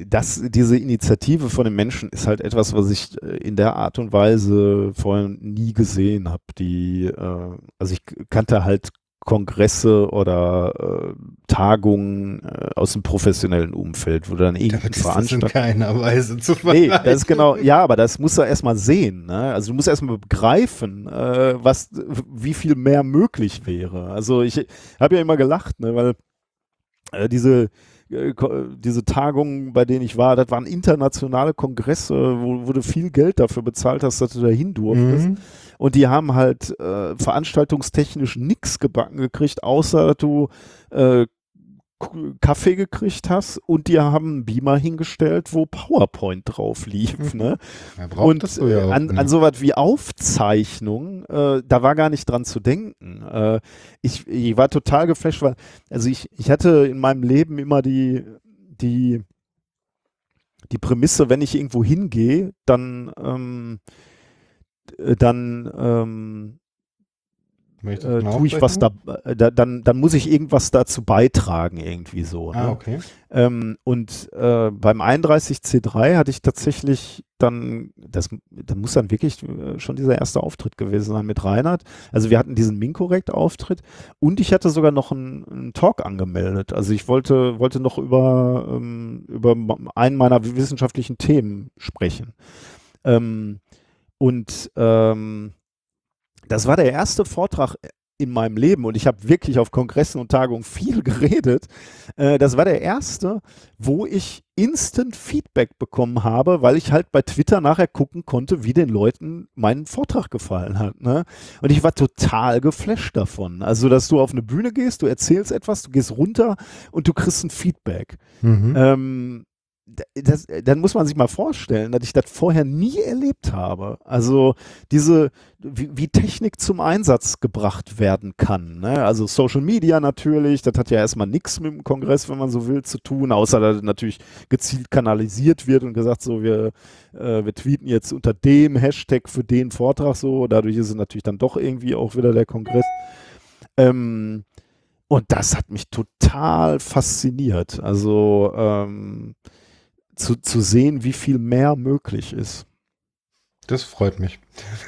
das, diese Initiative von den Menschen ist halt etwas, was ich äh, in der Art und Weise vorher nie gesehen habe. Die, äh, also ich kannte halt Kongresse oder äh, Tagungen äh, aus dem professionellen Umfeld, wo dann Damit ist das in Veranstaltung keiner Weise zu Nee, vergleichen. das ist genau, ja, aber das musst du erstmal sehen. Ne? Also du musst erstmal begreifen, äh, was, wie viel mehr möglich wäre. Also ich habe ja immer gelacht, ne, weil äh, diese, diese Tagungen, bei denen ich war, das waren internationale Kongresse, wo, wo du viel Geld dafür bezahlt hast, dass du da hin durftest. Mhm. Und die haben halt äh, veranstaltungstechnisch nichts gebacken gekriegt, außer dass du äh, Kaffee gekriegt hast und die haben einen Beamer hingestellt, wo PowerPoint drauf lief. Mhm. Ne? Ja, Und das so ja auch an, an sowas wie Aufzeichnung, äh, da war gar nicht dran zu denken. Äh, ich, ich war total geflasht, weil, also ich, ich hatte in meinem Leben immer die, die, die Prämisse, wenn ich irgendwo hingehe, dann, ähm, äh, dann ähm, Möchtest äh, tue ich was da, äh, da, dann, dann muss ich irgendwas dazu beitragen, irgendwie so. Ah, ne? okay. Ähm, und äh, beim 31C3 hatte ich tatsächlich dann, das, das muss dann wirklich äh, schon dieser erste Auftritt gewesen sein mit Reinhard. Also wir hatten diesen Minkorrekt-Auftritt und ich hatte sogar noch einen, einen Talk angemeldet. Also ich wollte, wollte noch über, ähm, über einen meiner wissenschaftlichen Themen sprechen. Ähm, und ähm, das war der erste Vortrag in meinem Leben und ich habe wirklich auf Kongressen und Tagungen viel geredet. Äh, das war der erste, wo ich Instant Feedback bekommen habe, weil ich halt bei Twitter nachher gucken konnte, wie den Leuten mein Vortrag gefallen hat. Ne? Und ich war total geflasht davon. Also, dass du auf eine Bühne gehst, du erzählst etwas, du gehst runter und du kriegst ein Feedback. Mhm. Ähm, das, dann muss man sich mal vorstellen, dass ich das vorher nie erlebt habe. Also diese, wie, wie Technik zum Einsatz gebracht werden kann. Ne? Also Social Media natürlich, das hat ja erstmal nichts mit dem Kongress, wenn man so will, zu tun, außer dass natürlich gezielt kanalisiert wird und gesagt, so wir, äh, wir tweeten jetzt unter dem Hashtag für den Vortrag so. Dadurch ist es natürlich dann doch irgendwie auch wieder der Kongress. Ähm, und das hat mich total fasziniert. Also ähm, zu, zu sehen, wie viel mehr möglich ist. Das freut mich.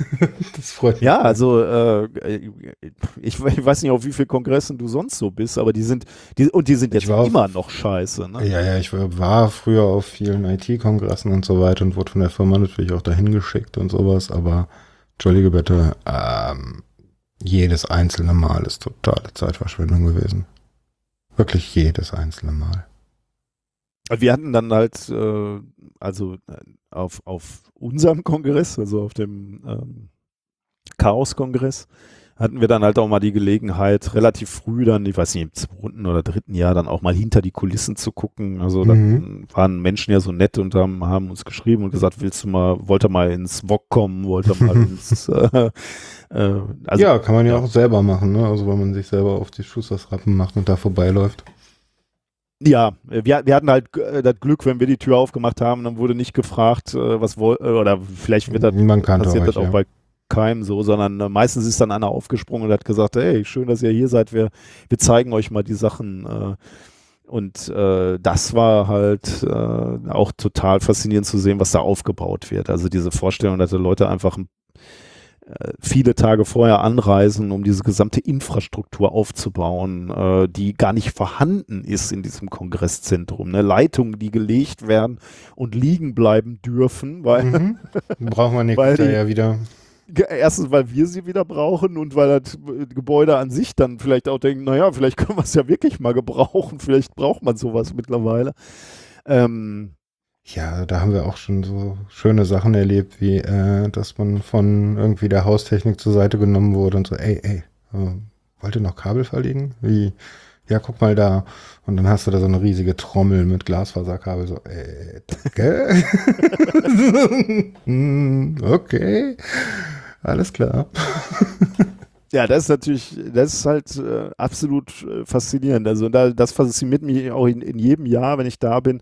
das freut mich. Ja, also äh, ich, ich weiß nicht, auf wie viel Kongressen du sonst so bist, aber die sind, die, und die sind jetzt war auf- immer noch scheiße. Ne? Ja, ja, ich war- war früher auf vielen IT-Kongressen und so weiter und wurde von der Firma natürlich auch dahin geschickt und sowas, aber entschuldige bitte, ähm, jedes einzelne Mal ist totale Zeitverschwendung gewesen. Wirklich jedes einzelne Mal. Wir hatten dann halt, äh, also äh, auf, auf unserem Kongress, also auf dem ähm, Chaos-Kongress, hatten wir dann halt auch mal die Gelegenheit, relativ früh dann, ich weiß nicht, im zweiten oder dritten Jahr dann auch mal hinter die Kulissen zu gucken. Also dann waren Menschen ja so nett und haben, haben uns geschrieben und gesagt, willst du mal, wollt ihr mal ins VOG kommen, wollt ihr mal ins, äh, äh, also ja, kann man ja, ja. auch selber machen, ne? Also wenn man sich selber auf die Schustersrappen macht und da vorbeiläuft. Ja, wir, wir hatten halt äh, das Glück, wenn wir die Tür aufgemacht haben, dann wurde nicht gefragt, äh, was woll äh, oder vielleicht wird das passiert euch, das auch ja. bei keinem so, sondern meistens ist dann einer aufgesprungen und hat gesagt, hey, schön, dass ihr hier seid, wir, wir zeigen euch mal die Sachen. Und das war halt auch total faszinierend zu sehen, was da aufgebaut wird. Also diese Vorstellung, dass die Leute einfach äh, viele Tage vorher anreisen, um diese gesamte Infrastruktur aufzubauen, äh, die gar nicht vorhanden ist in diesem Kongresszentrum. Ne? Leitungen, die gelegt werden und liegen bleiben dürfen, weil Mhm. Brauchen wir Weil nächstes die- Jahr ja wieder. Erstens, weil wir sie wieder brauchen und weil das äh, Gebäude an sich dann vielleicht auch denken, naja, vielleicht können wir es ja wirklich mal gebrauchen, vielleicht braucht man sowas mittlerweile. Ähm, Ja, da haben wir auch schon so schöne Sachen erlebt, wie äh, dass man von irgendwie der Haustechnik zur Seite genommen wurde und so, ey, ey, äh, wollt ihr noch Kabel verlegen? Wie, ja, guck mal da. Und dann hast du da so eine riesige Trommel mit Glasfaserkabel, so, äh, danke. Hm, okay, alles klar. ja, das ist natürlich, das ist halt äh, absolut äh, faszinierend. Also da, das fasziniert mich auch in, in jedem Jahr, wenn ich da bin,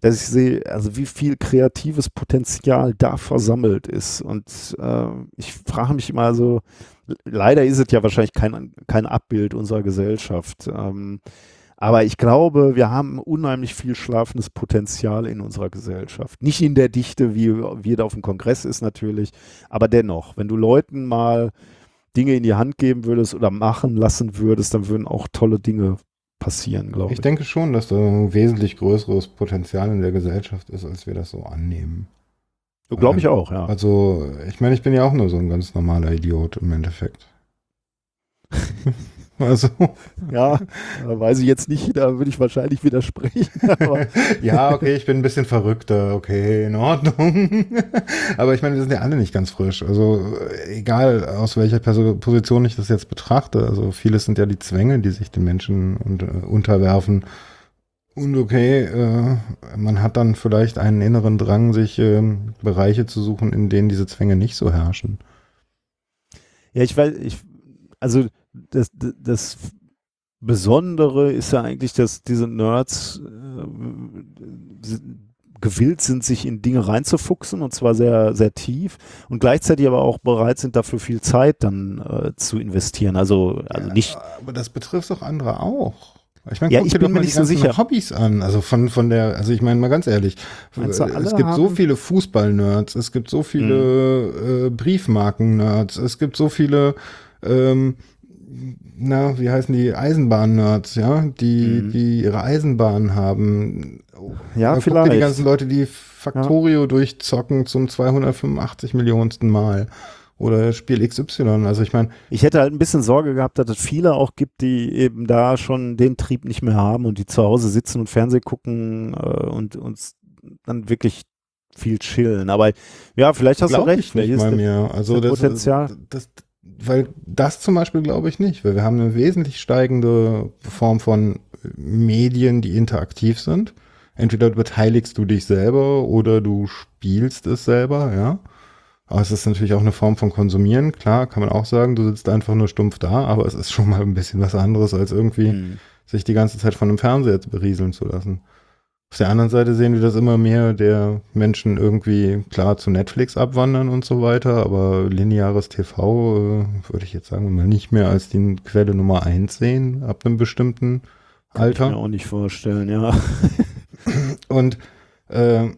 dass ich sehe, also wie viel kreatives Potenzial da versammelt ist. Und äh, ich frage mich immer so, leider ist es ja wahrscheinlich kein, kein Abbild unserer Gesellschaft. Ähm, aber ich glaube, wir haben unheimlich viel schlafendes Potenzial in unserer Gesellschaft. Nicht in der Dichte, wie, wie es auf dem Kongress ist natürlich, aber dennoch, wenn du Leuten mal Dinge in die Hand geben würdest oder machen lassen würdest, dann würden auch tolle Dinge passieren, glaube ich. Ich denke schon, dass da ein wesentlich größeres Potenzial in der Gesellschaft ist, als wir das so annehmen. Glaube ich auch, ja. Also, ich meine, ich bin ja auch nur so ein ganz normaler Idiot im Endeffekt. Also. Ja, da weiß ich jetzt nicht, da würde ich wahrscheinlich widersprechen. ja, okay, ich bin ein bisschen verrückter, okay, in Ordnung. aber ich meine, wir sind ja alle nicht ganz frisch. Also egal, aus welcher Position ich das jetzt betrachte. Also vieles sind ja die Zwänge, die sich den Menschen und, äh, unterwerfen. Und okay, äh, man hat dann vielleicht einen inneren Drang, sich äh, Bereiche zu suchen, in denen diese Zwänge nicht so herrschen. Ja, ich weiß, ich, also das, das Besondere ist ja eigentlich, dass diese Nerds äh, gewillt sind, sich in Dinge reinzufuchsen und zwar sehr, sehr tief und gleichzeitig aber auch bereit sind, dafür viel Zeit dann äh, zu investieren. Also, also ja, nicht. Aber das betrifft doch andere auch. Ich meine, ja, ich bin mir nicht so sicher. Hobbys an, also von von der, also ich meine mal ganz ehrlich, es gibt so viele Fußball-Nerds, es gibt so viele mhm. äh, Briefmarken-Nerds, es gibt so viele ähm, na, wie heißen die Eisenbahn-Nerds, ja, die, mhm. die ihre Eisenbahn haben. Ja, da vielleicht. die ganzen Leute, die Factorio ja. durchzocken zum 285 Millionensten Mal. Oder Spiel XY. Also ich meine. Ich hätte halt ein bisschen Sorge gehabt, dass es viele auch gibt, die eben da schon den Trieb nicht mehr haben und die zu Hause sitzen und Fernsehen gucken äh, und uns dann wirklich viel chillen. Aber ja, vielleicht hast du recht. Ich nicht mal mehr. Also das, Potenzial. Das, das, weil das zum Beispiel glaube ich nicht, weil wir haben eine wesentlich steigende Form von Medien, die interaktiv sind. Entweder beteiligst du dich selber oder du spielst es selber, ja. Aber es ist natürlich auch eine Form von Konsumieren. Klar, kann man auch sagen, du sitzt einfach nur stumpf da, aber es ist schon mal ein bisschen was anderes, als irgendwie mhm. sich die ganze Zeit von einem Fernseher berieseln zu lassen. Auf der anderen Seite sehen wir, dass immer mehr der Menschen irgendwie klar zu Netflix abwandern und so weiter, aber lineares TV äh, würde ich jetzt sagen mal nicht mehr als die Quelle Nummer eins sehen ab einem bestimmten Alter. Kann ich mir auch nicht vorstellen, ja. und äh,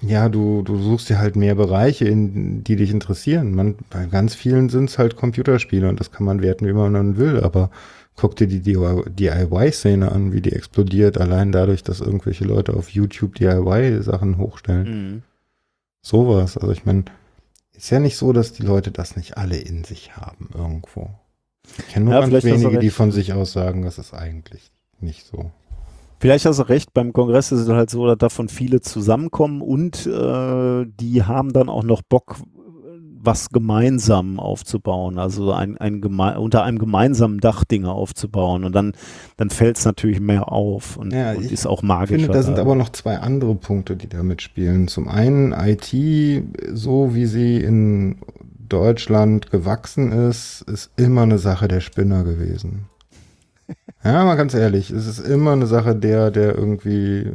ja, du, du suchst dir halt mehr Bereiche, in die dich interessieren. Man, bei ganz vielen sind es halt Computerspiele und das kann man werten, wie man will, aber guck dir die DIY-Szene an, wie die explodiert, allein dadurch, dass irgendwelche Leute auf YouTube DIY-Sachen hochstellen. Mhm. Sowas. Also ich meine, ist ja nicht so, dass die Leute das nicht alle in sich haben irgendwo. Ich kenne nur ja, ganz wenige, die von sich aus sagen, das ist eigentlich nicht so. Vielleicht hast du recht, beim Kongress ist es halt so, dass davon viele zusammenkommen und äh, die haben dann auch noch Bock, was gemeinsam aufzubauen, also ein, ein unter einem gemeinsamen Dach Dinge aufzubauen und dann, dann fällt es natürlich mehr auf und, ja, und ist auch magisch. Ich finde, da sind aber noch zwei andere Punkte, die da mitspielen. Zum einen IT, so wie sie in Deutschland gewachsen ist, ist immer eine Sache der Spinner gewesen. Ja, mal ganz ehrlich, es ist immer eine Sache der, der irgendwie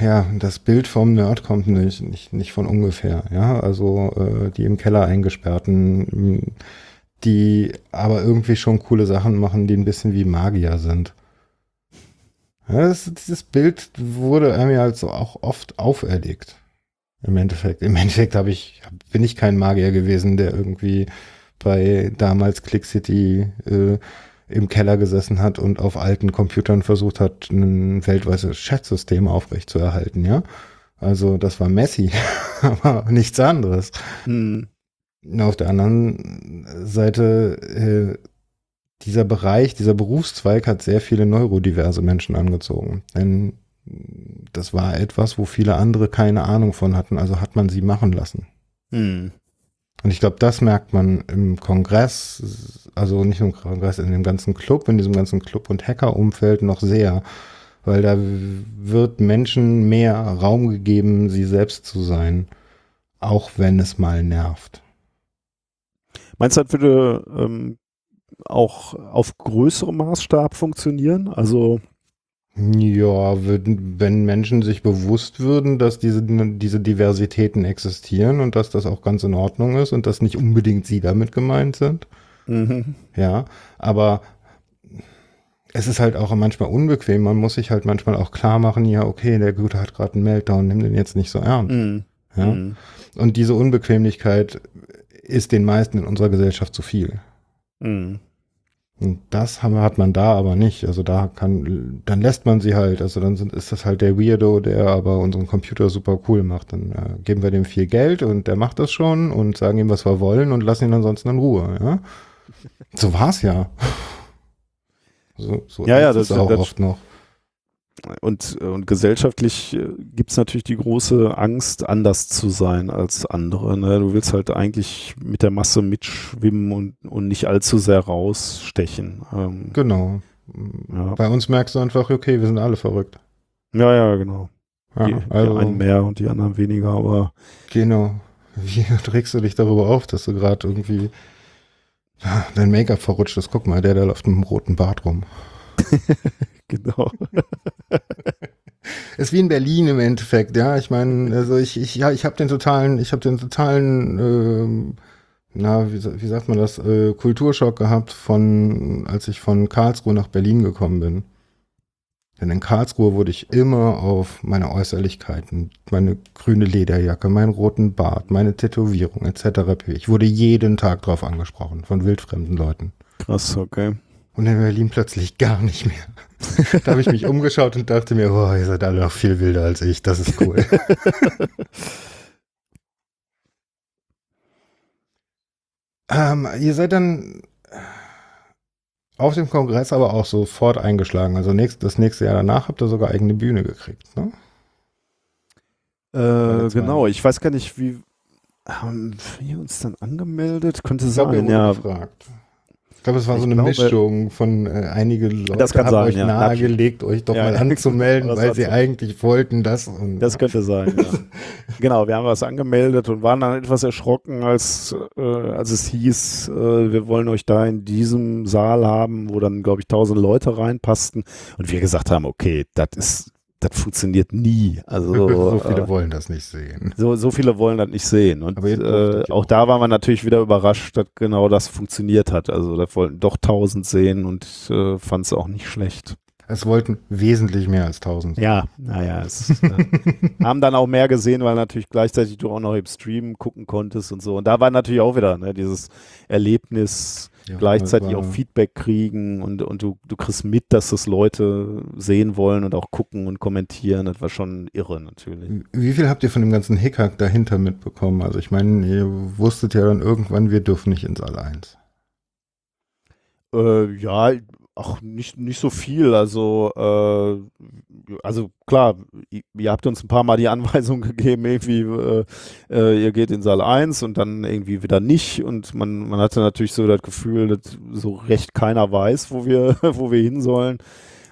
ja, das Bild vom Nerd kommt nicht, nicht, nicht von ungefähr, ja. Also äh, die im Keller eingesperrten, die aber irgendwie schon coole Sachen machen, die ein bisschen wie Magier sind. Ja, das, dieses Bild wurde mir halt so auch oft auferlegt. Im Endeffekt. Im Endeffekt habe ich, bin ich kein Magier gewesen, der irgendwie bei damals Click City äh, im Keller gesessen hat und auf alten Computern versucht hat, ein weltweites Chat-System aufrechtzuerhalten, ja. Also das war Messi, aber nichts anderes. Hm. Auf der anderen Seite, äh, dieser Bereich, dieser Berufszweig hat sehr viele neurodiverse Menschen angezogen. Denn das war etwas, wo viele andere keine Ahnung von hatten, also hat man sie machen lassen. Hm. Und ich glaube, das merkt man im Kongress, also nicht nur im Kongress, in dem ganzen Club, in diesem ganzen Club- und Hacker-Umfeld noch sehr. Weil da wird Menschen mehr Raum gegeben, sie selbst zu sein. Auch wenn es mal nervt. Meinst du, das würde ähm, auch auf größerem Maßstab funktionieren? Also ja, würden, wenn Menschen sich bewusst würden, dass diese, diese Diversitäten existieren und dass das auch ganz in Ordnung ist und dass nicht unbedingt sie damit gemeint sind. Mhm. Ja, aber es ist halt auch manchmal unbequem. Man muss sich halt manchmal auch klar machen, ja, okay, der Gute hat gerade einen Meltdown, nimm den jetzt nicht so ernst. Mhm. Ja? Mhm. Und diese Unbequemlichkeit ist den meisten in unserer Gesellschaft zu viel. Mhm. Und das hat man da aber nicht. Also da kann, dann lässt man sie halt. Also dann sind, ist das halt der Weirdo, der aber unseren Computer super cool macht. Dann äh, geben wir dem viel Geld und der macht das schon und sagen ihm, was wir wollen und lassen ihn ansonsten in Ruhe, ja. so war es ja. So, so Ja, ja, ist es das- auch das- oft noch. Und, und gesellschaftlich gibt es natürlich die große Angst, anders zu sein als andere. Ne? Du willst halt eigentlich mit der Masse mitschwimmen und, und nicht allzu sehr rausstechen. Ähm, Genau. Ja. Bei uns merkst du einfach, okay, wir sind alle verrückt. ja, ja, genau. Ja, die, also, die einen mehr und die anderen weniger, aber genau. Wie regst du dich darüber auf, dass du gerade irgendwie ah, dein Make-up verrutscht ist? Guck mal, der, der läuft mit einem roten Bart rum. genau. Ist wie in Berlin im Endeffekt, ja. Ich meine, also ich, ich, ja, ich habe den totalen, ich habe den totalen, ähm, na, wie, wie sagt man das, äh, Kulturschock gehabt von, als ich von Karlsruhe nach Berlin gekommen bin. Denn in Karlsruhe wurde ich immer auf meine Äußerlichkeiten, meine grüne Lederjacke, meinen roten Bart, meine Tätowierung etc. Ich wurde jeden Tag drauf angesprochen von wildfremden Leuten. Krass, okay. Und in Berlin plötzlich gar nicht mehr. da habe ich mich umgeschaut und dachte mir, boah, ihr seid alle noch viel wilder als ich, das ist cool. ähm, ihr seid dann auf dem Kongress aber auch sofort eingeschlagen. Also nächst, das nächste Jahr danach habt ihr sogar eigene Bühne gekriegt, ne? Äh, genau, ich weiß gar nicht, wie haben wir uns dann angemeldet? Könnte Ich sein, wurde ja. gefragt. Ich glaube, es war so eine glaube- Mischung von äh, einige Leute Das kann haben sein, euch ja. nahegelegt, euch doch Ja, mal anzumelden, weil sie so. eigentlich wollten das. Das könnte sein, ja. genau, wir haben was angemeldet und waren dann etwas erschrocken, als, äh, als es hieß, äh, wir wollen euch da in diesem Saal haben, wo dann, glaube ich, tausend Leute reinpassten. Und wir gesagt haben, okay, das ist, das funktioniert nie. Also so viele äh, wollen das nicht sehen. so, so viele wollen das nicht sehen. Und äh, auch da waren wir natürlich wieder überrascht, dass genau das funktioniert hat. Also da wollten doch tausend sehen und äh, fand es auch nicht schlecht. Es wollten wesentlich mehr als 1000. Ja, naja, es äh, haben dann auch mehr gesehen, weil natürlich gleichzeitig du auch noch im Stream gucken konntest und so. Und da war natürlich auch wieder ne, dieses Erlebnis, Ja, gleichzeitig auch Feedback kriegen und, und du, du kriegst mit, dass das Leute sehen wollen und auch gucken und kommentieren. Das war schon irre natürlich. Wie viel habt ihr von dem ganzen Hickhack dahinter mitbekommen? Also ich meine, ihr wusstet ja dann irgendwann, wir dürfen nicht ins All 1. Äh, ja, auch nicht, nicht so viel. Also, äh, also klar, ihr habt uns ein paar Mal die Anweisung gegeben, irgendwie, äh, äh, ihr geht in Saal 1 und dann irgendwie wieder nicht. Und man, man hatte natürlich so das Gefühl, dass so recht keiner weiß, wo wir, wo wir hin sollen.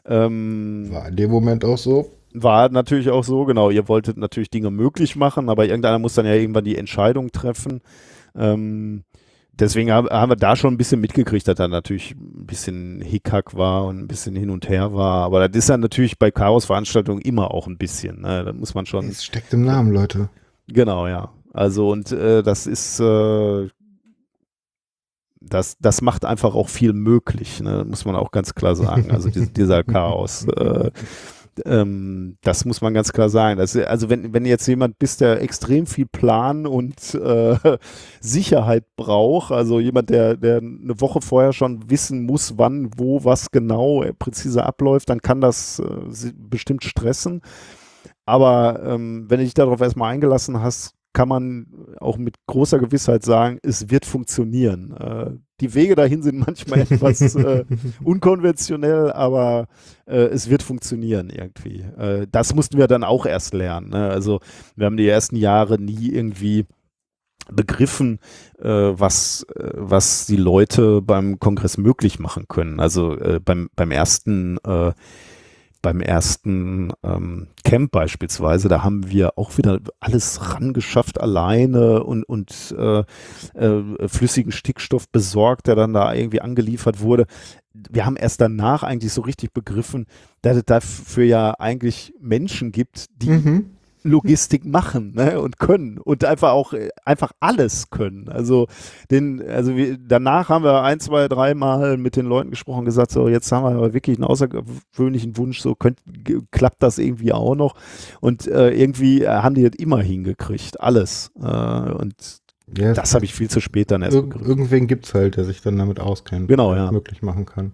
Ähm, War in dem Moment auch so. war natürlich auch so, genau. Ihr wolltet natürlich Dinge möglich machen, aber irgendeiner muss dann ja irgendwann die Entscheidung treffen. Ähm, deswegen hab, haben wir da schon ein bisschen mitgekriegt, dass da natürlich ein bisschen Hickhack war und ein bisschen hin und her war. Aber das ist ja natürlich bei Chaos-Veranstaltungen immer auch ein bisschen. Ne? Da muss man schon. Es steckt im Namen, Leute. Genau, ja. Also und äh, das ist, äh, das, das macht einfach auch viel möglich, ne? muss man auch ganz klar sagen. Also dies, dieser Chaos. Äh, ähm, das muss man ganz klar sagen. Das, also wenn, wenn jetzt jemand bist, der extrem viel Plan und äh, Sicherheit braucht, also jemand, der, der eine Woche vorher schon wissen muss, wann, wo, was genau präzise abläuft, dann kann das äh, bestimmt stressen. Aber ähm, wenn du dich darauf erstmal eingelassen hast, kann man auch mit großer Gewissheit sagen, es wird funktionieren. Äh, die Wege dahin sind manchmal etwas äh, unkonventionell, aber äh, es wird funktionieren irgendwie. Äh, das mussten wir dann auch erst lernen. Ne? Also wir haben die ersten Jahre nie irgendwie begriffen, äh, was, äh, was die Leute beim Kongress möglich machen können. Also äh, beim, beim ersten äh, beim ersten ähm, Camp beispielsweise, da haben wir auch wieder alles rangeschafft alleine und, und äh, äh, flüssigen Stickstoff besorgt, der dann da irgendwie angeliefert wurde. Wir haben erst danach eigentlich so richtig begriffen, dass es dafür ja eigentlich Menschen gibt, die Mhm. Logistik machen ne, und können und einfach auch äh, einfach alles können. Also den, also wir, danach haben wir ein, zwei, dreimal mit den Leuten gesprochen, gesagt, so jetzt haben wir aber wirklich einen außergewöhnlichen Wunsch, so könnt, klappt das irgendwie auch noch. Und äh, irgendwie äh, haben die das immer hingekriegt, alles. Äh, und Ja, das habe ich viel zu spät dann erst Ir begriffen. irgendwen gibt es halt, der sich dann damit auskennt. Genau, ja. möglich machen kann.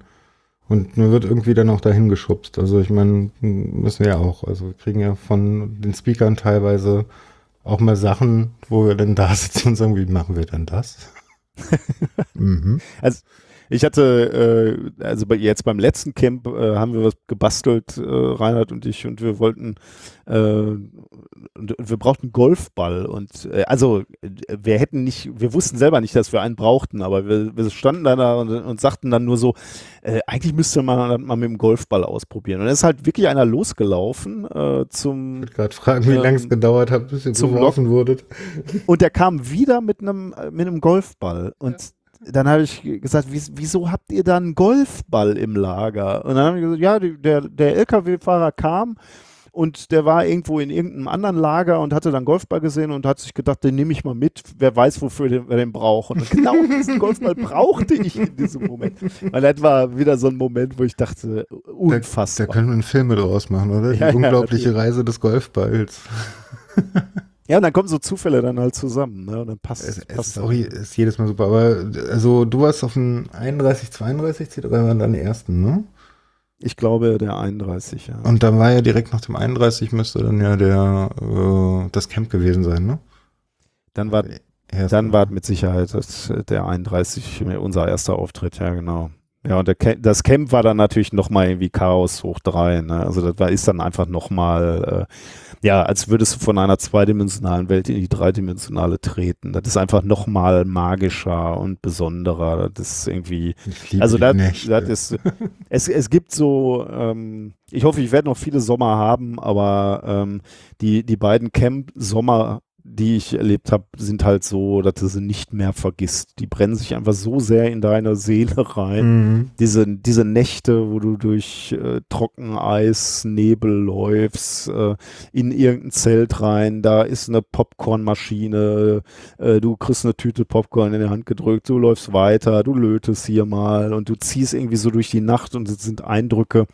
Und mir wird irgendwie dann auch dahin geschubst. Also ich meine, müssen wir ja auch. Also wir kriegen ja von den Speakern teilweise auch mal Sachen, wo wir dann da sitzen und sagen, wie machen wir denn das? mhm. Also ich hatte, äh, also bei, jetzt beim letzten Camp äh, haben wir was gebastelt, äh, Reinhard und ich, und wir wollten, äh, und, wir brauchten Golfball und äh, also wir hätten nicht, wir wussten selber nicht, dass wir einen brauchten, aber wir, wir standen da und, und sagten dann nur so, äh, eigentlich müsste man mal mit dem Golfball ausprobieren. Und es ist halt wirklich einer losgelaufen äh, zum. Ich wollte gerade fragen, wie ähm, lange es gedauert hat, bis ihr zum geworfen wurdet. Und der kam wieder mit einem mit einem Golfball und ja dann habe ich gesagt, wieso habt ihr da einen Golfball im Lager? Und dann habe ich gesagt, ja, der, der LKW-Fahrer kam und der war irgendwo in irgendeinem anderen Lager und hatte dann Golfball gesehen und hat sich gedacht, den nehme ich mal mit, wer weiß, wofür den, wir den brauchen. Und genau diesen Golfball brauchte ich in diesem Moment. Weil das war wieder so ein Moment, wo ich dachte, unfassbar. Da, da können wir einen Film draus machen, oder? Die ja, unglaubliche ja, Reise des Golfballs. Ja, und dann kommen so Zufälle dann halt zusammen, ne? Und dann passt es. Passt ist, auch, ist jedes Mal super. Aber also du warst auf dem 31, 32 C3 waren dann die ersten, ne? Ich glaube der 31, ja. Und dann war ja direkt nach dem 31 müsste dann ja der äh, das Camp gewesen sein, ne? Dann war dann war mit Sicherheit das, der 31 unser erster Auftritt, ja genau. Ja, und der, das Camp war dann natürlich nochmal irgendwie Chaos hoch drei. Ne? Also das war, ist dann einfach nochmal, äh, ja, als würdest du von einer zweidimensionalen Welt in die dreidimensionale treten. Das ist einfach nochmal magischer und besonderer. Das ist irgendwie, also das, das ist, es, es gibt so, ähm, ich hoffe, ich werde noch viele Sommer haben, aber ähm, die, die beiden Camp-Sommer die ich erlebt habe, sind halt so, dass du sie nicht mehr vergisst. Die brennen sich einfach so sehr in deine Seele rein. Mhm. Diese, diese Nächte, wo du durch äh, Trockeneis, Nebel läufst, äh, in irgendein Zelt rein, da ist eine Popcornmaschine, äh, du kriegst eine Tüte Popcorn in die Hand gedrückt, du läufst weiter, du lötest hier mal und du ziehst irgendwie so durch die Nacht und es sind Eindrücke,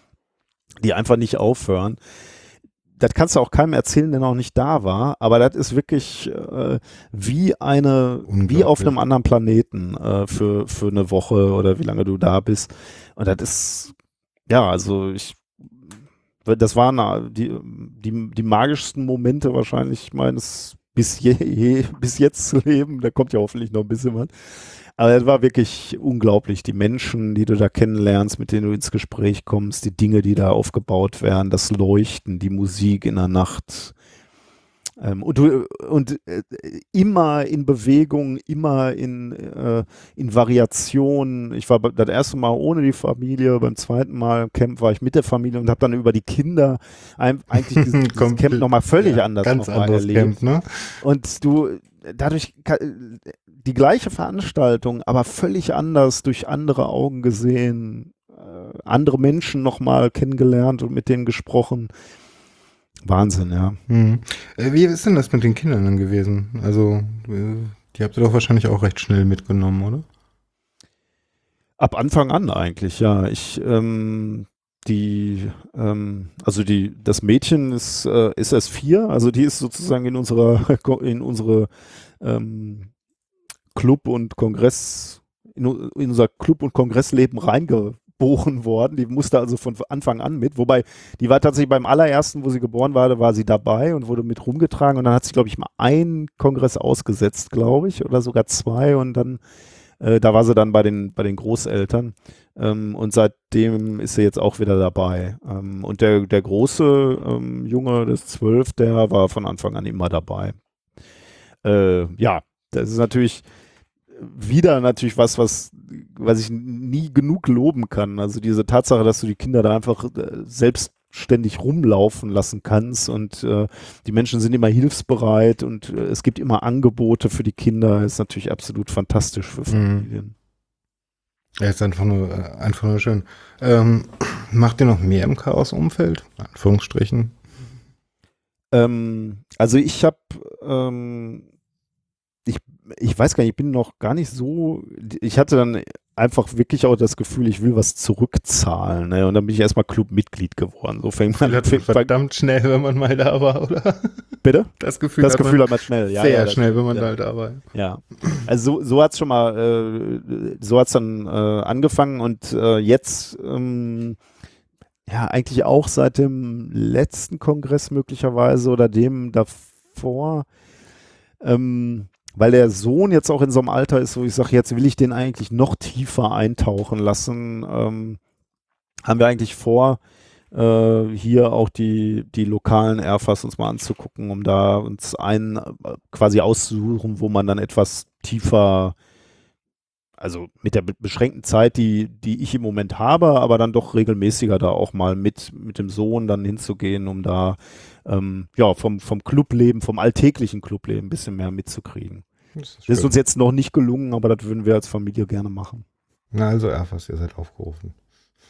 die einfach nicht aufhören das kannst du auch keinem erzählen, der noch nicht da war, aber das ist wirklich äh, wie eine, wie auf einem anderen Planeten äh, für, für eine Woche oder wie lange du da bist. Und das ist, ja, also ich, das waren die, die, die magischsten Momente wahrscheinlich meines bis, je, je, bis jetzt zu leben. Da kommt ja hoffentlich noch ein bisschen was. Aber es war wirklich unglaublich. Die Menschen, die du da kennenlernst, mit denen du ins Gespräch kommst, die Dinge, die da aufgebaut werden, das Leuchten, die Musik in der Nacht. Ähm, und du, und äh, immer in Bewegung, immer in, äh, in Variation. Ich war das erste Mal ohne die Familie, beim zweiten Mal im Camp war ich mit der Familie und habe dann über die Kinder ein, eigentlich dieses, dieses Camp nochmal völlig ja, anders ganz noch erlebt. Camp, ne? Und du, dadurch die gleiche Veranstaltung, aber völlig anders, durch andere Augen gesehen, äh, andere Menschen nochmal kennengelernt und mit denen gesprochen. Wahnsinn, ja. Hm. Wie ist denn das mit den Kindern dann gewesen? Also, äh, die habt ihr doch wahrscheinlich auch recht schnell mitgenommen, oder? Ab Anfang an eigentlich, ja. Ich, ähm, die, ähm, also die, das Mädchen ist, äh, ist erst vier, also die ist sozusagen in unserer, in unsere ähm, Club und Kongress, in, in unser Club und Kongressleben reingeboren worden. Die musste also von Anfang an mit. Wobei, die war tatsächlich beim allerersten, wo sie geboren war, war sie dabei und wurde mit rumgetragen. Und dann hat sie, glaube ich, mal einen Kongress ausgesetzt, glaube ich, oder sogar zwei. Und dann, äh, da war sie dann bei den, bei den Großeltern. Ähm, und seitdem ist sie jetzt auch wieder dabei. Ähm, und der, der große ähm, Junge, das zwölf, der war von Anfang an immer dabei. Äh, ja, das ist natürlich, wieder natürlich was, was, was ich nie genug loben kann. Also diese Tatsache, dass du die Kinder da einfach äh, selbstständig rumlaufen lassen kannst und äh, die Menschen sind immer hilfsbereit und äh, es gibt immer Angebote für die Kinder, ist natürlich absolut fantastisch für mhm. Familien. Ja, ist einfach nur, äh, einfach nur schön. Ähm, macht ihr noch mehr im Chaos-Umfeld? Anführungsstrichen. Ähm, also ich habe ähm, ich, weiß gar nicht, ich bin noch gar nicht so, ich hatte dann einfach wirklich auch das Gefühl, ich will was zurückzahlen. Ne? Und dann bin ich erstmal Clubmitglied geworden. So fängt man das verdammt schnell, wenn man mal da war, oder? Bitte? Das Gefühl, das hat, Gefühl man hat man schnell, ja. Sehr ja, schnell, wenn man ja. da war. Ja. Also so, so hat es schon mal, äh, so hat es dann äh, angefangen und äh, jetzt ähm, ja eigentlich auch seit dem letzten Kongress möglicherweise oder dem davor ähm, weil der Sohn jetzt auch in so einem Alter ist, wo ich sage, jetzt will ich den eigentlich noch tiefer eintauchen lassen, ähm, haben wir eigentlich vor, äh, hier auch die, die lokalen Airfas uns mal anzugucken, um da uns einen äh, quasi auszusuchen, wo man dann etwas tiefer also mit der beschränkten Zeit, die, die ich im Moment habe, aber dann doch regelmäßiger da auch mal mit, mit dem Sohn dann hinzugehen, um da ähm, ja, vom, vom Clubleben, vom alltäglichen Clubleben ein bisschen mehr mitzukriegen. Das ist, ist, uns jetzt noch nicht gelungen, aber das würden wir als Familie gerne machen. Na, also Erfas, ihr seid aufgerufen.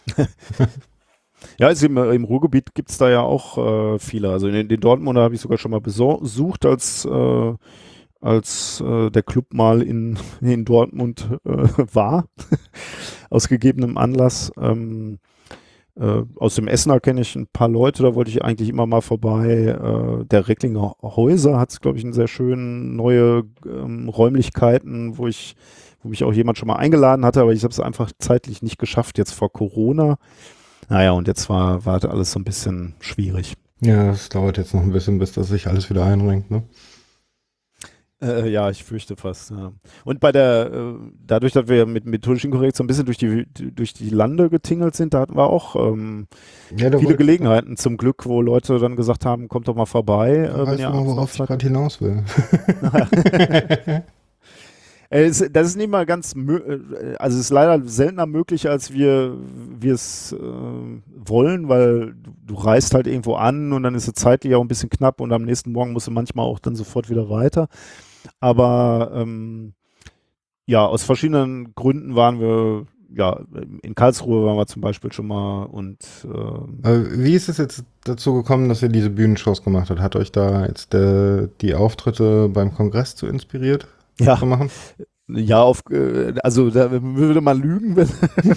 ja, also im, im Ruhrgebiet gibt es da ja auch äh, viele. Also in den Dortmunder habe ich sogar schon mal besucht als äh, als äh, der Club mal in, in Dortmund äh, war, aus gegebenem Anlass. Ähm, äh, aus dem Essener kenne ich ein paar Leute, da wollte ich eigentlich immer mal vorbei. Äh, der Recklinger Häuser hat, glaube ich, einen sehr schönen neue ähm, Räumlichkeiten, wo ich, wo mich auch jemand schon mal eingeladen hatte, aber ich habe es einfach zeitlich nicht geschafft, jetzt vor Corona. Naja, und jetzt war, war alles so ein bisschen schwierig. Ja, es dauert jetzt noch ein bisschen, bis das sich alles wieder einrenkt, ne? Äh, ja, ich fürchte fast. Ja. Und bei der, äh, dadurch, dass wir mit methodischen Korrekt so ein bisschen durch die, durch die Lande getingelt sind, da hatten wir auch ähm, ja, viele Gelegenheiten zum Glück, wo Leute dann gesagt haben, kommt doch mal vorbei. Äh, wenn ihr mal, worauf ich gerade hinaus will. Äh, das ist nicht mal ganz, äh, also es ist leider seltener möglich, als wir es äh, wollen, weil du, du, reist halt irgendwo an und dann ist es zeitlich auch ein bisschen knapp und am nächsten Morgen musst du manchmal auch dann sofort wieder weiter. Aber ähm, ja, aus verschiedenen Gründen waren wir, ja, in Karlsruhe waren wir zum Beispiel schon mal und äh, Wie ist es jetzt dazu gekommen, dass ihr diese Bühnenshows gemacht habt? Hat euch da jetzt der, die Auftritte beim Kongress zu inspiriert? Ja. Zu machen? Ja, auf, äh, also da würde man lügen, wenn,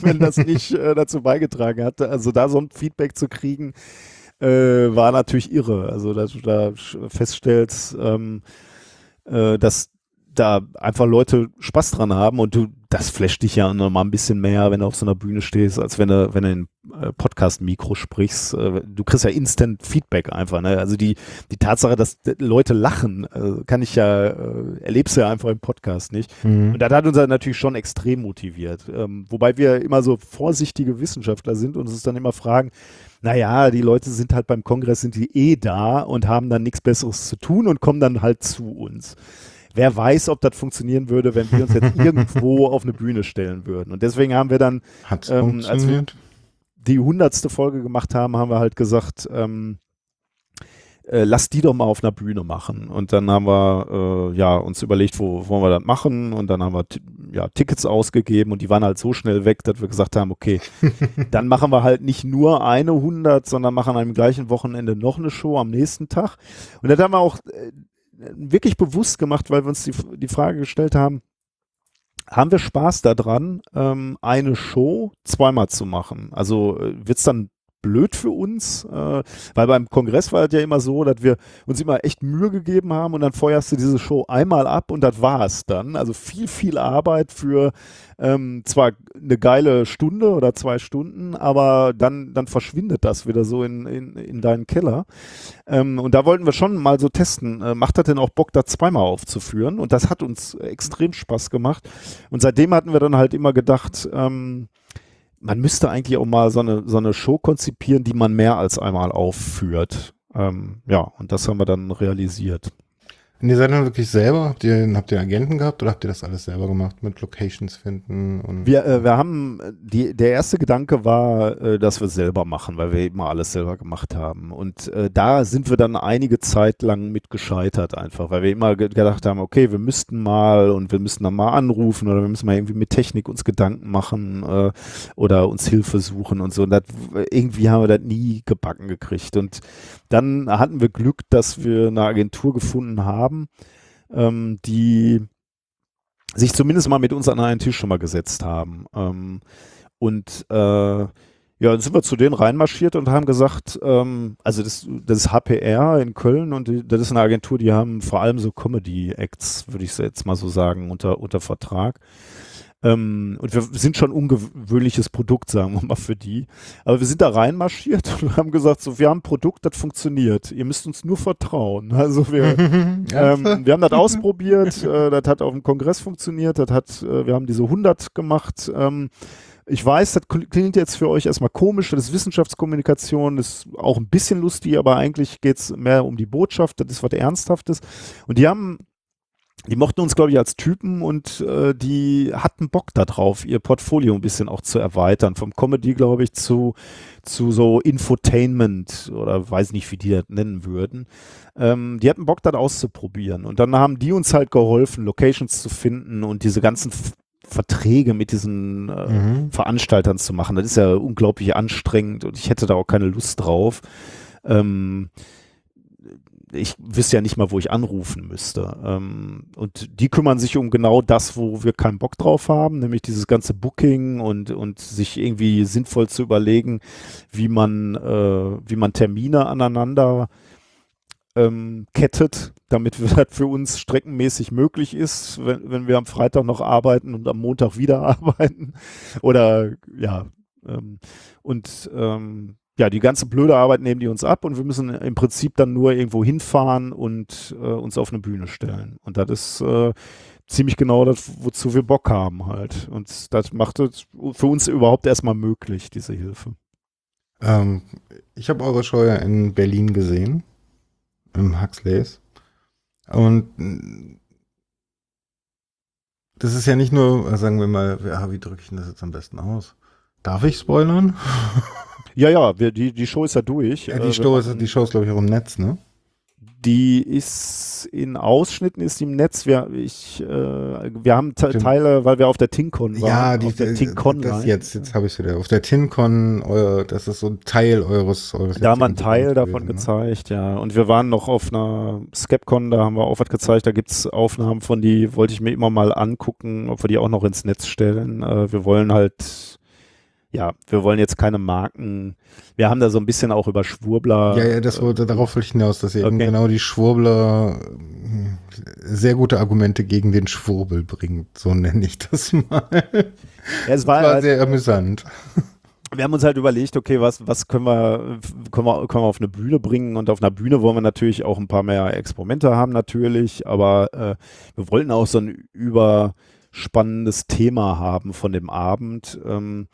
wenn das nicht äh, dazu beigetragen hat. Also da so ein Feedback zu kriegen, äh, war natürlich irre. Also dass du da feststellst, ähm, äh, dass da einfach Leute Spaß dran haben und du, das flasht dich ja noch mal ein bisschen mehr, wenn du auf so einer Bühne stehst, als wenn du, wenn du in äh, Podcast-Mikro sprichst. Äh, du kriegst ja instant Feedback einfach. Ne? Also die, die Tatsache, dass Leute lachen, äh, kann ich ja, erlebst du ja einfach im Podcast nicht. Mhm. Und das hat uns natürlich schon extrem motiviert. Ähm, wobei wir immer so vorsichtige Wissenschaftler sind und uns dann immer fragen, naja, die Leute sind halt beim Kongress, sind die eh da und haben dann nichts Besseres zu tun und kommen dann halt zu uns wer weiß, ob das funktionieren würde, wenn wir uns jetzt irgendwo auf eine Bühne stellen würden. Und deswegen haben wir dann, ähm, als wir die hundertste Folge gemacht haben, haben wir halt gesagt, ähm, äh, lass die doch mal auf einer Bühne machen. Und dann haben wir äh, ja, uns überlegt, wo wollen wir das machen. Und dann haben wir ja, Tickets ausgegeben und die waren halt so schnell weg, dass wir gesagt haben, okay, dann machen wir halt nicht nur eine 100, sondern machen am gleichen Wochenende noch eine Show am nächsten Tag. Und dann haben wir auch äh, wirklich bewusst gemacht, weil wir uns die, die Frage gestellt haben, haben wir Spaß daran, ähm, eine Show zweimal zu machen? Also äh, wird es dann blöd für uns, äh, weil beim Kongress war es ja immer so, dass wir uns immer echt Mühe gegeben haben und dann feuerst du diese Show einmal ab und das war es dann. Also viel, viel Arbeit für ähm, zwar eine geile Stunde oder zwei Stunden, aber dann, dann verschwindet das wieder so in, in, in deinen Keller. Ähm, und da wollten wir schon mal so testen, äh, macht das denn auch Bock, da zweimal aufzuführen? Und das hat uns extrem Spaß gemacht. Und seitdem hatten wir dann halt immer gedacht, ähm, man müsste eigentlich auch mal so eine, so eine Show konzipieren, die man mehr als einmal aufführt. Ähm, ja, und das haben wir dann realisiert. Und ihr seid dann wirklich selber? Habt ihr, habt ihr Agenten gehabt oder habt ihr das alles selber gemacht mit Locations finden? Und wir, äh, wir haben, die, der erste Gedanke war, äh, dass wir selber machen, weil wir immer alles selber gemacht haben. Und äh, da sind wir dann einige Zeit lang mit gescheitert einfach, weil wir immer gedacht haben, okay, wir müssten mal und wir müssten dann mal anrufen oder wir müssen mal irgendwie mit Technik uns Gedanken machen äh, oder uns Hilfe suchen und so. Und das, irgendwie haben wir das nie gebacken gekriegt. Und dann hatten wir Glück, dass wir eine Agentur gefunden haben, ähm, die sich zumindest mal mit uns an einen Tisch schon mal gesetzt haben. Ähm, und äh, ja, dann sind wir zu denen reinmarschiert und haben gesagt, ähm, also das, das ist HPR in Köln und die, das ist eine Agentur, die haben vor allem so Comedy-Acts, würde ich jetzt mal so sagen, unter, unter Vertrag. Ähm, und wir sind schon ungewöhnliches Produkt, sagen wir mal, für die. Aber wir sind da reinmarschiert und haben gesagt, so, wir haben ein Produkt, das funktioniert. Ihr müsst uns nur vertrauen. Also wir, ähm, wir haben das ausprobiert, äh, das hat auf dem Kongress funktioniert, das hat, äh, wir haben diese 100 gemacht. Ähm, ich weiß, das klingt jetzt für euch erstmal komisch, das ist Wissenschaftskommunikation, das ist auch ein bisschen lustig, aber eigentlich geht es mehr um die Botschaft, das ist was Ernsthaftes. Und die haben die mochten uns, glaube ich, als Typen und äh, die hatten Bock darauf, ihr Portfolio ein bisschen auch zu erweitern. Vom Comedy, glaube ich, zu, zu so Infotainment oder weiß nicht, wie die das nennen würden. Ähm, die hatten Bock, das auszuprobieren. Und dann haben die uns halt geholfen, Locations zu finden und diese ganzen Verträge mit diesen äh, mhm. Veranstaltern zu machen. Das ist ja unglaublich anstrengend und ich hätte da auch keine Lust drauf. Ähm, ich wüsste ja nicht mal, wo ich anrufen müsste. Ähm, und die kümmern sich um genau das, wo wir keinen Bock drauf haben, nämlich dieses ganze Booking und, und sich irgendwie sinnvoll zu überlegen, wie man, äh, wie man Termine aneinander ähm, kettet, damit das für uns streckenmäßig möglich ist, wenn, wenn wir am Freitag noch arbeiten und am Montag wieder arbeiten. Oder ja, ähm, und ähm, ja, die ganze blöde Arbeit nehmen die uns ab und wir müssen im Prinzip dann nur irgendwo hinfahren und äh, uns auf eine Bühne stellen. Und das ist äh, ziemlich genau das, wozu wir Bock haben halt. Und das macht es für uns überhaupt erstmal möglich, diese Hilfe. Ähm, ich habe eure ja in Berlin gesehen, im Huxleys. Und das ist ja nicht nur, sagen wir mal, wie drücke ich das jetzt am besten aus? Darf ich spoilern? Ja, ja, wir, die, die Show ist ja durch. Ja, die, äh, Show ist, die Show ist, glaube ich, auch im Netz, ne? Die ist in Ausschnitten ist im Netz. Wir, ich, äh, wir haben Teile, weil wir auf der TinCon waren. Ja, die, auf der TinCon das jetzt, jetzt habe ich wieder. Auf der TinCon, euer, das ist so ein Teil eures, eures Da haben wir einen Teil davon gewesen, ne? gezeigt, ja. Und wir waren noch auf einer Skepcon, da haben wir auch was gezeigt. Da gibt es Aufnahmen von die, wollte ich mir immer mal angucken, ob wir die auch noch ins Netz stellen. Äh, wir wollen halt ja, wir wollen jetzt keine Marken. Wir haben da so ein bisschen auch über Schwurbler. Ja, ja, das äh, wurde, darauf will ich hinaus, dass eben okay. genau die Schwurbler hm, sehr gute Argumente gegen den Schwurbel bringt. So nenne ich das mal. Ja, es war, war halt, sehr amüsant. Wir haben uns halt überlegt, okay, was, was können wir, können wir, können wir auf eine Bühne bringen? Und auf einer Bühne wollen wir natürlich auch ein paar mehr Experimente haben, natürlich, aber äh, wir wollten auch so ein überspannendes Thema haben von dem Abend. Ähm,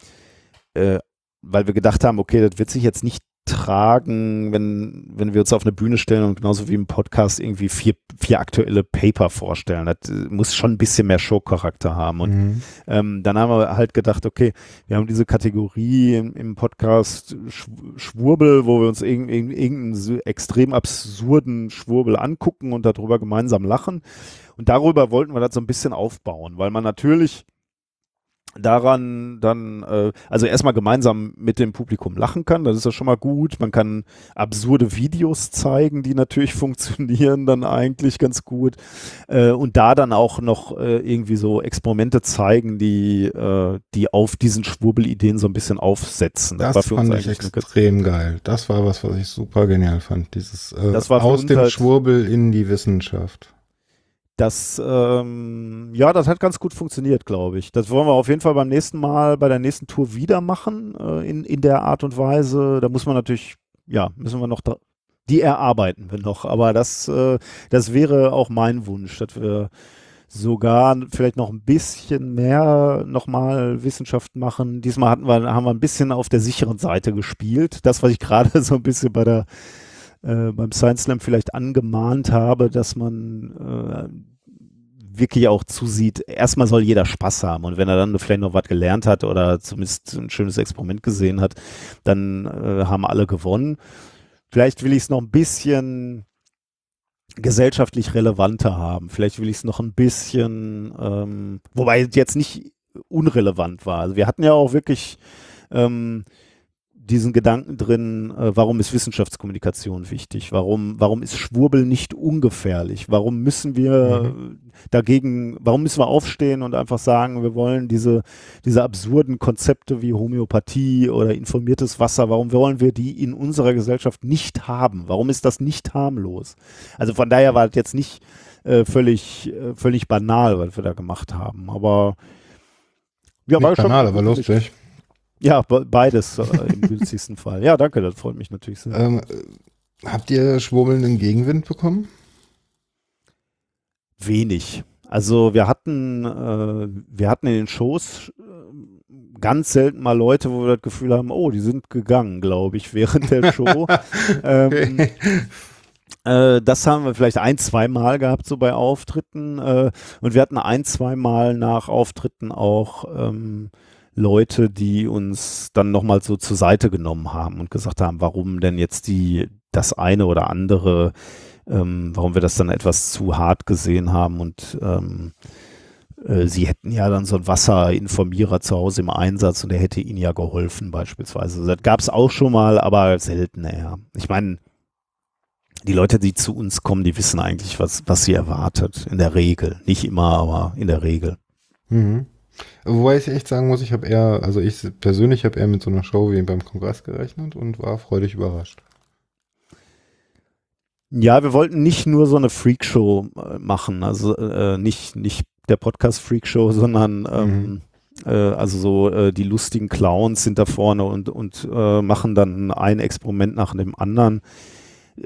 äh, weil wir gedacht haben, okay, das wird sich jetzt nicht tragen, wenn, wenn wir uns auf eine Bühne stellen und genauso wie im Podcast irgendwie vier, vier aktuelle Paper vorstellen. Das äh, muss schon ein bisschen mehr Showcharakter haben. Und mhm. ähm, dann haben wir halt gedacht, okay, wir haben diese Kategorie im, im Podcast Schwurbel, wo wir uns irgendeinen irgendeinen extrem absurden Schwurbel angucken und darüber gemeinsam lachen. Und darüber wollten wir das so ein bisschen aufbauen, weil man natürlich daran dann, äh, also erstmal gemeinsam mit dem Publikum lachen kann, das ist ja schon mal gut. Man kann absurde Videos zeigen, die natürlich funktionieren dann eigentlich ganz gut. Äh, und da dann auch noch äh, irgendwie so Experimente zeigen, die, äh, die auf diesen Schwurbelideen so ein bisschen aufsetzen. Das, das fand ich extrem geil. Das war was, was ich super genial fand. Dieses äh, aus dem halt Schwurbel in die Wissenschaft. Das, ähm, ja, das hat ganz gut funktioniert, glaube ich. Das wollen wir auf jeden Fall beim nächsten Mal, bei der nächsten Tour wieder machen, äh, in, in der Art und Weise. Da muss man natürlich, ja, müssen wir noch, die erarbeiten wir noch. Aber das, äh, das wäre auch mein Wunsch, dass wir sogar vielleicht noch ein bisschen mehr nochmal Wissenschaft machen. Diesmal hatten wir, haben wir ein bisschen auf der sicheren Seite gespielt. Das, was ich gerade so ein bisschen bei der äh, beim Science Slam vielleicht angemahnt habe, dass man äh, wirklich auch zusieht, erstmal soll jeder Spaß haben und wenn er dann vielleicht noch was gelernt hat oder zumindest ein schönes Experiment gesehen hat, dann äh, haben alle gewonnen. Vielleicht will ich es noch ein bisschen gesellschaftlich relevanter haben. Vielleicht will ich es noch ein bisschen, ähm, wobei es jetzt nicht unrelevant war. Also wir hatten ja auch wirklich ähm, diesen Gedanken drin, äh, warum ist Wissenschaftskommunikation wichtig? Warum, warum ist Schwurbel nicht ungefährlich? Warum müssen wir mhm. dagegen, warum müssen wir aufstehen und einfach sagen, wir wollen diese, diese absurden Konzepte wie Homöopathie oder informiertes Wasser, warum wollen wir die in unserer Gesellschaft nicht haben? Warum ist das nicht harmlos? Also von daher war das jetzt nicht äh, völlig, äh, völlig banal, was wir da gemacht haben. Aber Ja, war Nicht schon. banal, aber lustig. Ja, be- beides äh, im günstigsten Fall. Ja, danke, das freut mich natürlich sehr. Ähm, äh, habt ihr schwurbelnden Gegenwind bekommen? Wenig. Also wir hatten, äh, wir hatten in den Shows äh, ganz selten mal Leute, wo wir das Gefühl haben, oh, die sind gegangen, glaube ich, während der Show. ähm, äh, das haben wir vielleicht ein, zwei Mal gehabt, so bei Auftritten. Äh, und wir hatten ein, zwei Mal nach Auftritten auch ähm, Leute, die uns dann nochmal so zur Seite genommen haben und gesagt haben, warum denn jetzt die, das eine oder andere, ähm, warum wir das dann etwas zu hart gesehen haben und ähm, äh, sie hätten ja dann so einen Wasserinformierer zu Hause im Einsatz und der hätte ihnen ja geholfen beispielsweise. Das gab es auch schon mal, aber selten eher. Ich meine, die Leute, die zu uns kommen, die wissen eigentlich, was, was sie erwartet. In der Regel. Nicht immer, aber in der Regel. Mhm. Wobei ich echt sagen muss, ich habe eher, also ich persönlich habe eher mit so einer Show wie beim Kongress gerechnet und war freudig überrascht. Ja, wir wollten nicht nur so eine Freakshow äh, machen, also äh, nicht, nicht der Podcast Freakshow, sondern ähm, äh, also so äh, die lustigen Clowns sind da vorne und, und äh, machen dann ein Experiment nach dem anderen.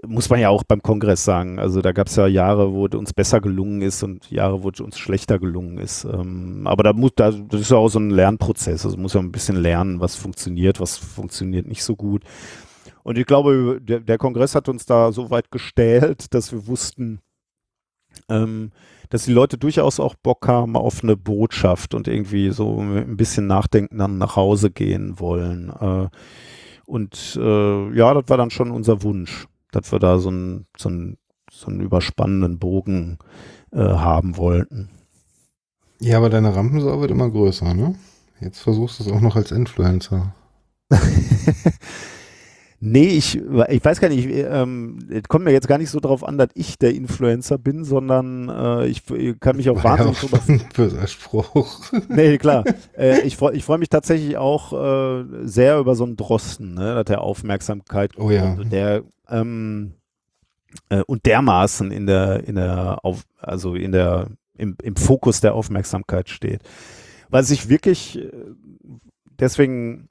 Muss man ja auch beim Kongress sagen. Also da gab es ja Jahre, wo es uns besser gelungen ist und Jahre, wo es uns schlechter gelungen ist. Ähm, aber da muss, da, das ist ja auch so ein Lernprozess. Also muss ja ein bisschen lernen, was funktioniert, was funktioniert nicht so gut. Und ich glaube, der, der Kongress hat uns da so weit gestählt, dass wir wussten, ähm, dass die Leute durchaus auch Bock haben auf eine Botschaft und irgendwie so ein bisschen nachdenken, dann nach Hause gehen wollen. Äh, und äh, ja, das war dann schon unser Wunsch, dass wir da so einen, so einen, so einen überspannenden Bogen äh, haben wollten. Ja, aber deine Rampensau wird immer größer, ne? Jetzt versuchst du es auch noch als Influencer. Nee, ich, ich weiß gar nicht, ähm, es kommt mir jetzt gar nicht so drauf an, dass ich der Influencer bin, sondern äh, ich, ich kann mich auch War ja wahnsinnig auch drüber böser Spruch. Nee, klar. äh, ich freue ich freu mich tatsächlich auch äh, sehr über so einen Drosten, ne, dass der Aufmerksamkeit Oh ja. und der ähm, äh, und dermaßen in der, in der, auf, also in der, im, im Fokus der Aufmerksamkeit steht. Was ich wirklich, äh, deswegen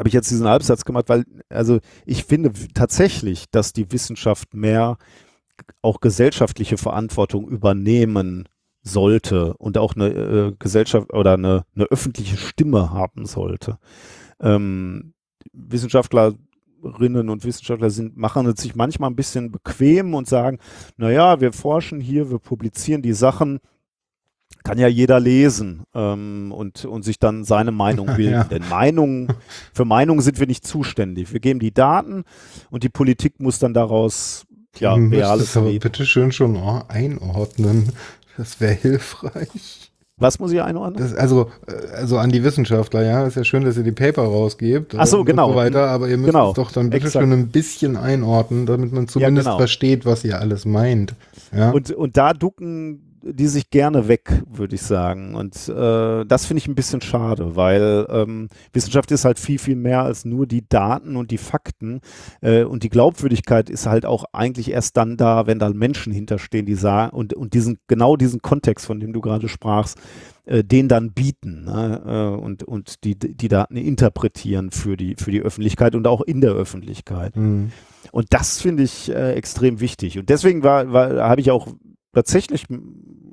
habe ich jetzt diesen Halbsatz gemacht, weil, also ich finde tatsächlich, dass die Wissenschaft mehr auch gesellschaftliche Verantwortung übernehmen sollte und auch eine äh, Gesellschaft oder eine, eine öffentliche Stimme haben sollte. Ähm, Wissenschaftlerinnen und Wissenschaftler sind, machen es sich manchmal ein bisschen bequem und sagen, naja, wir forschen hier, wir publizieren die Sachen, kann ja jeder lesen ähm, und, und sich dann seine Meinung bilden. Ja. Denn Meinungen, für Meinungen sind wir nicht zuständig. Wir geben die Daten und die Politik muss dann daraus ja, du müsstest reales aber Leben. bitte schön schon oh, einordnen. Das wäre hilfreich. Was muss ich einordnen? Das, also, äh, also an die Wissenschaftler, ja, ist ja schön, dass ihr die Paper rausgebt. Ach so, und genau. so weiter, aber ihr müsst Genau. es doch dann bitte Exakt. schön ein bisschen einordnen, damit man zumindest genau. versteht, was ihr alles meint. Ja? Und, und da ducken die sich gerne weg, würde ich sagen. Und äh, das finde ich ein bisschen schade, weil ähm, Wissenschaft ist halt viel, viel mehr als nur die Daten und die Fakten. Äh, und die Glaubwürdigkeit ist halt auch eigentlich erst dann da, wenn da Menschen hinterstehen, die sagen und, und diesen, genau diesen Kontext, von dem du gerade sprachst, äh, den dann bieten ne? äh, und, und die, die Daten interpretieren für die, für die Öffentlichkeit und auch in der Öffentlichkeit. Hm. Und das finde ich äh, extrem wichtig. Und deswegen war, war, habe ich auch tatsächlich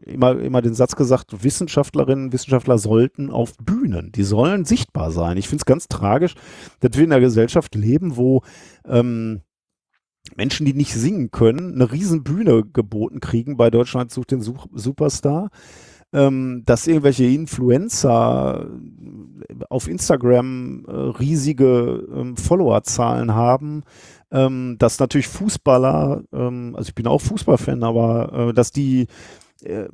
immer, immer den Satz gesagt, Wissenschaftlerinnen, Wissenschaftler sollten auf Bühnen, die sollen sichtbar sein. Ich finde es ganz tragisch, dass wir in einer Gesellschaft leben, wo ähm, Menschen, die nicht singen können, eine riesen Bühne geboten kriegen bei Deutschland sucht den Such Superstar. Ähm, dass irgendwelche Influencer auf Instagram äh, riesige ähm, Followerzahlen haben, ähm, dass natürlich Fußballer, ähm, also ich bin auch Fußballfan, aber äh, dass die äh,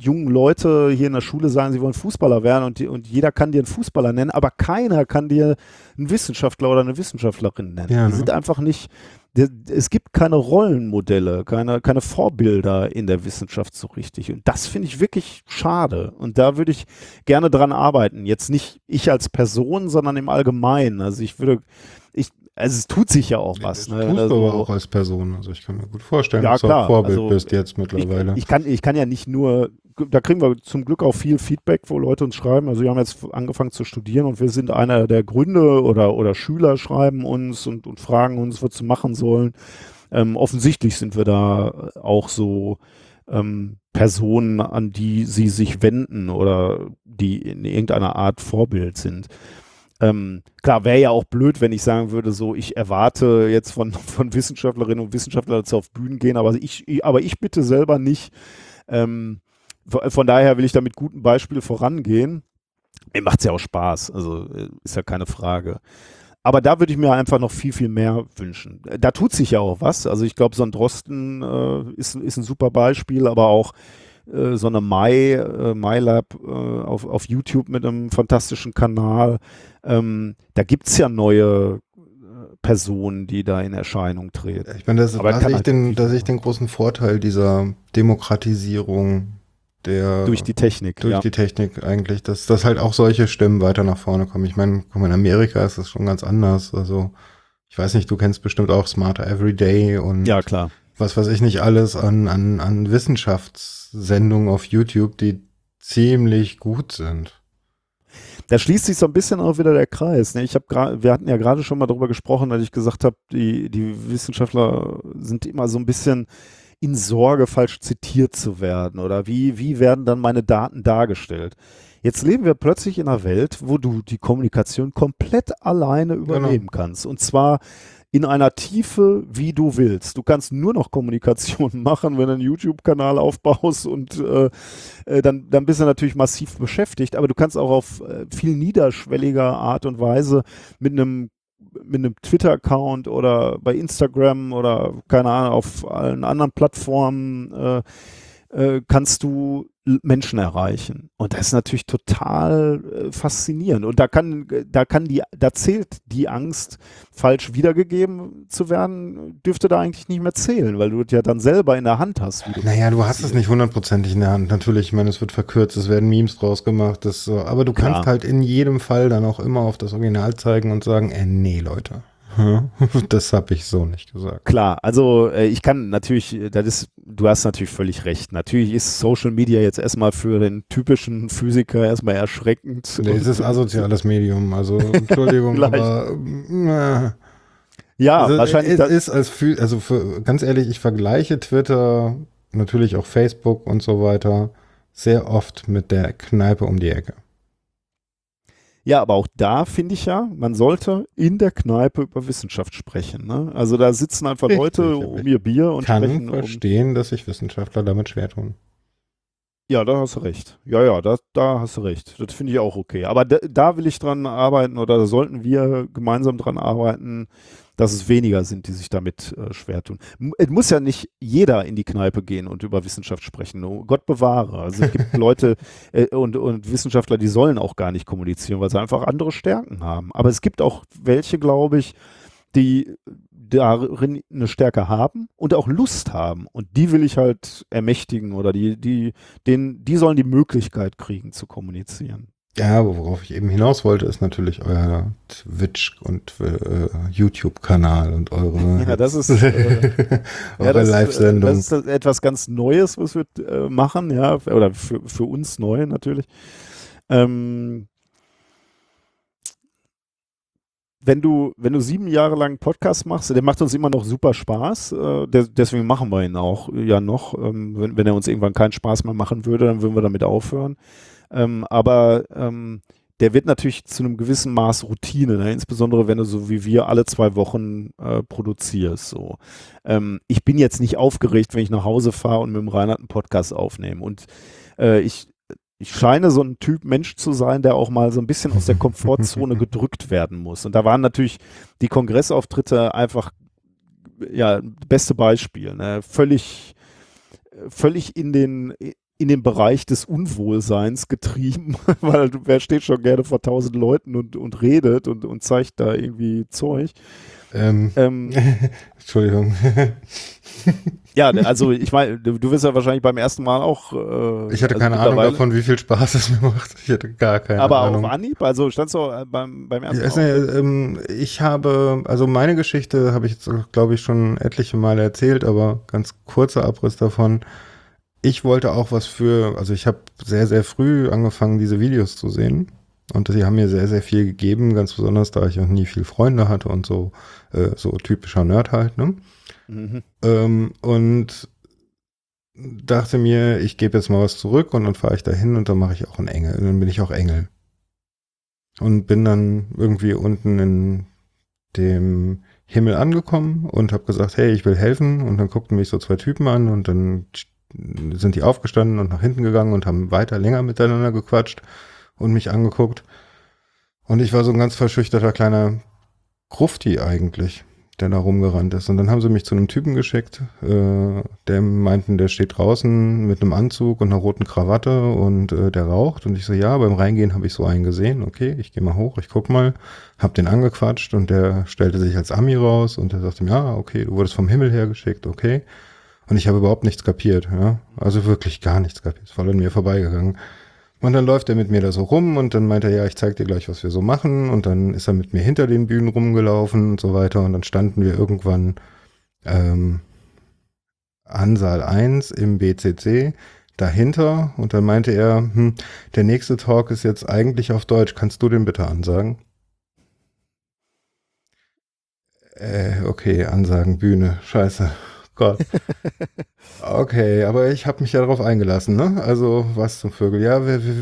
jungen Leute hier in der Schule sagen, sie wollen Fußballer werden und, die, und jeder kann dir einen Fußballer nennen, aber keiner kann dir einen Wissenschaftler oder eine Wissenschaftlerin nennen. Ja, die ne? sind einfach nicht, es gibt keine Rollenmodelle, keine, keine Vorbilder in der Wissenschaft so richtig. Und das finde ich wirklich schade. Und da würde ich gerne dran arbeiten. Jetzt nicht ich als Person, sondern im Allgemeinen. Also ich würde, also es tut sich ja auch was. Ne? tust du Also- aber auch als Person. Also ich kann mir gut vorstellen, Ja, dass du klar. auch Vorbild Also, bist jetzt mittlerweile. ich, ich, kann, ich kann ja nicht nur da kriegen wir zum Glück auch viel Feedback, wo Leute uns schreiben. Also wir haben jetzt angefangen zu studieren und wir sind einer der Gründe oder, oder Schüler schreiben uns und, und fragen uns, was sie machen sollen. Ähm, offensichtlich sind wir da auch so ähm, Personen, an die sie sich wenden oder die in irgendeiner Art Vorbild sind. Ähm, klar, wäre ja auch blöd, wenn ich sagen würde, so, ich erwarte jetzt von, von Wissenschaftlerinnen und Wissenschaftlern, dass sie auf Bühnen gehen, aber ich, aber ich bitte selber nicht. Ähm, von daher will ich da mit gutem Beispiel vorangehen. Mir macht es ja auch Spaß, also äh, ist ja keine Frage. Aber da würde ich mir einfach noch viel, viel mehr wünschen. Da tut sich ja auch was. Also ich glaube, so ein Drosten äh, ist, ist ein super Beispiel, aber auch äh, so eine My, äh, MyLab äh, auf, auf YouTube mit einem fantastischen Kanal. Ähm, da gibt es ja neue äh, Personen, die da in Erscheinung treten. Ich meine, das, da sehe ich, den, da sehe ich den großen Vorteil dieser Demokratisierung der durch die Technik. Durch ja. die Technik eigentlich, dass, dass halt auch solche Stimmen weiter nach vorne kommen. Ich meine, guck mal, in Amerika ist das schon ganz anders. Also, ich weiß nicht, du kennst bestimmt auch Smarter Everyday und ja, klar. Was weiß ich nicht alles an, an, an Wissenschaftssendungen auf YouTube, die ziemlich gut sind. Da schließt sich so ein bisschen auch wieder der Kreis. Ne? Ich habe wir hatten ja gerade schon mal darüber gesprochen, als ich gesagt habe, die, die Wissenschaftler sind immer so ein bisschen in Sorge, falsch zitiert zu werden? Oder wie, wie werden dann meine Daten dargestellt? Jetzt leben wir plötzlich in einer Welt, wo du die Kommunikation komplett alleine genau. übernehmen genau. kannst. Und zwar in einer Tiefe, wie du willst. Du kannst nur noch Kommunikation machen, wenn du einen YouTube-Kanal aufbaust und äh, äh, dann, dann bist du natürlich massiv beschäftigt, aber du kannst auch auf äh, viel niederschwelliger Art und Weise mit einem mit einem Twitter-Account oder bei Instagram oder keine Ahnung, auf allen anderen Plattformen äh, äh, kannst du Menschen erreichen. Und das ist natürlich total äh, faszinierend. Und da kann, da kann die, da zählt die Angst, falsch wiedergegeben zu werden, dürfte da eigentlich nicht mehr zählen, weil du es ja dann selber in der Hand hast. Du naja, du hast es nicht hundertprozentig in der Hand. Natürlich, ich meine, es wird verkürzt, es werden Memes draus gemacht, das, so. aber du kannst ja. halt in jedem Fall dann auch immer auf das Original zeigen und sagen, äh, nee, Leute. Das habe ich so nicht gesagt. Klar, also äh, ich kann natürlich, das ist, du hast natürlich völlig recht. Natürlich ist Social Media jetzt erstmal für den typischen Physiker erstmal erschreckend. Nee, es ist asoziales Medium, also Entschuldigung, aber äh, ja, also, wahrscheinlich. Es ist als also für, ganz ehrlich, ich vergleiche Twitter, natürlich auch Facebook und so weiter, sehr oft mit der Kneipe um die Ecke. Ja, aber auch da finde ich ja, man sollte in der Kneipe über Wissenschaft sprechen. Ne? Also da sitzen einfach Leute um ihr Bier und kann sprechen. Kann verstehen, um dass sich Wissenschaftler damit schwer tun. Ja, da hast du recht. Ja, ja, da, da hast du recht. Das finde ich auch okay. Aber da, da will ich dran arbeiten oder da sollten wir gemeinsam dran arbeiten, dass es weniger sind, die sich damit äh, schwer tun. Es muss ja nicht jeder in die Kneipe gehen und über Wissenschaft sprechen. Oh, Gott bewahre. Also es gibt Leute äh, und, und Wissenschaftler, die sollen auch gar nicht kommunizieren, weil sie einfach andere Stärken haben. Aber es gibt auch welche, glaube ich, die darin eine Stärke haben und auch Lust haben. Und die will ich halt ermächtigen oder die, die, denen, die sollen die Möglichkeit kriegen zu kommunizieren. Ja, worauf ich eben hinaus wollte, ist natürlich euer Twitch und äh, YouTube-Kanal und eure, ja, das ist, äh, eure ja, Live-Sendung. Das ist etwas ganz Neues, was wir äh, machen, ja, oder für, für uns neu natürlich. Ähm, wenn du, wenn du sieben Jahre lang einen Podcast machst, der macht uns immer noch super Spaß. Äh, der, deswegen machen wir ihn auch ja noch. Ähm, wenn, wenn er uns irgendwann keinen Spaß mehr machen würde, dann würden wir damit aufhören. Ähm, aber ähm, der wird natürlich zu einem gewissen Maß Routine, ne? insbesondere wenn du so wie wir alle zwei Wochen äh, produzierst. So. Ähm, ich bin jetzt nicht aufgeregt, wenn ich nach Hause fahre und mit dem Reinhard einen Podcast aufnehme. Und äh, ich, ich scheine so ein Typ Mensch zu sein, der auch mal so ein bisschen aus der Komfortzone gedrückt werden muss. Und da waren natürlich die Kongressauftritte einfach ja beste Beispiel. Ne? Völlig völlig in den in den Bereich des Unwohlseins getrieben, weil wer steht schon gerne vor tausend Leuten und, und redet und, und zeigt da irgendwie Zeug. Ähm, ähm, Entschuldigung. ja, also ich meine, du, du wirst ja wahrscheinlich beim ersten Mal auch. Äh, ich hatte also keine Ahnung davon, wie viel Spaß es mir macht. Ich hatte gar keine aber Ahnung. Aber auf Anhieb, also standst du äh, beim, beim ersten Mal? Ja, ähm, ich habe, also meine Geschichte habe ich jetzt, glaube ich, schon etliche Male erzählt, aber ganz kurzer Abriss davon ich wollte auch was für, also ich habe sehr, sehr früh angefangen, diese Videos zu sehen. Und sie haben mir sehr, sehr viel gegeben, ganz besonders, da ich auch nie viel Freunde hatte und so, äh, so typischer Nerd halt, ne? Mhm. Ähm, und dachte mir, ich gebe jetzt mal was zurück und dann fahre ich da hin und dann mache ich auch einen Engel. Dann bin ich auch Engel. Und bin dann irgendwie unten in dem Himmel angekommen und habe gesagt, hey, ich will helfen. Und dann guckten mich so zwei Typen an und dann sind die aufgestanden und nach hinten gegangen und haben weiter länger miteinander gequatscht und mich angeguckt. Und ich war so ein ganz verschüchterter kleiner Grufti eigentlich der da rumgerannt ist. Und dann haben sie mich zu einem Typen geschickt, äh, der meinten, der steht draußen mit einem Anzug und einer roten Krawatte und äh, der raucht. Und ich so, ja, beim Reingehen habe ich so einen gesehen. Okay, ich gehe mal hoch, ich guck mal, hab den angequatscht und der stellte sich als Ami raus und der sagte mir, ja, okay, du wurdest vom Himmel her geschickt, okay. Und ich habe überhaupt nichts kapiert, ja. Also wirklich gar nichts kapiert. Ist voll an mir vorbeigegangen. Und dann läuft er mit mir da so rum und dann meint er, ja, ich zeig dir gleich, was wir so machen. Und dann ist er mit mir hinter den Bühnen rumgelaufen und so weiter. Und dann standen wir irgendwann ähm, an Saal 1 im BCC dahinter. Und dann meinte er, hm, der nächste Talk ist jetzt eigentlich auf Deutsch. Kannst du den bitte ansagen? Äh, okay, Ansagen, Bühne, scheiße. Gott. Okay, aber ich habe mich ja darauf eingelassen, ne? Also, was zum Vögel? Ja,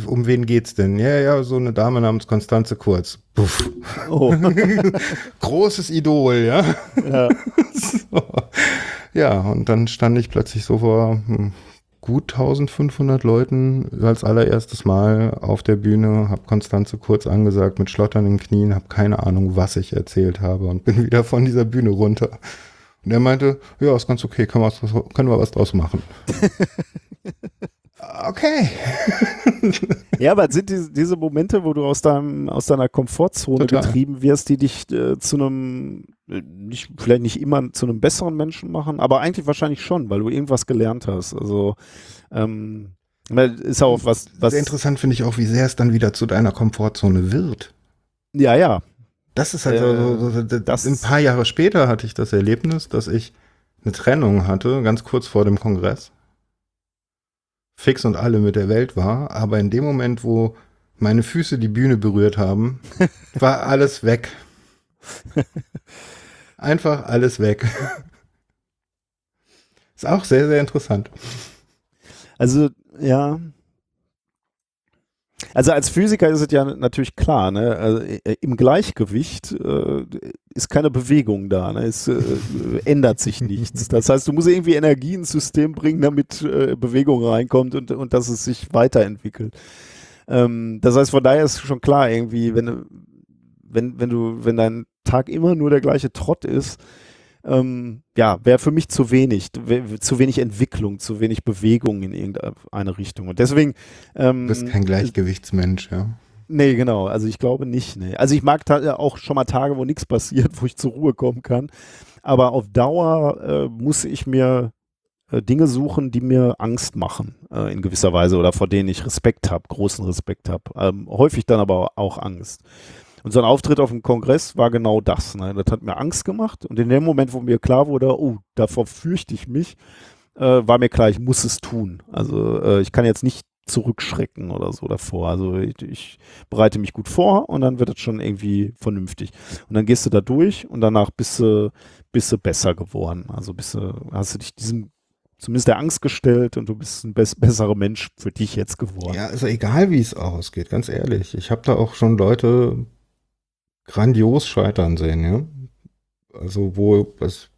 um wen geht's denn? Ja, ja, so eine Dame namens Konstanze Kurz. Puff. Oh. Großes Idol, ja. Ja. so. ja, und dann stand ich plötzlich so vor hm, gut 1500 Leuten als allererstes Mal auf der Bühne, habe Konstanze Kurz angesagt mit schlotternden Knien, habe keine Ahnung, was ich erzählt habe und bin wieder von dieser Bühne runter. Und er meinte, ja, ist ganz okay, können wir, können wir was draus machen. okay. ja, aber sind die, diese Momente, wo du aus, deinem, aus deiner Komfortzone Total. getrieben wirst, die dich äh, zu einem, äh, nicht, vielleicht nicht immer zu einem besseren Menschen machen, aber eigentlich wahrscheinlich schon, weil du irgendwas gelernt hast. Also, ähm, ist auch was, was. Sehr interessant finde ich auch, wie sehr es dann wieder zu deiner Komfortzone wird. Ja, ja, das ist halt äh, so, so, das ein paar Jahre später hatte ich das Erlebnis, dass ich eine Trennung hatte, ganz kurz vor dem Kongress. Fix und alle mit der Welt war, aber in dem Moment, wo meine Füße die Bühne berührt haben, war alles weg. Einfach alles weg. Ist auch sehr, sehr interessant. Also, ja, also als Physiker ist es ja natürlich klar, ne? Also äh, im Gleichgewicht äh, ist keine Bewegung da, ne? es äh, ändert sich nichts. Das heißt, du musst irgendwie Energie ins System bringen, damit äh, Bewegung reinkommt und, und dass es sich weiterentwickelt. Ähm, das heißt, von daher ist schon klar, irgendwie, wenn, wenn, wenn du, wenn dein Tag immer nur der gleiche Trott ist, ähm, ja, wäre für mich zu wenig, zu wenig Entwicklung, zu wenig Bewegung in irgendeine Richtung. Und deswegen. Ähm, du bist kein Gleichgewichtsmensch, ja. Nee, genau. Also ich glaube nicht. Nee. Also ich mag auch schon mal Tage, wo nichts passiert, wo ich zur Ruhe kommen kann. Aber auf Dauer äh, muss ich mir äh, Dinge suchen, die mir Angst machen, äh, in gewisser Weise, oder vor denen ich Respekt habe, großen Respekt habe. Ähm, häufig dann aber auch Angst. Und so ein Auftritt auf dem Kongress war genau das. Ne? Das hat mir Angst gemacht. Und in dem Moment, wo mir klar wurde, oh, davor fürchte ich mich, äh, war mir klar, ich muss es tun. Also äh, ich kann jetzt nicht zurückschrecken oder so davor. Also ich, ich, bereite mich gut vor und dann wird es schon irgendwie vernünftig. Und dann gehst du da durch und danach bist du, bist du besser geworden. Also bist du, hast du dich diesem zumindest der Angst gestellt und du bist ein bess besserer Mensch für dich jetzt geworden. Ja, also egal wie es ausgeht, ganz ehrlich. Ich habe da auch schon Leute grandios scheitern sehen, ja. Also wo was,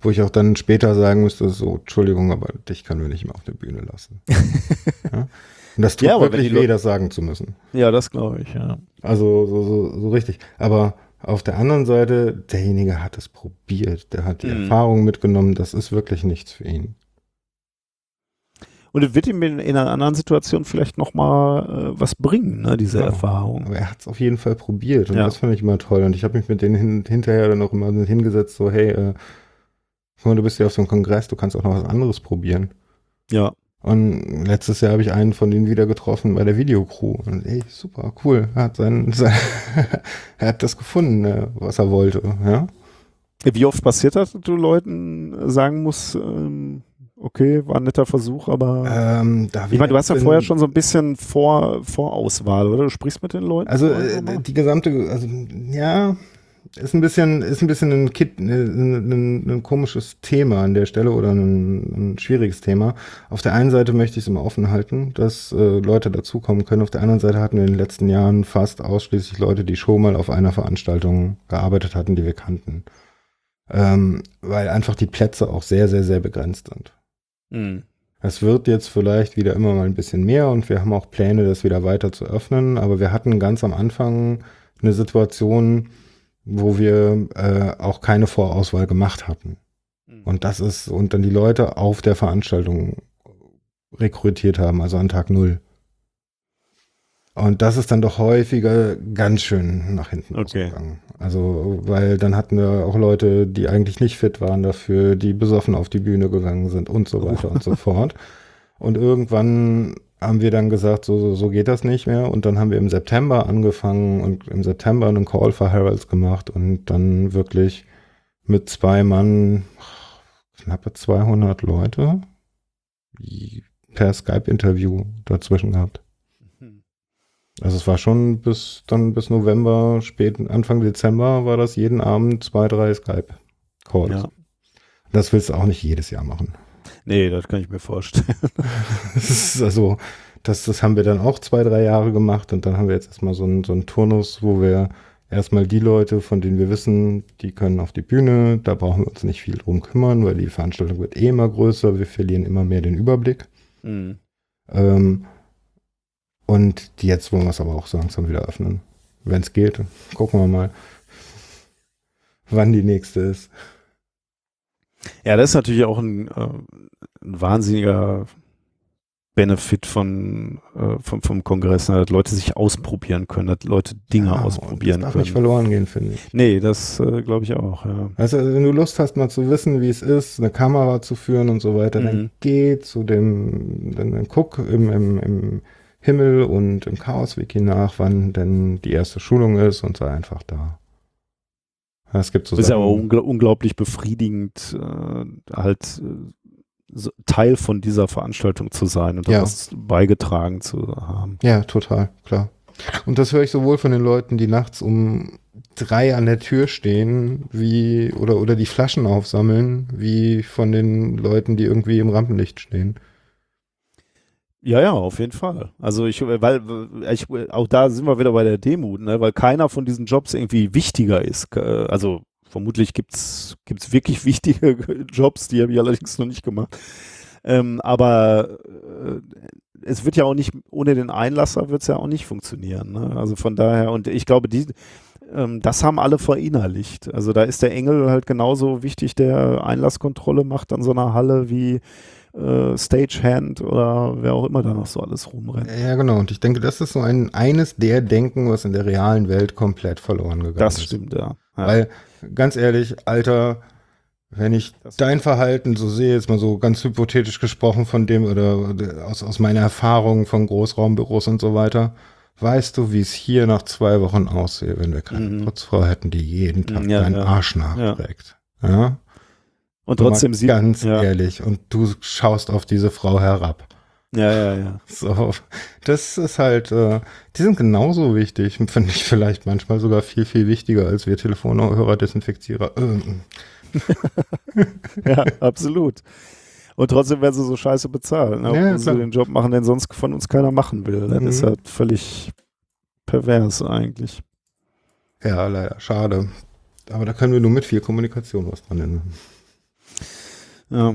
wo ich auch dann später sagen müsste, so, Entschuldigung, aber dich können wir nicht mehr auf der Bühne lassen. ja? Und das tut ja, wirklich weh, das sagen zu müssen. Ja, das glaube ich, ja. Also so, so, so richtig. Aber auf der anderen Seite, derjenige hat es probiert, der hat die mhm. Erfahrung mitgenommen, das ist wirklich nichts für ihn. Und es wird ihm in, in, einer anderen Situation vielleicht nochmal äh, was bringen, ne, diese ja, Erfahrung. Aber er hat es auf jeden Fall probiert und ja. das fand ich immer toll. Und ich habe mich mit denen hin, hinterher dann auch immer hingesetzt, so, hey, äh, du bist ja auf so einem Kongress, du kannst auch noch was anderes probieren. Ja. Und letztes Jahr habe ich einen von denen wieder getroffen bei der Videocrew. Und ey, super, cool. Er hat sein, sein er hat das gefunden, äh, was er wollte, ja. Wie oft passiert das, dass du Leuten sagen musst, ähm, okay, war ein netter Versuch, aber. Ähm, da ich meine, du hast ja vorher schon so ein bisschen Vor, Vorauswahl, oder? Du sprichst mit den Leuten. Also äh, die gesamte, also ja, ist ein bisschen, ist ein bisschen ein, Kit, ein, ein, ein komisches Thema an der Stelle oder ein, ein schwieriges Thema. Auf der einen Seite möchte ich es immer offen halten, dass äh, Leute dazukommen können. Auf der anderen Seite hatten wir in den letzten Jahren fast ausschließlich Leute, die schon mal auf einer Veranstaltung gearbeitet hatten, die wir kannten. Ähm, weil einfach die Plätze auch sehr, sehr, sehr begrenzt sind. Hm. Es wird jetzt vielleicht wieder immer mal ein bisschen mehr und wir haben auch Pläne, das wieder weiter zu öffnen. Aber wir hatten ganz am Anfang eine Situation, wo wir äh, auch keine Vorauswahl gemacht hatten. Hm. Und das ist, und dann die Leute auf der Veranstaltung rekrutiert haben, also an Tag Null. Und das ist dann doch häufiger ganz schön nach hinten Okay. losgegangen. Also, weil dann hatten wir auch Leute, die eigentlich nicht fit waren dafür, die besoffen auf die Bühne gegangen sind und so weiter und so fort. Und irgendwann haben wir dann gesagt, so, so, so geht das nicht mehr. Und dann haben wir im September angefangen und im September einen Call for Heralds gemacht und dann wirklich mit zwei Mann knappe 200 Leute per Skype-Interview dazwischen gehabt. Also es war schon bis dann bis November, spät Anfang Dezember war das jeden Abend zwei, drei Skype-Calls. Ja. Das willst du auch nicht jedes Jahr machen. Nee, das kann ich mir vorstellen. Das ist also, das, das haben wir dann auch zwei, drei Jahre gemacht und dann haben wir jetzt erstmal so einen, so einen Turnus, wo wir erstmal die Leute, von denen wir wissen, die können auf die Bühne, da brauchen wir uns nicht viel drum kümmern, weil die Veranstaltung wird eh immer größer, wir verlieren immer mehr den Überblick. Hm. Ähm, und jetzt wollen wir es aber auch so langsam wieder öffnen. Wenn es geht, gucken wir mal, wann die nächste ist. Ja, das ist natürlich auch ein, äh, ein wahnsinniger Benefit von, äh, vom, vom Kongress, ne, dass Leute sich ausprobieren können, dass Leute Dinge Ja, ausprobieren das darf können. nicht verloren gehen, finde ich. Nee, das äh, glaube ich auch, ja. Also, wenn du Lust hast, mal zu wissen, wie es ist, eine Kamera zu führen und so weiter, Mhm. dann geh zu dem, dann, dann guck im, im, im Himmel und im Chaos-Wiki nach, wann denn die erste Schulung ist und sei einfach da. Es gibt so Das ist ja aber Sachen- ungl unglaublich befriedigend, äh, halt äh, so Teil von dieser Veranstaltung zu sein und Ja. was beigetragen zu haben. Ja, total, klar. Und das höre ich sowohl von den Leuten, die nachts um drei an der Tür stehen, wie, oder, oder die Flaschen aufsammeln, wie von den Leuten, die irgendwie im Rampenlicht stehen. Ja, ja, auf jeden Fall. Also ich, weil ich, auch da sind wir wieder bei der Demut, ne? weil keiner von diesen Jobs irgendwie wichtiger ist. Äh, Also vermutlich gibt's gibt's wirklich wichtige Jobs, die habe ich allerdings noch nicht gemacht. Ähm, aber äh, es wird ja auch nicht, ohne den Einlasser wird es ja auch nicht funktionieren. Ne? Also von daher, und ich glaube, die, ähm, das haben alle verinnerlicht. Also da ist der Engel halt genauso wichtig, der Einlasskontrolle macht an so einer Halle wie äh, Stagehand oder wer auch immer da noch so alles rumrennt. Ja, genau. Und ich denke, das ist so ein, eines der Denken, was in der realen Welt komplett verloren gegangen Das ist. stimmt, ja. ja. Weil, ganz ehrlich, Alter, wenn ich Das- dein Verhalten so sehe, jetzt mal so ganz hypothetisch gesprochen von dem oder, aus, aus meiner Erfahrung von Großraumbüros und so weiter, weißt du, wie es hier nach zwei Wochen aussehe, wenn wir keine Mhm. Putzfrau hätten, die jeden Tag Ja, deinen ja. Arsch nachträgt. Ja. Und trotzdem sieht Ganz ja, ehrlich. Und du schaust auf diese Frau herab. ja, ja, ja. So, das ist halt, äh, die sind genauso wichtig, finde ich vielleicht manchmal sogar viel, viel wichtiger als wir Telefonhörer, Desinfizierer. Ähm, Ja, absolut. Und trotzdem werden sie so scheiße bezahlt, ne? Ja, sie den Job machen, den sonst von uns keiner machen will. Das Mhm. ist halt völlig pervers eigentlich. ja, leider, schade. Aber da können wir nur mit viel Kommunikation was dran ändern. Ja.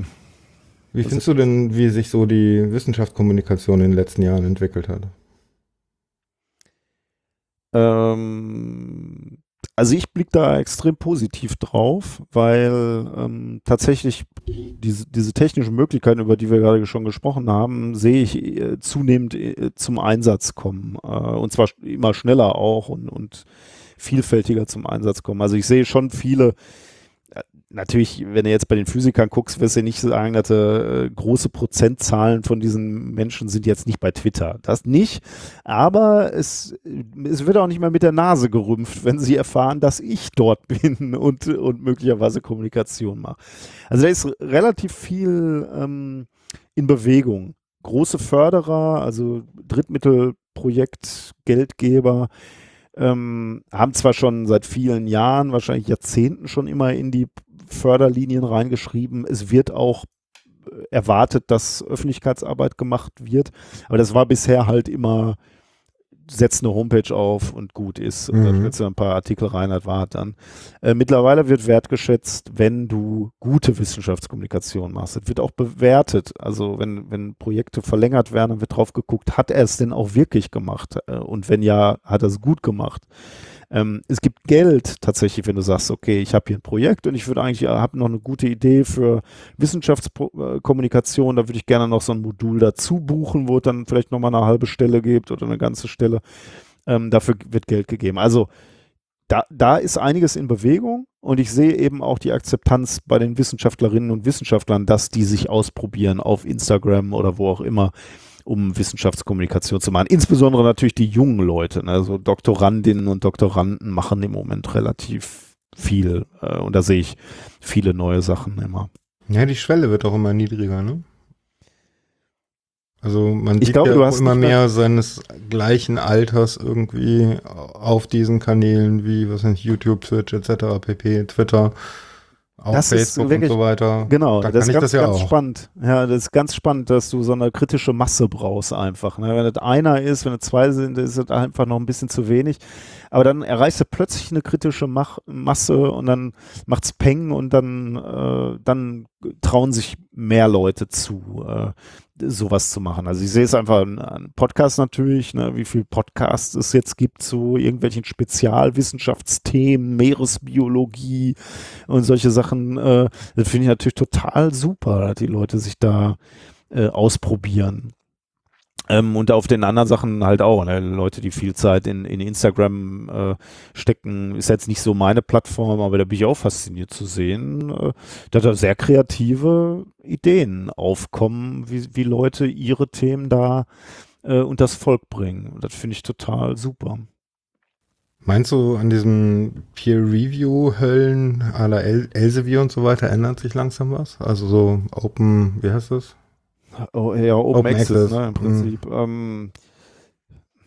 Wie Das findest du denn, wie sich so die Wissenschaftskommunikation in den letzten Jahren entwickelt hat? Ähm, also ich blicke da extrem positiv drauf, weil ähm, tatsächlich diese, diese technischen Möglichkeiten, über die wir gerade schon gesprochen haben, sehe ich äh, zunehmend äh, zum Einsatz kommen. Äh, und zwar immer schneller auch und, und vielfältiger zum Einsatz kommen. Also ich sehe schon viele, natürlich, wenn du jetzt bei den Physikern guckst, wirst du nicht sagen, dass äh, große Prozentzahlen von diesen Menschen sind jetzt nicht bei Twitter. Das nicht. Aber es, es wird auch nicht mehr mit der Nase gerümpft, wenn sie erfahren, dass ich dort bin und, und möglicherweise Kommunikation mache. Also da ist relativ viel ähm, in Bewegung. Große Förderer, also Drittmittelprojekt, Geldgeber, ähm, haben zwar schon seit vielen Jahren, wahrscheinlich Jahrzehnten schon immer in die Förderlinien reingeschrieben. Es wird auch äh, erwartet, dass Öffentlichkeitsarbeit gemacht wird. Aber das war bisher halt immer, setzt eine Homepage auf und gut ist. Und dann stellst du ein paar Artikel rein, das war dann. Äh, mittlerweile wird wertgeschätzt, wenn du gute Wissenschaftskommunikation machst. Es wird auch bewertet. Also wenn, wenn Projekte verlängert werden, dann wird drauf geguckt, hat er es denn auch wirklich gemacht? Äh, und wenn ja, hat er es gut gemacht. Ähm, es gibt Geld tatsächlich, wenn du sagst, okay, ich habe hier ein Projekt und ich würde eigentlich, habe noch eine gute Idee für Wissenschaftskommunikation, da würde ich gerne noch so ein Modul dazu buchen, wo es dann vielleicht nochmal eine halbe Stelle gibt oder eine ganze Stelle. Ähm, dafür wird Geld gegeben. Also da, da ist einiges in Bewegung und ich sehe eben auch die Akzeptanz bei den Wissenschaftlerinnen und Wissenschaftlern, dass die sich ausprobieren auf Instagram oder wo auch immer um Wissenschaftskommunikation zu machen. Insbesondere natürlich die jungen Leute. Ne? Also Doktorandinnen und Doktoranden machen im Moment relativ viel. Äh, und da sehe ich viele neue Sachen immer. Ja, die Schwelle wird auch immer niedriger, ne? Also man ich sieht glaub, ja du auch hast immer mehr- seines gleichen Alters irgendwie auf diesen Kanälen wie, was nicht, YouTube, Twitch etc., pp, Twitter, auch Das ist Facebook wirklich- und so weiter. Genau, Da das ist ganz, das ja ganz spannend. Ja, das ist ganz spannend, dass du so eine kritische Masse brauchst einfach. Ne? Wenn das einer ist, wenn es zwei sind, ist es einfach noch ein bisschen zu wenig. Aber dann erreichst du plötzlich eine kritische Mach Masse und dann macht's Peng und dann, äh, dann trauen sich mehr Leute zu, äh, sowas zu machen. Also ich sehe es einfach an, Podcasts natürlich, ne, wie viel Podcasts es jetzt gibt zu irgendwelchen Spezialwissenschaftsthemen, Meeresbiologie und solche Sachen. Äh, das finde ich natürlich total super, dass die Leute sich da äh, ausprobieren. Ähm, und auf den anderen Sachen halt auch. Ne? Leute, die viel Zeit in, in Instagram äh, stecken, ist jetzt nicht so meine Plattform, aber da bin ich auch fasziniert zu sehen, äh, dass da sehr kreative Ideen aufkommen, wie, wie Leute ihre Themen da äh, das Volk bringen. Das finde ich total super. Meinst du, an diesen Peer-Review-Höllen à la El Elsevier und so weiter ändert sich langsam was? Also so Open, wie heißt das? Oh, ja, Open, Open Access, Access, ne, im mhm. Prinzip. Ähm,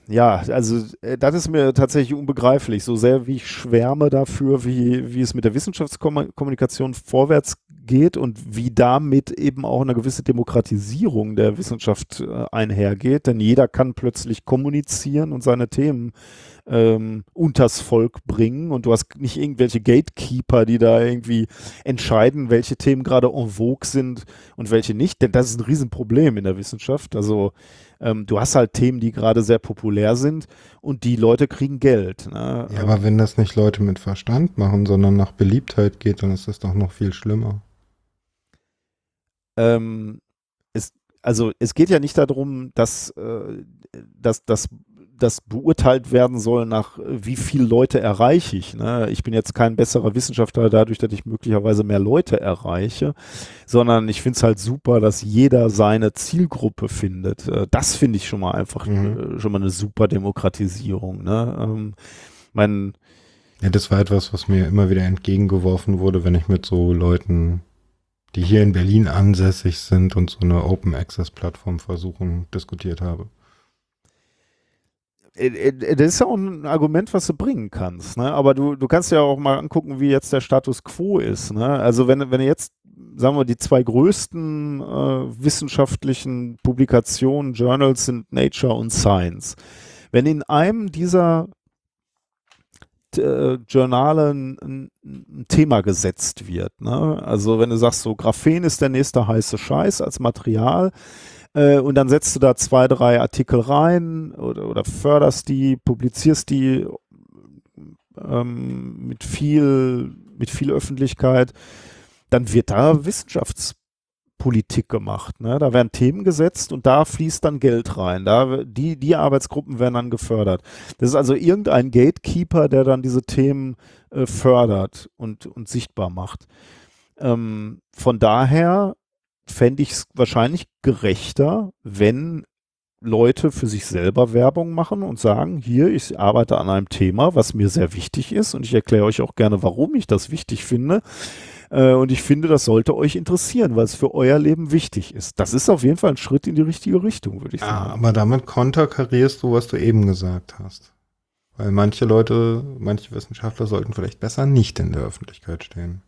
ja, also äh, das ist mir tatsächlich unbegreiflich. So sehr wie ich schwärme dafür, wie, wie es mit der Wissenschaftskommunikation vorwärts geht und wie damit eben auch eine gewisse Demokratisierung der Wissenschaft äh, einhergeht. Denn jeder kann plötzlich kommunizieren und seine Themen ähm, unters Volk bringen und du hast nicht irgendwelche Gatekeeper, die da irgendwie entscheiden, welche Themen gerade en vogue sind und welche nicht, denn das ist ein Riesenproblem in der Wissenschaft. Also ähm, du hast halt Themen, die gerade sehr populär sind und die Leute kriegen Geld. Ne? Ja, aber wenn das nicht Leute mit Verstand machen, sondern nach Beliebtheit geht, dann ist das doch noch viel schlimmer. ähm, es, also es geht ja nicht darum, dass, äh, dass, dass das beurteilt werden soll nach äh, wie viele Leute erreiche ich. Ne? Ich bin jetzt kein besserer Wissenschaftler dadurch, dass ich möglicherweise mehr Leute erreiche, sondern ich finde es halt super, dass jeder seine Zielgruppe findet. Äh, das finde ich schon mal einfach Mhm. äh, schon mal eine super Demokratisierung. Ne? Ähm, mein, Ja, das war etwas, was mir immer wieder entgegengeworfen wurde, wenn ich mit so Leuten, die hier in Berlin ansässig sind und so eine Open Access Plattform versuchen, diskutiert habe. Äh, äh, Das ist ja auch ein Argument, was du bringen kannst, ne? Aber du, du kannst ja auch mal angucken, wie jetzt der Status quo ist, ne? Also wenn, wenn du jetzt, sagen wir, die zwei größten äh, wissenschaftlichen Publikationen, Journals sind Nature und Science. Wenn in einem dieser äh, Journale ein, ein, Thema gesetzt wird, ne? Also wenn du sagst, so Graphen ist der nächste heiße Scheiß als Material, äh, und dann setzt du da zwei, drei Artikel rein oder, oder förderst die, publizierst die ähm, mit viel, mit viel Öffentlichkeit, dann wird da Wissenschaftspolitik gemacht. Ne? Da werden Themen gesetzt und da fließt dann Geld rein. Da, die, die Arbeitsgruppen werden dann gefördert. Das ist also irgendein Gatekeeper, der dann diese Themen äh, fördert und, und sichtbar macht. Ähm, von daher fände ich es wahrscheinlich gerechter, wenn Leute für sich selber Werbung machen und sagen, hier, ich arbeite an einem Thema, was mir sehr wichtig ist und ich erkläre euch auch gerne, warum ich das wichtig finde. Äh, und ich finde, das sollte euch interessieren, weil es für euer Leben wichtig ist. Das ist auf jeden Fall ein Schritt in die richtige Richtung, würde ich sagen. Ja, aber damit konterkarierst du, was du eben gesagt hast. Weil manche Leute, manche Wissenschaftler sollten vielleicht besser nicht in der Öffentlichkeit stehen.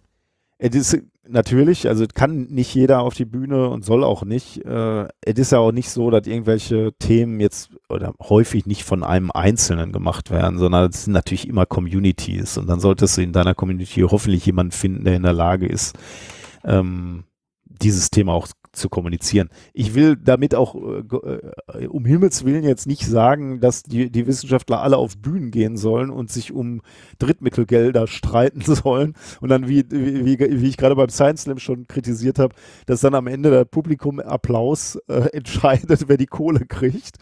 Es ist natürlich, also kann nicht jeder auf die Bühne und soll auch nicht. Äh, es ist ja auch nicht so, dass irgendwelche Themen jetzt oder häufig nicht von einem Einzelnen gemacht werden, sondern es sind natürlich immer Communities und dann solltest du in deiner Community hoffentlich jemanden finden, der in der Lage ist, ähm, dieses Thema auch zu kommunizieren. Ich will damit auch äh, äh, um Himmels Willen jetzt nicht sagen, dass die, die Wissenschaftler alle auf Bühnen gehen sollen und sich um Drittmittelgelder streiten sollen und dann, wie, wie, wie ich gerade beim Science Slam schon kritisiert habe, dass dann am Ende der Publikum Applaus äh, entscheidet, wer die Kohle kriegt.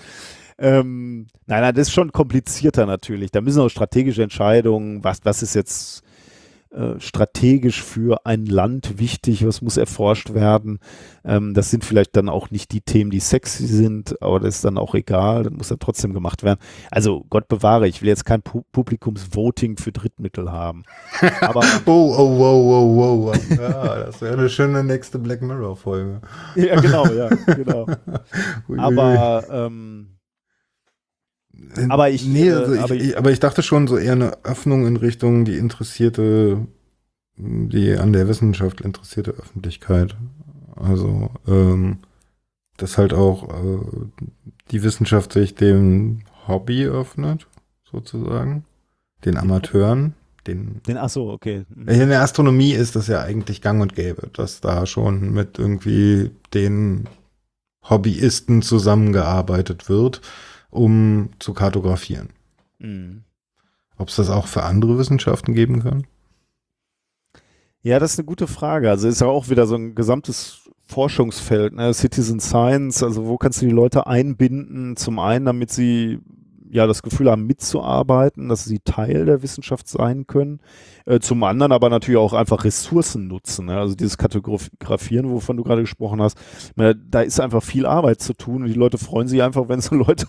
Ähm, nein, nein, das ist schon komplizierter natürlich. Da müssen auch strategische Entscheidungen, was, was ist jetzt äh, strategisch für ein Land wichtig, was muss erforscht werden. Ähm, das sind vielleicht dann auch nicht die Themen, die sexy sind, aber das ist dann auch egal, das muss dann trotzdem gemacht werden. Also Gott bewahre, ich will jetzt kein Pu Publikumsvoting für Drittmittel haben. Aber oh, oh, wow, wow, wow. Ja, das wäre eine schöne nächste Black Mirror-Folge. ja, genau, ja, genau. aber ähm, aber ich, nee, äh, also aber, ich, ich, aber ich dachte schon so eher eine Öffnung in Richtung die interessierte, die an der Wissenschaft interessierte Öffentlichkeit. Also, ähm, dass halt auch äh, die Wissenschaft sich dem Hobby öffnet, sozusagen. Den Amateuren. Den, den ach so, okay. Mhm. In der Astronomie ist das ja eigentlich gang und gäbe, dass da schon mit irgendwie den Hobbyisten zusammengearbeitet wird um zu kartografieren. Mhm. Ob es das auch für andere Wissenschaften geben kann? Ja, das ist eine gute Frage. Also ist ja auch wieder so ein gesamtes Forschungsfeld, ne? Citizen Science, also wo kannst du die Leute einbinden? Zum einen, damit sie ja das Gefühl haben, mitzuarbeiten, dass sie Teil der Wissenschaft sein können. Äh, zum anderen aber natürlich auch einfach Ressourcen nutzen. Ne? Also dieses Kartografieren, wovon du gerade gesprochen hast, da ist einfach viel Arbeit zu tun und die Leute freuen sich einfach, wenn so Leute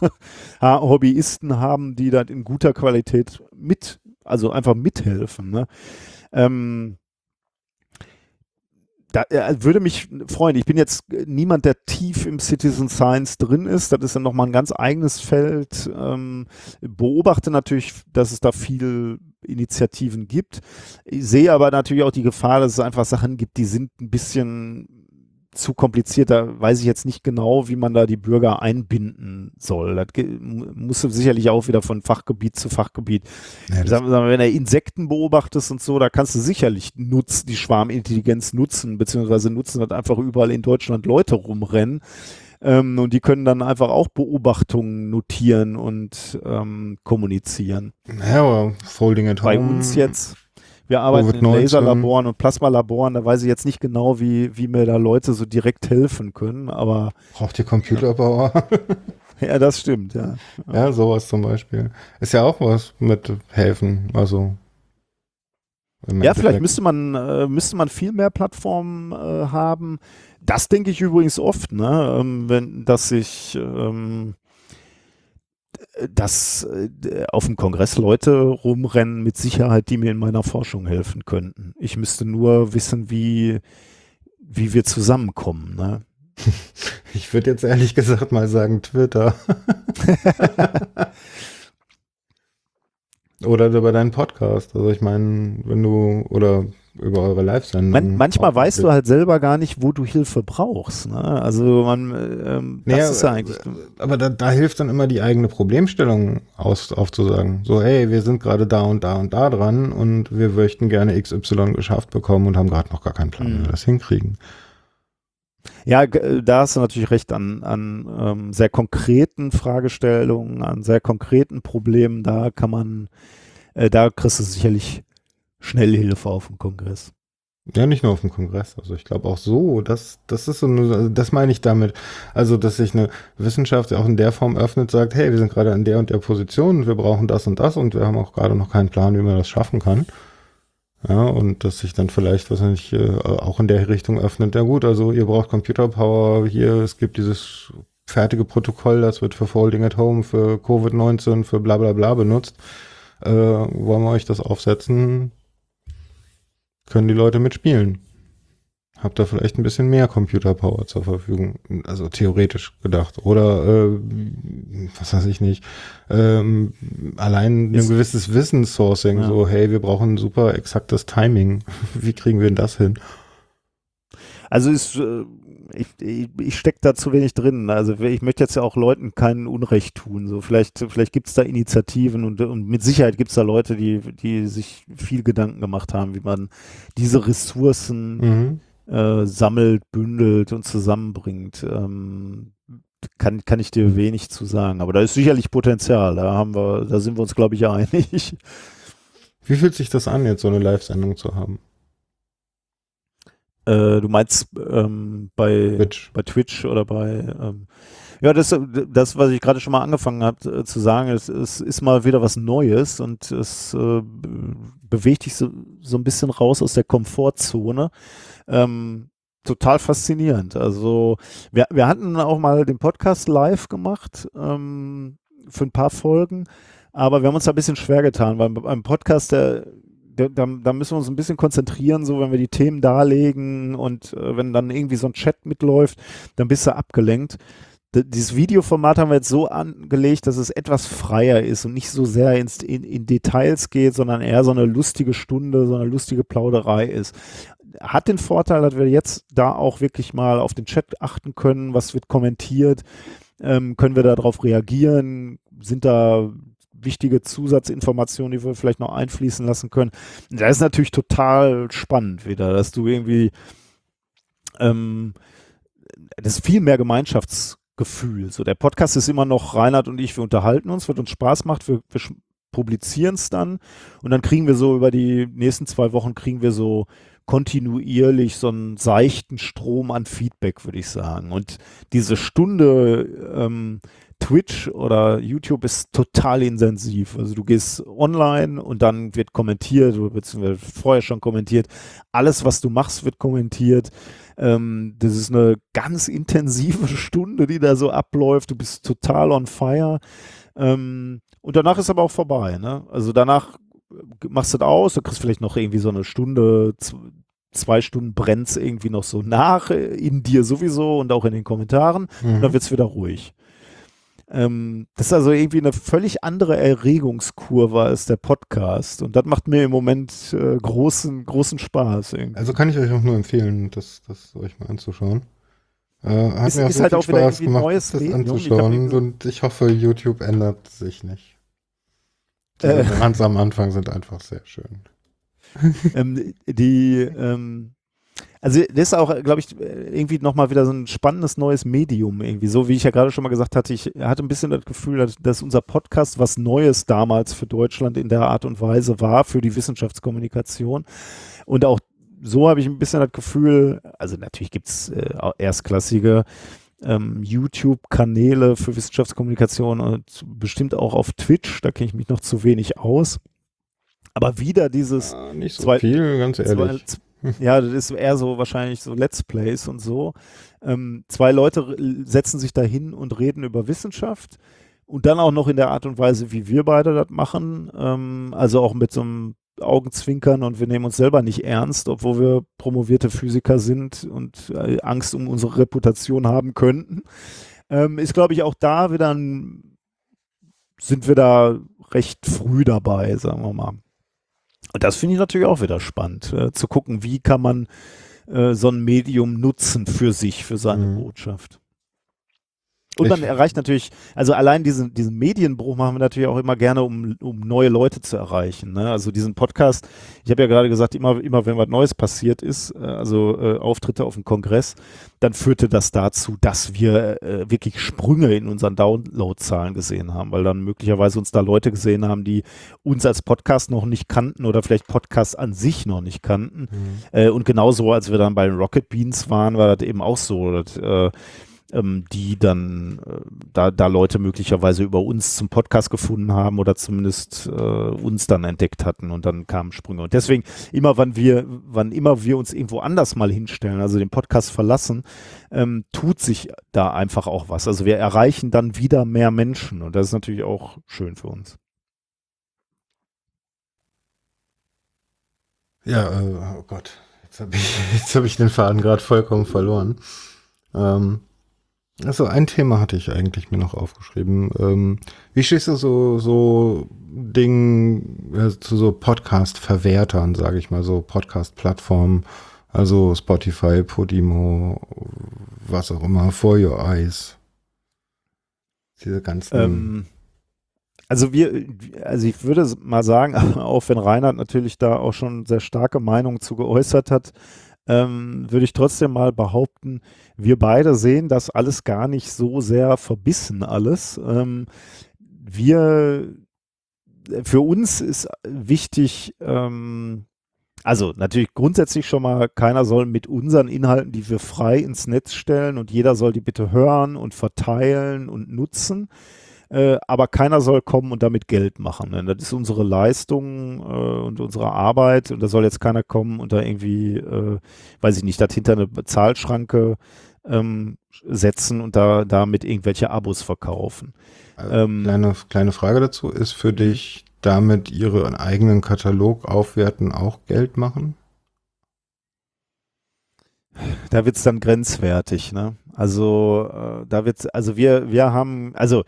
Hobbyisten haben, die dann in guter Qualität mit, also einfach mithelfen. Ne? Ähm, da, äh, würde mich freuen. Ich bin jetzt niemand, der tief im Citizen Science drin ist. Das ist ja nochmal ein ganz eigenes Feld. Ähm, beobachte natürlich, dass es da viel Initiativen gibt. Ich sehe aber natürlich auch die Gefahr, dass es einfach Sachen gibt, die sind ein bisschen zu kompliziert. Da weiß ich jetzt nicht genau, wie man da die Bürger einbinden soll. Das muss sicherlich auch wieder von Fachgebiet zu Fachgebiet. Ja, sagen, sagen, wenn du Insekten beobachtest und so, da kannst du sicherlich nutz, die Schwarmintelligenz nutzen, beziehungsweise nutzen, dass einfach überall in Deutschland Leute rumrennen. Ähm, und die können dann einfach auch Beobachtungen notieren und ähm, kommunizieren. Ja, aber Folding at Bei uns jetzt wir arbeiten in Laserlaboren und Plasmalaboren, da weiß ich jetzt nicht genau, wie, wie mir da Leute so direkt helfen können, aber. Braucht ihr Computerbauer? ja, das stimmt, ja. Ja, sowas zum Beispiel. Ist ja auch was mit helfen, also. Ja, vielleicht müsste man, äh, müsste man viel mehr Plattformen äh, haben. Das denke ich übrigens oft, ne? Ähm, wenn, dass ich, ähm, dass äh, auf dem Kongress Leute rumrennen mit Sicherheit, die mir in meiner Forschung helfen könnten. Ich müsste nur wissen, wie, wie wir zusammenkommen. Ne? Ich würde jetzt ehrlich gesagt mal sagen Twitter. oder über deinen Podcast. Also ich meine, wenn du, oder über eure Live-Sendung. Man, manchmal weißt du halt selber gar nicht, wo du Hilfe brauchst. Ne? Also man, ähm, das naja, ist ja eigentlich. Aber da, da, hilft dann immer die eigene Problemstellung aus, aufzusagen. So, hey, wir sind gerade da und da und da dran und wir möchten gerne XY geschafft bekommen und haben gerade noch gar keinen Plan, wie wir mhm. das hinkriegen. Ja, äh, da hast du natürlich recht an, an ähm, sehr konkreten Fragestellungen, an sehr konkreten Problemen. Da kann man, äh, da kriegst du sicherlich Schnellhilfe auf dem Kongress. Ja, nicht nur auf dem Kongress. Also ich glaube auch so, das, das ist so, eine, das meine ich damit. Also, dass sich eine Wissenschaft auch in der Form öffnet, sagt, hey, wir sind gerade in der und der Position, wir brauchen das und das und wir haben auch gerade noch keinen Plan, wie man das schaffen kann. Ja, und dass sich dann vielleicht, was nicht, äh, auch in der Richtung öffnet. Ja gut, also ihr braucht Computer Power hier, es gibt dieses fertige Protokoll, das wird für Folding at Home, für Covid-19, für bla bla bla benutzt. Äh, wollen wir euch das aufsetzen? Können die Leute mitspielen? Habt ihr vielleicht ein bisschen mehr Computerpower zur Verfügung? Also theoretisch gedacht. Oder äh, was weiß ich nicht. Ähm, allein ein gewisses Wissenssourcing, ja. so, hey, wir brauchen super exaktes Timing. Wie kriegen wir denn das hin? Also ist äh, ich, ich, ich stecke da zu wenig drin. Also ich möchte jetzt ja auch Leuten kein Unrecht tun. So vielleicht, vielleicht gibt es da Initiativen und, und mit Sicherheit gibt es da Leute, die, die sich viel Gedanken gemacht haben, wie man diese Ressourcen mhm. äh, sammelt, bündelt und zusammenbringt. Ähm, kann, kann ich dir wenig zu sagen. Aber da ist sicherlich Potenzial. Da haben wir, da sind wir uns, glaube ich, einig. Wie fühlt sich das an, jetzt so eine Live-Sendung zu haben? Äh, du meinst ähm, bei, Twitch. bei Twitch oder bei ähm, ja, das, das, was ich gerade schon mal angefangen habe äh, zu sagen, es, es, ist mal wieder was Neues und es äh, bewegt dich so, so ein bisschen raus aus der Komfortzone. Ähm, total faszinierend. Also wir, wir hatten auch mal den Podcast live gemacht ähm, für ein paar Folgen, aber wir haben uns da ein bisschen schwer getan, weil beim Podcast, der da, da, müssen wir uns ein bisschen konzentrieren, so wenn wir die Themen darlegen und äh, wenn dann irgendwie so ein Chat mitläuft, dann bist du abgelenkt. D dieses Videoformat haben wir jetzt so angelegt, dass es etwas freier ist und nicht so sehr ins, in, in Details geht, sondern eher so eine lustige Stunde, so eine lustige Plauderei ist. Hat den Vorteil, dass wir jetzt da auch wirklich mal auf den Chat achten können, was wird kommentiert, ähm, können wir darauf reagieren, sind da wichtige Zusatzinformationen, die wir vielleicht noch einfließen lassen können. Da ist natürlich total spannend wieder, dass du irgendwie ähm, das ist viel mehr Gemeinschaftsgefühl. So, der Podcast ist immer noch Reinhard und ich, wir unterhalten uns, wird uns Spaß macht, wir, wir publizieren es dann und dann kriegen wir so über die nächsten zwei Wochen kriegen wir so kontinuierlich so einen seichten Strom an Feedback, würde ich sagen. Und diese Stunde ähm, Twitch oder YouTube ist total intensiv. Also du gehst online und dann wird kommentiert, beziehungsweise vorher schon kommentiert. Alles, was du machst, wird kommentiert. Ähm, das ist eine ganz intensive Stunde, die da so abläuft. Du bist total on fire. Ähm, und danach ist aber auch vorbei. Ne? Also danach machst du das aus, du kriegst vielleicht noch irgendwie so eine Stunde, zwei Stunden brennt irgendwie noch so nach in dir sowieso und auch in den Kommentaren. Mhm. Und dann wird es wieder ruhig. Ähm, das ist also irgendwie eine völlig andere Erregungskurve als der Podcast. Und das macht mir im Moment äh, großen, großen Spaß. Irgendwie. Also kann ich euch auch nur empfehlen, das, das euch mal anzuschauen. Äh, hat ist, mir ist halt auch wieder Spaß gemacht, neues das Leben, anzuschauen. Ich und ich hoffe, YouTube ändert sich nicht. Die äh, ganz am Anfang sind einfach sehr schön. ähm, die, ähm, also das ist auch, glaube ich, irgendwie nochmal wieder so ein spannendes neues Medium irgendwie. So wie ich ja gerade schon mal gesagt hatte, ich hatte ein bisschen das Gefühl, dass, dass, unser Podcast was Neues damals für Deutschland in der Art und Weise war, für die Wissenschaftskommunikation. Und auch so habe ich ein bisschen das Gefühl, also natürlich gibt es äh, erstklassige ähm, YouTube-Kanäle für Wissenschaftskommunikation und bestimmt auch auf Twitch, da kenne ich mich noch zu wenig aus. Aber wieder dieses. Ja, nicht so zwei, viel, ganz ehrlich. Zwei, ja, das ist eher so wahrscheinlich so Let's Plays und so. Ähm, zwei Leute setzen sich da hin und reden über Wissenschaft und dann auch noch in der Art und Weise, wie wir beide das machen. Ähm, also auch mit so einem Augenzwinkern und wir nehmen uns selber nicht ernst, obwohl wir promovierte Physiker sind und äh, Angst um unsere Reputation haben könnten. Ähm, ist, glaube ich, auch da wieder ein, sind wir da recht früh dabei, sagen wir mal. Und das finde ich natürlich auch wieder spannend, äh, zu gucken, wie kann man äh, so ein Medium nutzen für sich, für seine mhm. Botschaft. Und man erreicht natürlich, also allein diesen, diesen Medienbruch machen wir natürlich auch immer gerne, um, um neue Leute zu erreichen. Ne? Also diesen Podcast, ich habe ja gerade gesagt, immer, immer wenn was Neues passiert ist, äh, also äh, Auftritte auf dem Kongress, dann führte das dazu, dass wir äh, wirklich Sprünge in unseren Downloadzahlen gesehen haben, weil dann möglicherweise uns da Leute gesehen haben, die uns als Podcast noch nicht kannten oder vielleicht Podcasts an sich noch nicht kannten. Mhm. Äh, und genauso, als wir dann bei Rocket Beans waren, war das eben auch so. Dass, äh, ähm, die dann äh, da, da Leute möglicherweise über uns zum Podcast gefunden haben oder zumindest äh, uns dann entdeckt hatten und dann kamen Sprünge. Und deswegen, immer wann wir, wann immer wir uns irgendwo anders mal hinstellen, also den Podcast verlassen, ähm, tut sich da einfach auch was. Also wir erreichen dann wieder mehr Menschen und das ist natürlich auch schön für uns. Ja, äh, oh Gott, jetzt habe ich, hab ich den Faden gerade vollkommen verloren. Ähm, also ein Thema hatte ich eigentlich mir noch aufgeschrieben. Ähm, wie stehst du so, so Dingen äh, zu so Podcast-Verwertern, sage ich mal, so Podcast-Plattformen, also Spotify, Podimo, was auch immer, For Your Eyes. Diese ganzen. Ähm, also wir, also ich würde mal sagen, auch wenn Reinhard natürlich da auch schon sehr starke Meinungen zu geäußert hat, ähm, würde ich trotzdem mal behaupten, wir beide sehen das alles gar nicht so sehr verbissen alles. Ähm, wir, für uns ist wichtig, ähm, also natürlich grundsätzlich schon mal, keiner soll mit unseren Inhalten, die wir frei ins Netz stellen und jeder soll die bitte hören und verteilen und nutzen. Äh, aber keiner soll kommen und damit Geld machen. Ne? Das ist unsere Leistung äh, und unsere Arbeit und da soll jetzt keiner kommen und da irgendwie, äh, weiß ich nicht, dahinter eine Zahlschranke ähm, setzen und da damit irgendwelche Abos verkaufen. Also, ähm, kleine, kleine Frage dazu, ist für dich damit ihren eigenen Katalog aufwerten auch Geld machen? Da wird es dann grenzwertig, ne? Also äh, da wird's, also wir, wir haben, also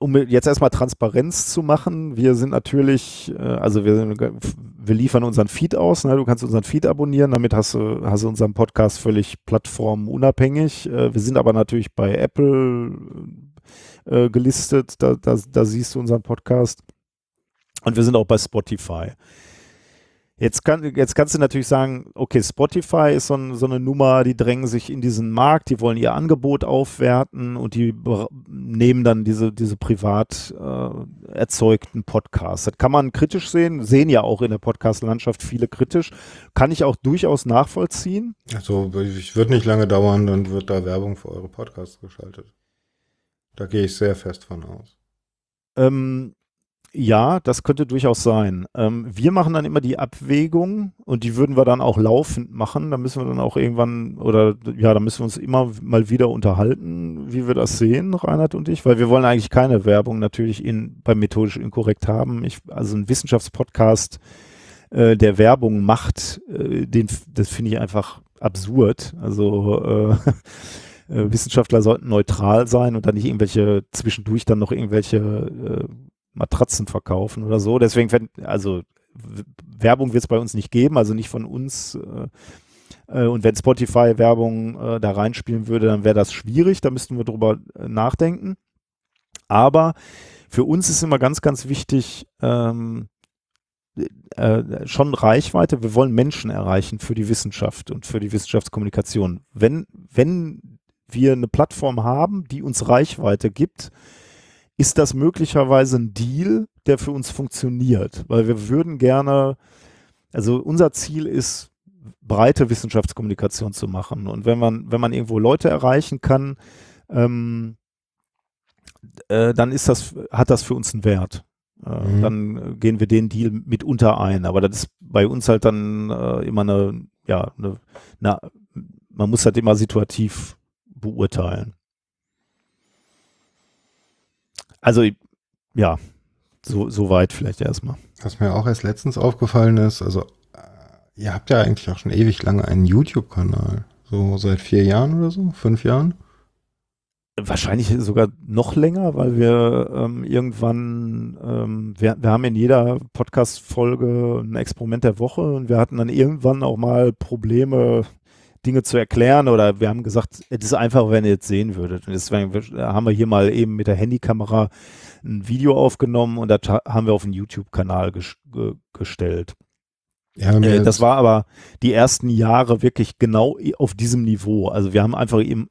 um jetzt erstmal Transparenz zu machen, wir sind natürlich, äh, also wir, wir liefern unseren Feed aus, ne? du kannst unseren Feed abonnieren, damit hast du, hast du unseren Podcast völlig plattformunabhängig. Äh, wir sind aber natürlich bei Apple äh, gelistet, da, da, da siehst du unseren Podcast. Und wir sind auch bei Spotify. Jetzt, kann, jetzt kannst du natürlich sagen, okay, Spotify ist so, ein, so, eine Nummer, die drängen sich in diesen Markt, die wollen ihr Angebot aufwerten und die nehmen dann diese, diese privat äh, erzeugten Podcasts. Das kann man kritisch sehen, sehen ja auch in der Podcast-Landschaft viele kritisch. Kann ich auch durchaus nachvollziehen. Also, es wird nicht lange dauern, dann wird da Werbung für eure Podcasts geschaltet. Da gehe ich sehr fest von aus. Ähm, ja, das könnte durchaus sein. Ähm, wir machen dann immer die Abwägung und die würden wir dann auch laufend machen. Da müssen wir dann auch irgendwann oder ja, da müssen wir uns immer mal wieder unterhalten, wie wir das sehen, Reinhard und ich, weil wir wollen eigentlich keine Werbung natürlich in, beim methodisch inkorrekt haben. Ich, also ein Wissenschaftspodcast, äh, der Werbung macht, äh, den, das finde ich einfach absurd. Also äh, äh, Wissenschaftler sollten neutral sein und dann nicht irgendwelche zwischendurch dann noch irgendwelche äh, Matratzen verkaufen oder so. Deswegen, wenn, also Werbung wird es bei uns nicht geben, also nicht von uns. Äh, äh, und wenn Spotify Werbung äh, da reinspielen würde, dann wäre das schwierig, da müssten wir drüber äh, nachdenken. Aber für uns ist immer ganz, ganz wichtig, ähm, äh, schon Reichweite. Wir wollen Menschen erreichen für die Wissenschaft und für die Wissenschaftskommunikation. Wenn, wenn wir eine Plattform haben, die uns Reichweite gibt, ist das möglicherweise ein Deal, der für uns funktioniert? Weil wir würden gerne, also unser Ziel ist, breite Wissenschaftskommunikation zu machen. Und wenn man, wenn man irgendwo Leute erreichen kann, ähm, äh, dann ist das, hat das für uns einen Wert. Äh, mhm. Dann gehen wir den Deal mitunter ein. Aber das ist bei uns halt dann äh, immer eine, ja, eine, eine, man muss halt immer situativ beurteilen. Also ja, so, so weit vielleicht erstmal. Was mir auch erst letztens aufgefallen ist, also äh, ihr habt ja eigentlich auch schon ewig lange einen YouTube-Kanal. So seit vier Jahren oder so, fünf Jahren? Wahrscheinlich sogar noch länger, weil wir ähm, irgendwann, ähm, wir, wir haben in jeder Podcast-Folge ein Experiment der Woche und wir hatten dann irgendwann auch mal Probleme, Dinge zu erklären oder wir haben gesagt, es ist einfach, wenn ihr jetzt sehen würdet. Und deswegen haben wir hier mal eben mit der Handykamera ein Video aufgenommen und das haben wir auf den YouTube-Kanal ges gestellt. Ja, äh, das war aber die ersten Jahre wirklich genau auf diesem Niveau. Also wir haben einfach im,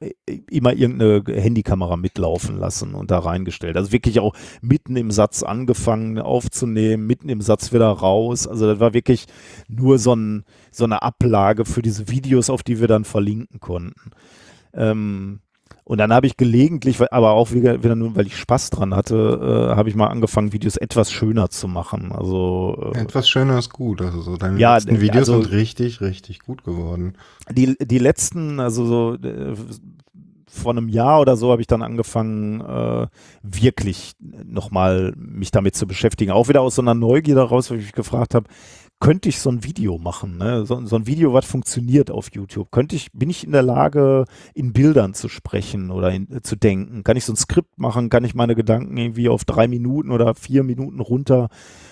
immer irgendeine Handykamera mitlaufen lassen und da reingestellt. Also wirklich auch mitten im Satz angefangen aufzunehmen, mitten im Satz wieder raus. Also das war wirklich nur so, ein, so eine Ablage für diese Videos, auf die wir dann verlinken konnten. Ähm, Und dann habe ich gelegentlich, aber auch wieder, wieder nur, weil ich Spaß dran hatte, äh, habe ich mal angefangen, Videos etwas schöner zu machen. Also äh, etwas schöner ist gut. Also so deine ja, letzten Videos also, sind richtig, richtig gut geworden. Die, die letzten, also so äh, vor einem Jahr oder so habe ich dann angefangen, äh, wirklich nochmal mich damit zu beschäftigen. Auch wieder aus so einer Neugier daraus, weil ich mich gefragt habe, könnte ich so ein Video machen, ne? so, so, ein Video, was funktioniert auf YouTube? Könnte ich, bin ich in der Lage, in Bildern zu sprechen oder in, äh, zu denken? Kann ich so ein Skript machen? Kann ich meine Gedanken irgendwie auf drei Minuten oder vier Minuten runter,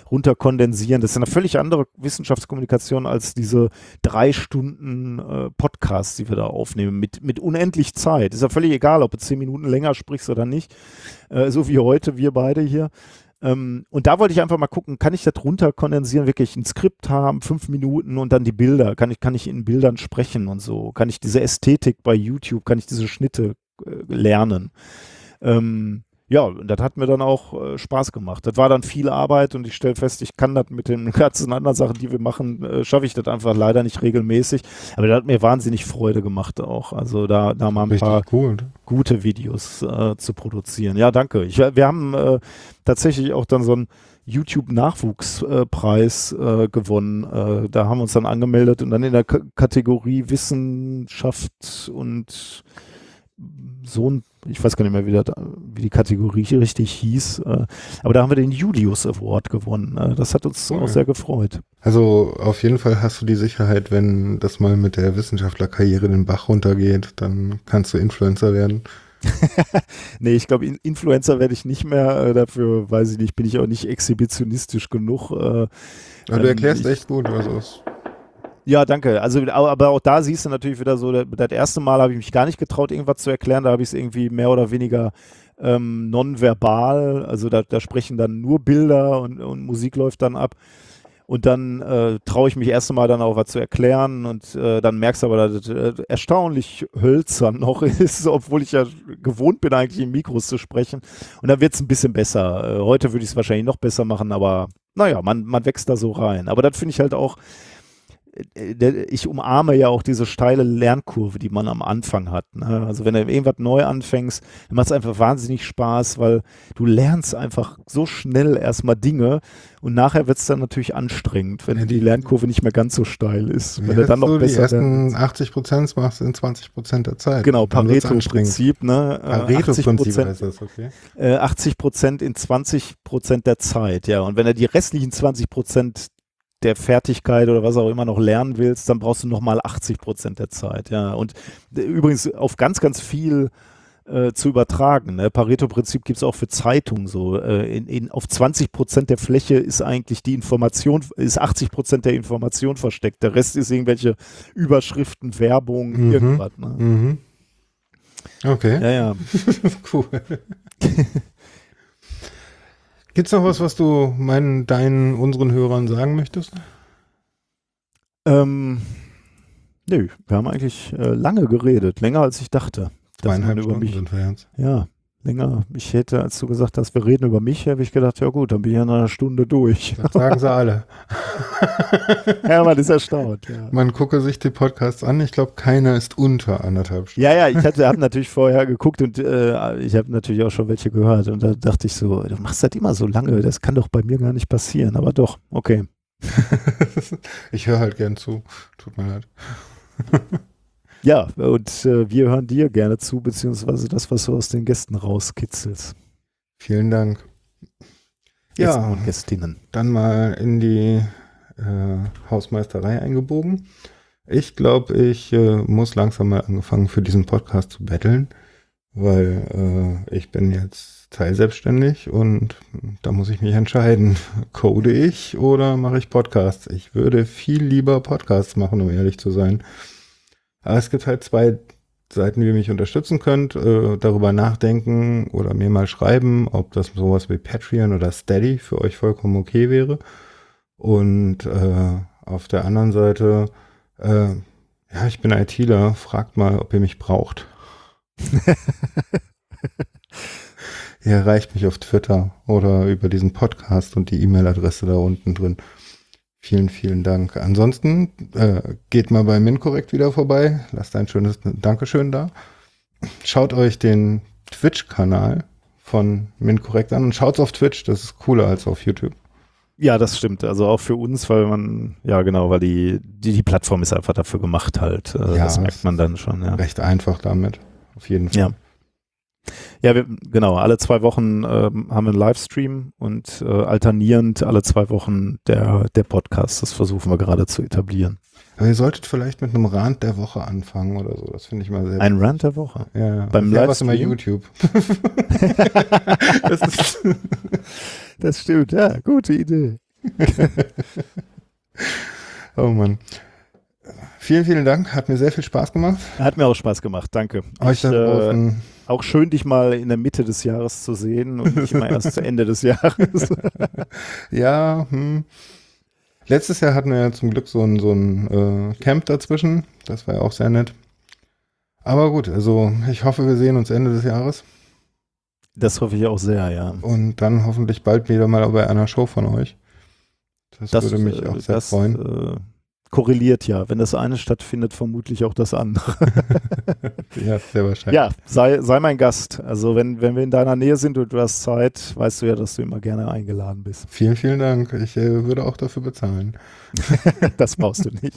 runter kondensieren? Das ist eine völlig andere Wissenschaftskommunikation als diese drei Stunden äh, Podcasts, die wir da aufnehmen, mit, mit unendlich Zeit. Ist ja völlig egal, ob du zehn Minuten länger sprichst oder nicht. Äh, so wie heute, wir beide hier. Ähm, und da wollte ich einfach mal gucken, kann ich das runter kondensieren, wirklich ein Skript haben, fünf Minuten und dann die Bilder, kann ich, kann ich in Bildern sprechen und so, kann ich diese Ästhetik bei YouTube, kann ich diese Schnitte äh, lernen. Ähm, ja, das hat mir dann auch äh, Spaß gemacht. Das war dann viel Arbeit und ich stelle fest, ich kann das mit den ganzen anderen Sachen, die wir machen, äh, schaffe ich das einfach leider nicht regelmäßig. Aber das hat mir wahnsinnig Freude gemacht auch. Also da, da mal ein Richtig paar gut. gute Videos äh, zu produzieren. Ja, danke. Ich, wir haben äh, tatsächlich auch dann so einen YouTube-Nachwuchspreis äh, gewonnen. Äh, da haben wir uns dann angemeldet und dann in der K Kategorie Wissenschaft und Sohn ich weiß gar nicht mehr, wie, das, wie die Kategorie richtig hieß, äh, aber da haben wir den Julius Award gewonnen. Äh, das hat uns cool. auch sehr gefreut. Also auf jeden Fall hast du die Sicherheit, wenn das mal mit der Wissenschaftlerkarriere den Bach runtergeht, dann kannst du Influencer werden. nee, ich glaube, Influencer werde ich nicht mehr. Äh, dafür weiß ich nicht, bin ich auch nicht exhibitionistisch genug. Äh, aber du ähm, erklärst ich, echt gut, also es ja, danke. Also, aber auch da siehst du natürlich wieder so, das erste Mal habe ich mich gar nicht getraut, irgendwas zu erklären. Da habe ich es irgendwie mehr oder weniger ähm, nonverbal. Also da, da, sprechen dann nur Bilder und, und Musik läuft dann ab. Und dann äh, traue ich mich erst einmal dann auch was zu erklären und äh, dann merkst du aber, dass das äh, erstaunlich hölzern noch ist, obwohl ich ja gewohnt bin, eigentlich in Mikros zu sprechen. Und dann wird es ein bisschen besser. Äh, heute würde ich es wahrscheinlich noch besser machen, aber naja, man, man wächst da so rein. Aber das finde ich halt auch ich umarme ja auch diese steile Lernkurve, die man am Anfang hat. Ne? Also wenn du irgendwas neu anfängst, dann macht es einfach wahnsinnig Spaß, weil du lernst einfach so schnell erstmal Dinge und nachher wird es dann natürlich anstrengend, wenn die Lernkurve nicht mehr ganz so steil ist. Wenn ja, du dann noch so besser die ersten 80 Prozent machst in 20 Prozent der Zeit. Genau, Pareto-Prinzip. Ne? Pareto-Prinzip heißt das, okay. 80 Prozent in 20 Prozent der Zeit, ja. Und wenn er die restlichen 20 Prozent der Fertigkeit oder was auch immer noch lernen willst, dann brauchst du nochmal 80 Prozent der Zeit. Ja, und übrigens auf ganz, ganz viel äh, zu übertragen. Ne? Pareto-Prinzip gibt es auch für Zeitungen so. Äh, in, in, auf 20 Prozent der Fläche ist eigentlich die Information, ist 80 Prozent der Information versteckt. Der Rest ist irgendwelche Überschriften, Werbung, mhm. irgendwas. Ne? Mhm. Okay. Ja, ja. cool. Gibt es noch was, was du meinen, deinen, unseren Hörern sagen möchtest? Ähm, nö, wir haben eigentlich äh, lange geredet, länger als ich dachte. Zweieinhalb über Stunden mich, sind wir jetzt. Ja, länger. Ich hätte, als du gesagt hast, wir reden über mich, habe ich gedacht, ja gut, dann bin ich in einer Stunde durch. Das sagen sie alle. ja, man ist erstaunt. Ja. Man gucke sich die Podcasts an. Ich glaube, keiner ist unter anderthalb Stunden. Ja, ja, ich habe natürlich vorher geguckt und äh, ich habe natürlich auch schon welche gehört. Und da dachte ich so, du machst das immer so lange, das kann doch bei mir gar nicht passieren. Aber doch, okay. ich höre halt gern zu. Tut mir leid. Ja, und äh, wir hören dir gerne zu, beziehungsweise das, was du aus den Gästen rauskitzelst. Vielen Dank. Gästen ja, und Gästinnen. Dann mal in die äh, Hausmeisterei eingebogen. Ich glaube, ich äh, muss langsam mal angefangen für diesen Podcast zu betteln, weil äh, ich bin jetzt teilselbstständig und da muss ich mich entscheiden. Code ich oder mache ich Podcasts? Ich würde viel lieber Podcasts machen, um ehrlich zu sein. Aber es gibt halt zwei Seiten, wie ihr mich unterstützen könnt, äh, darüber nachdenken oder mir mal schreiben, ob das sowas wie Patreon oder Steady für euch vollkommen okay wäre. Und äh, auf der anderen Seite, äh, ja, ich bin ITler, fragt mal, ob ihr mich braucht. ihr erreicht mich auf Twitter oder über diesen Podcast und die E-Mail-Adresse da unten drin. Vielen, vielen Dank. Ansonsten äh, geht mal bei MinCorrect wieder vorbei. Lasst ein schönes Dankeschön da. schaut euch den Twitch-Kanal von MinCorrect an und schaut auf Twitch, das ist cooler als auf YouTube. Ja, das stimmt. Also auch für uns, weil man, ja genau, weil die, die, die Plattform ist einfach dafür gemacht halt. Äh, Ja, das merkt man dann schon, ja. Recht einfach damit, auf jeden Fall. Ja. Ja, wir, genau, alle zwei Wochen ähm, haben wir einen Livestream und äh, alternierend alle zwei Wochen der, der Podcast. Das versuchen wir gerade zu etablieren. Aber ihr solltet vielleicht mit einem Rand der Woche anfangen oder so. Das finde ich mal sehr Ein Rant der Woche. Ja. Beim ja, was immer Livestream? YouTube. das Das stimmt, ja, gute Idee. oh Mann. Vielen, vielen Dank. Hat mir sehr viel Spaß gemacht. Hat mir auch Spaß gemacht, danke. Euch Ich, da äh. Auch schön, dich mal in der Mitte des Jahres zu sehen und nicht immer erst zu Ende des Jahres. Ja, hm. Letztes Jahr hatten wir ja zum Glück so ein, so ein äh, Camp dazwischen. Das war ja auch sehr nett. Aber gut, also ich hoffe, wir sehen uns Ende des Jahres. Das hoffe ich auch sehr, ja. Und dann hoffentlich bald wieder mal bei einer Show von euch. Das, würde mich äh, auch sehr das, freuen. Äh, korreliert ja. Wenn das eine stattfindet, vermutlich auch das andere. Ja, sehr wahrscheinlich. ja, sei, sei mein Gast. Also wenn, wenn wir in deiner Nähe sind und du hast Zeit, weißt du ja, dass du immer gerne eingeladen bist. Vielen, vielen Dank. Ich äh, würde auch dafür bezahlen. Das brauchst du nicht.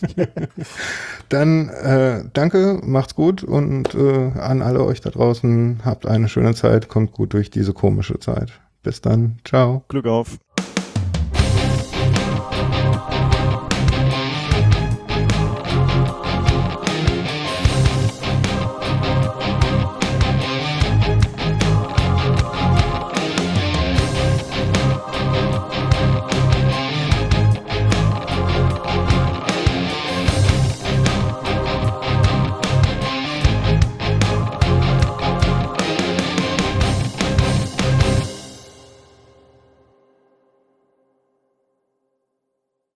Dann äh, danke, macht's gut und äh, an alle euch da draußen, habt eine schöne Zeit, kommt gut durch diese komische Zeit. Bis dann, ciao. Glück auf.